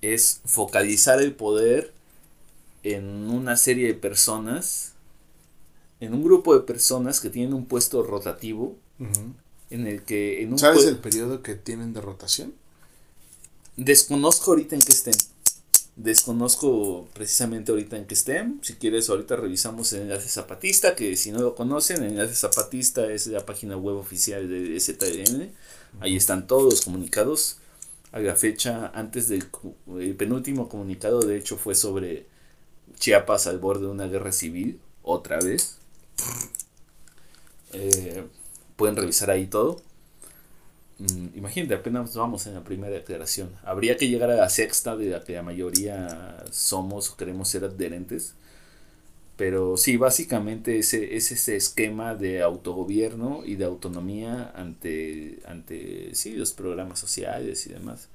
Es focalizar el poder en una serie de personas en un grupo de personas que tienen un puesto rotativo, en el que... En un ¿Sabes el periodo que tienen de rotación? Desconozco ahorita en qué estén. Desconozco precisamente ahorita en qué estén. Si quieres, ahorita revisamos el enlace zapatista, que si no lo conocen, el enlace zapatista es la página web oficial de ZLN. Ahí están todos los comunicados. A la fecha, antes del el penúltimo comunicado, de hecho, fue sobre Chiapas al borde de una guerra civil, otra vez. Eh, pueden revisar ahí todo. Mm, imagínate, apenas vamos en la primera declaración. Habría que llegar a la sexta, de la que la mayoría somos o queremos ser adherentes. Pero sí, básicamente ese, es ese esquema de autogobierno y de autonomía ante, ante sí, los programas sociales y demás.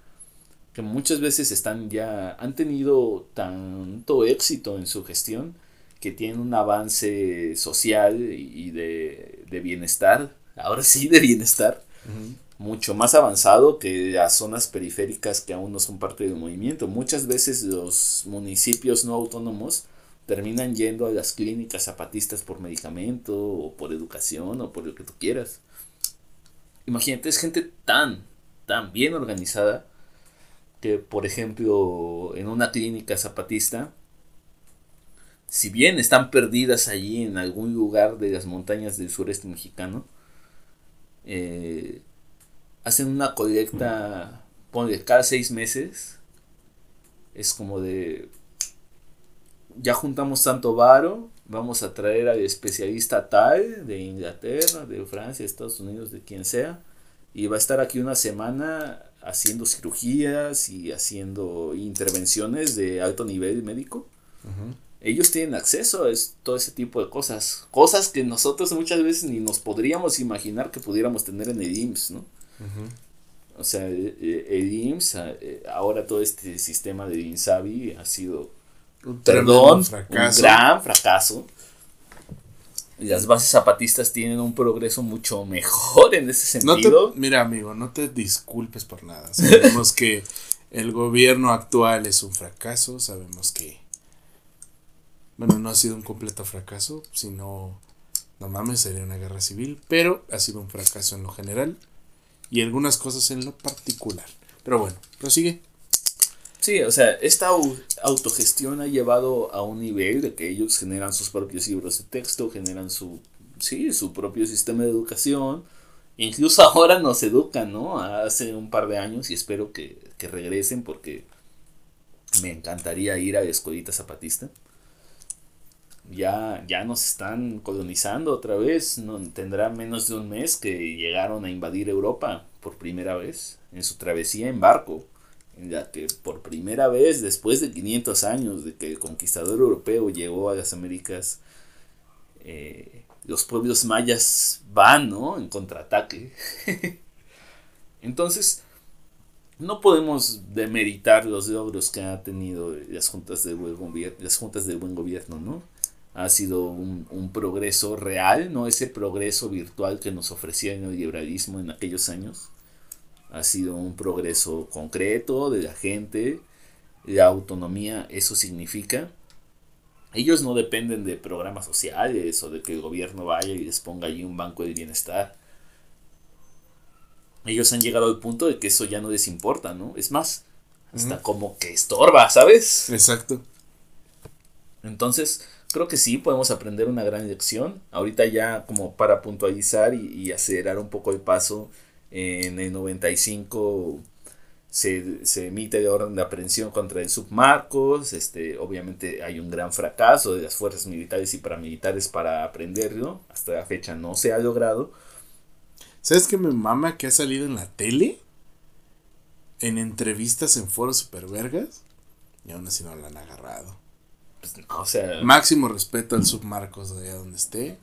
Que muchas veces están ya, han tenido tanto éxito en su gestión que tienen un avance social y de, bienestar, ahora sí de bienestar, mucho más avanzado que las zonas periféricas que aún no son parte del movimiento. Muchas veces los municipios no autónomos terminan yendo a las clínicas zapatistas por medicamento o por educación o por lo que tú quieras. Imagínate, es gente tan, tan bien organizada que, por ejemplo, en una clínica zapatista, si bien están perdidas allí en algún lugar de las montañas del sureste mexicano, eh, hacen una colecta, ponle, cada seis meses. Es como de, ya juntamos tanto varo, vamos a traer al especialista tal de Inglaterra, de Francia, Estados Unidos, de quien sea, y va a estar aquí una semana haciendo cirugías y haciendo intervenciones de alto nivel médico. Ellos tienen acceso a todo ese tipo de cosas, cosas que nosotros muchas veces ni nos podríamos imaginar que pudiéramos tener en el IMSS, ¿no? O sea, el, IMSS, eh, ahora todo este sistema de INSABI ha sido un perdón, fracaso. un gran fracaso. Las bases zapatistas tienen un progreso mucho mejor en ese sentido. mira, amigo, no te disculpes por nada. Sabemos que el gobierno actual es un fracaso. Sabemos que. Bueno, no ha sido un completo fracaso, sino. No mames, sería una guerra civil. Pero ha sido un fracaso en lo general. Y algunas cosas en lo particular. Pero bueno, prosigue. Sí, o sea, esta autogestión ha llevado a un nivel de que ellos generan sus propios libros de texto, generan su, sí, su propio sistema de educación. Incluso ahora nos educan, ¿no? Hace un par de años y espero que, regresen porque me encantaría ir a la escuelita zapatista. Ya, ya nos están colonizando otra vez. No, tendrá menos de un mes que llegaron a invadir Europa por primera vez en su travesía en barco en la que por primera vez después de 500 años de que el conquistador europeo llegó a las Américas, eh, los pueblos mayas van, ¿no? En contraataque. Entonces, no podemos demeritar los logros que han tenido las juntas de buen gobierno, las juntas de buen gobierno, ¿no? Ha sido un, un, progreso real, no ese progreso virtual que nos ofrecía el liberalismo en aquellos años ha sido un progreso concreto de la gente, la autonomía, eso significa. Ellos no dependen de programas sociales o de que el gobierno vaya y les ponga allí un banco de bienestar. Ellos han llegado al punto de que eso ya no les importa, ¿no? Es más, hasta como que estorba, ¿sabes? Exacto. Entonces, creo que sí, podemos aprender una gran lección. Ahorita ya como para puntualizar y, acelerar un poco el paso, en el 95 se, se emite la orden de aprehensión contra el submarcos. Este, obviamente hay un gran fracaso de las fuerzas militares y paramilitares para aprenderlo. Hasta la fecha no se ha logrado. ¿Sabes que mi mamá que ha salido en la tele? En entrevistas en foros supervergas. Y aún así no la han agarrado. Pues, o sea. Máximo respeto al submarcos de allá donde esté.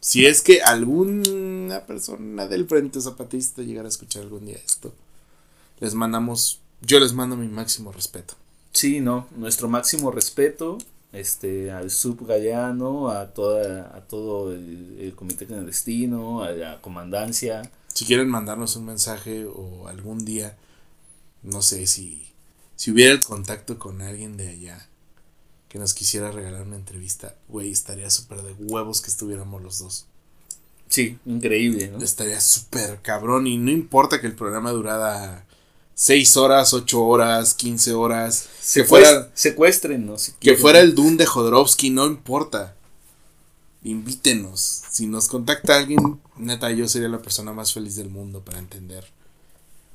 Si es que alguna persona del Frente Zapatista llegara a escuchar algún día esto, les mandamos, yo les mando mi máximo respeto. Sí, no, nuestro máximo respeto este al sub Galeano, a toda a todo el, comité clandestino, a la comandancia. Si quieren mandarnos un mensaje o algún día no sé si si hubiera el contacto con alguien de allá que nos quisiera regalar una entrevista, güey, estaría súper de huevos que estuviéramos los dos. Sí, increíble, ¿no? Estaría súper cabrón y no importa que el programa durara 6 horas, 8 horas, 15 horas. Se fuera, secuestren, ¿no? que fuera el Doom de Jodorowsky, no importa. Invítenos. Si nos contacta alguien, neta, yo sería la persona más feliz del mundo para entender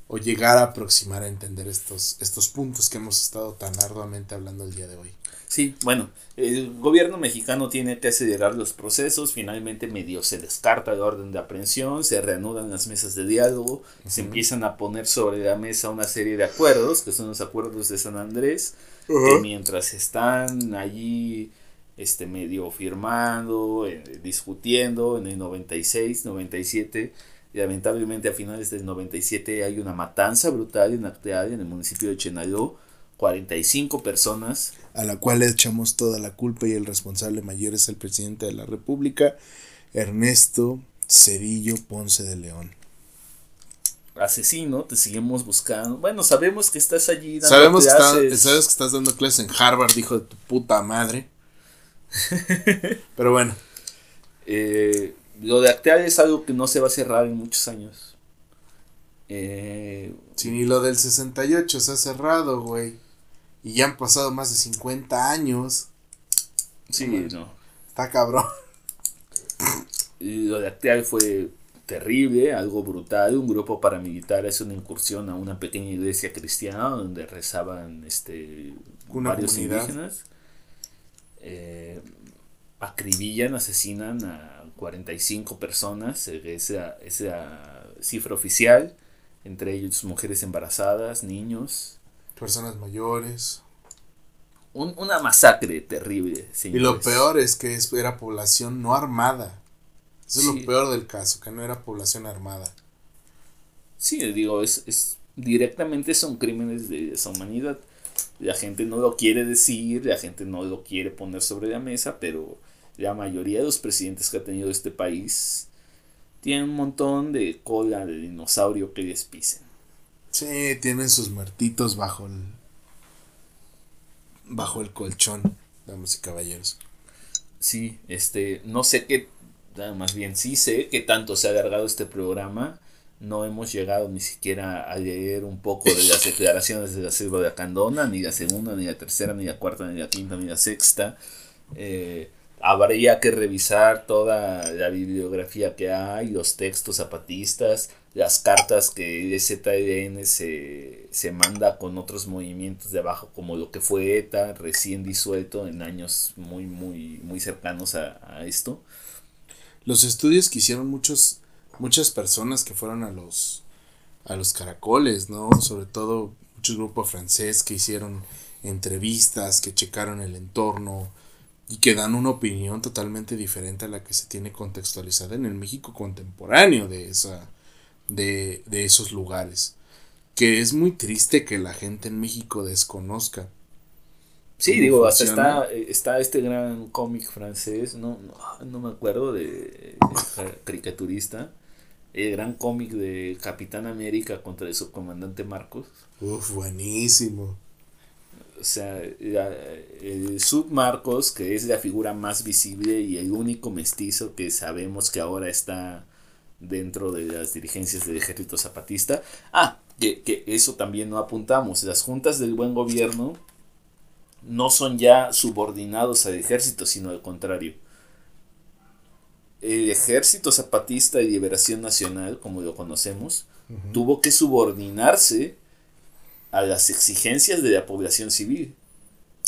o llegar a aproximar a entender estos, estos puntos que hemos estado tan arduamente hablando el día de hoy. Sí, bueno, el gobierno mexicano tiene que acelerar los procesos, finalmente medio se descarta el orden de aprehensión, se reanudan las mesas de diálogo, se empiezan a poner sobre la mesa una serie de acuerdos, que son los acuerdos de San Andrés, que mientras están allí este medio firmando, eh, discutiendo en el 96, 97, y lamentablemente a finales del 97 hay una matanza brutal en Acteal, en el municipio de Chenaló, 45 personas. A la cual le echamos toda la culpa y el responsable mayor es el presidente de la República, Ernesto Cedillo Ponce de León. Asesino, te seguimos buscando. Bueno, sabemos que estás allí. Dando sabemos, que sabes que estás dando clases en Harvard, hijo de tu puta madre. Pero bueno. Eh, lo de Acteal es algo que no se va a cerrar en muchos años. Eh, si ni lo del 68 se ha cerrado, güey. Y ya han pasado más de 50 años. Sí, no. Está cabrón. Y lo de Acteal fue terrible, algo brutal. Un grupo paramilitar es una incursión a una pequeña iglesia cristiana donde rezaban este, varios indígenas. Eh, acribillan, asesinan a 45 personas, esa, esa cifra oficial, entre ellos mujeres embarazadas, niños. Personas mayores. una masacre terrible. Y lo peor es que era población no armada. Eso es lo peor del caso, que no era población armada. Sí, digo, es, es directamente son crímenes de humanidad La gente no lo quiere decir, la gente no lo quiere poner sobre la mesa, pero la mayoría de los presidentes que ha tenido este país tienen un montón de cola de dinosaurio que les pisen. Sí, tienen sus muertitos bajo el bajo el colchón, damas y caballeros. Sí, este, no sé qué, más bien sí sé que tanto se ha alargado este programa. No hemos llegado ni siquiera a leer un poco de las declaraciones de la selva de Acandona, ni la segunda, ni la tercera, ni la cuarta, ni la quinta, ni la sexta. Eh, habría que revisar toda la bibliografía que hay, los textos zapatistas, las cartas que ZLN se, se manda con otros movimientos de abajo, como lo que fue ETA, recién disuelto en años muy, muy, muy cercanos a, a esto. Los estudios que hicieron muchos, muchas personas que fueron a los, a los caracoles, ¿no? Sobre todo muchos grupos francés que hicieron entrevistas, que checaron el entorno, y que dan una opinión totalmente diferente a la que se tiene contextualizada en el México contemporáneo de esa de, de esos lugares. Que es muy triste que la gente en México desconozca sí digo hasta está está este gran cómic francés no, no, no me acuerdo de, caricaturista. El gran cómic de Capitán América contra el subcomandante Marcos. Uf buenísimo. O sea, el Submarcos, que es la figura más visible y el único mestizo que sabemos que ahora está dentro de las dirigencias del ejército zapatista. Ah, que, que eso también no apuntamos. Las juntas del buen gobierno no son ya subordinados al ejército, sino al contrario. El ejército zapatista de liberación nacional, como lo conocemos, tuvo que subordinarse a las exigencias de la población civil.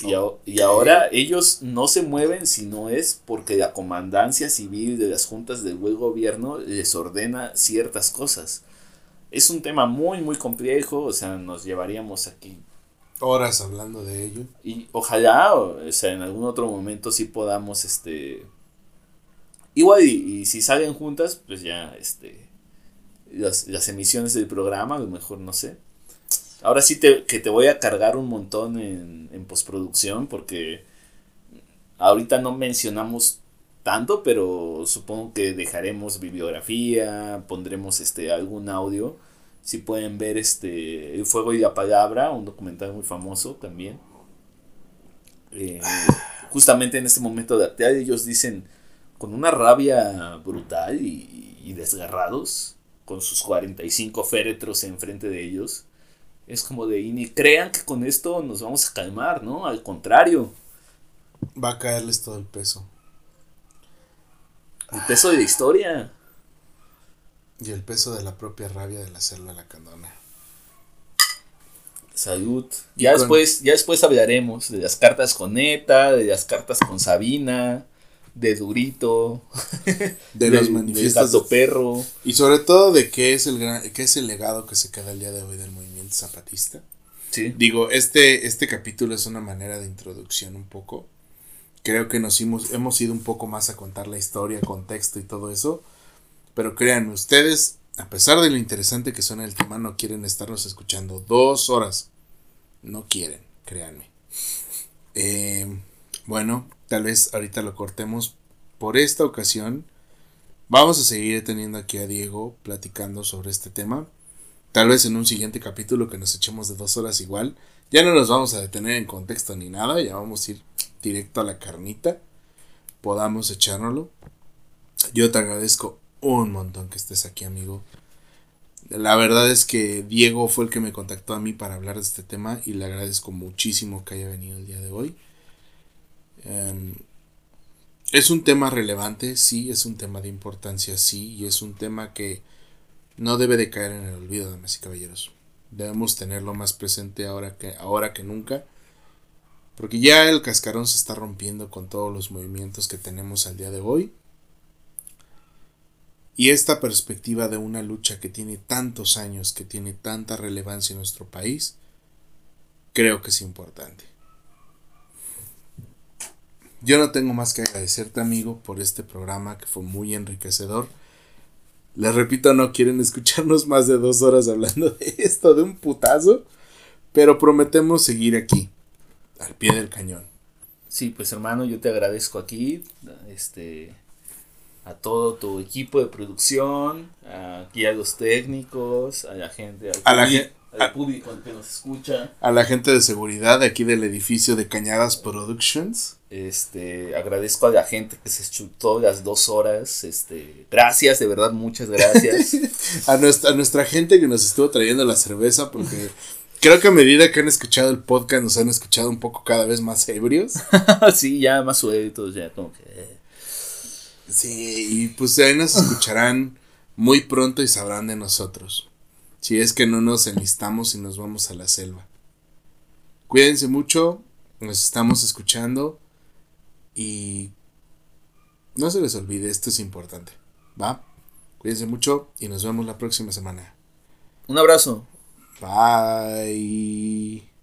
Y, ahora ellos no se mueven si no es porque la comandancia civil de las juntas del buen gobierno les ordena ciertas cosas. Es un tema muy, muy complejo, o sea, nos llevaríamos aquí horas hablando de ello. Y ojalá, o sea, en algún otro momento sí podamos, este... Igual, y, si salen juntas, pues ya, este... Las, las emisiones del programa, a lo mejor no sé Ahora sí te, que te voy a cargar un montón en, en postproducción porque ahorita no mencionamos tanto, pero supongo que dejaremos bibliografía, pondremos este algún audio. Si pueden ver este El Fuego y la Palabra, un documental muy famoso también. Eh, justamente en este momento de Acteal ellos dicen con una rabia brutal y, y desgarrados, con sus 45 féretros enfrente de ellos, es como de, y ni crean que con esto nos vamos a calmar, ¿no? Al contrario. Va a caerles todo el peso. El peso de la historia. Y el peso de la propia rabia de la selva la candona. Salud. Ya después, ya después hablaremos de las cartas con Neta, de las cartas con Sabina, de Durito, de, los manifiestos. De perro. Y sobre todo de qué es el gran, qué es el legado que se queda el día de hoy del movimiento zapatista. Sí. Digo, este, este capítulo es una manera de introducción un poco. Creo que nos hemos, hemos ido un poco más a contar la historia, contexto y todo eso. Pero créanme, ustedes a pesar de lo interesante que suena el tema, no quieren estarnos escuchando dos horas. No quieren, créanme. Eh, bueno, tal vez ahorita lo cortemos por esta ocasión. Vamos a seguir teniendo aquí a Diego platicando sobre este tema. Tal vez en un siguiente capítulo que nos echemos de dos horas igual. Ya no nos vamos a detener en contexto ni nada. Ya vamos a ir directo a la carnita. Podamos echárnoslo. Yo te agradezco un montón que estés aquí, amigo. La verdad es que Diego fue el que me contactó a mí para hablar de este tema y le agradezco muchísimo que haya venido el día de hoy. Em, es un tema relevante, sí, es un tema de importancia, sí, y es un tema que no debe de caer en el olvido, damas y caballeros. Debemos tenerlo más presente ahora que, ahora que nunca, porque ya el cascarón se está rompiendo con todos los movimientos que tenemos al día de hoy y esta perspectiva de una lucha que tiene tantos años, que tiene tanta relevancia en nuestro país, creo que es importante. Yo no tengo más que agradecerte amigo por este programa que fue muy enriquecedor. Les repito, no quieren escucharnos más de dos horas hablando de esto, de un putazo, pero prometemos seguir aquí, al pie del cañón. Sí, pues hermano, yo te agradezco aquí, este, a todo tu equipo de producción, aquí a los técnicos, a la gente, al, a la público que nos escucha. A la gente de seguridad de aquí del edificio de Cañadas Productions. Este, agradezco a la gente que se chutó las dos horas. Este, gracias, de verdad, muchas gracias. a, nuestra, a nuestra gente que nos estuvo trayendo la cerveza, porque creo que a medida que han escuchado el podcast, nos han escuchado un poco cada vez más ebrios. sí, ya más sueltos, ya como que. Eh. Sí, y pues ahí nos escucharán muy pronto y sabrán de nosotros. Si es que no nos enlistamos y nos vamos a la selva. Cuídense mucho, nos estamos escuchando y no se les olvide, esto es importante. ¿Va? Cuídense mucho y nos vemos la próxima semana. Un abrazo. Bye.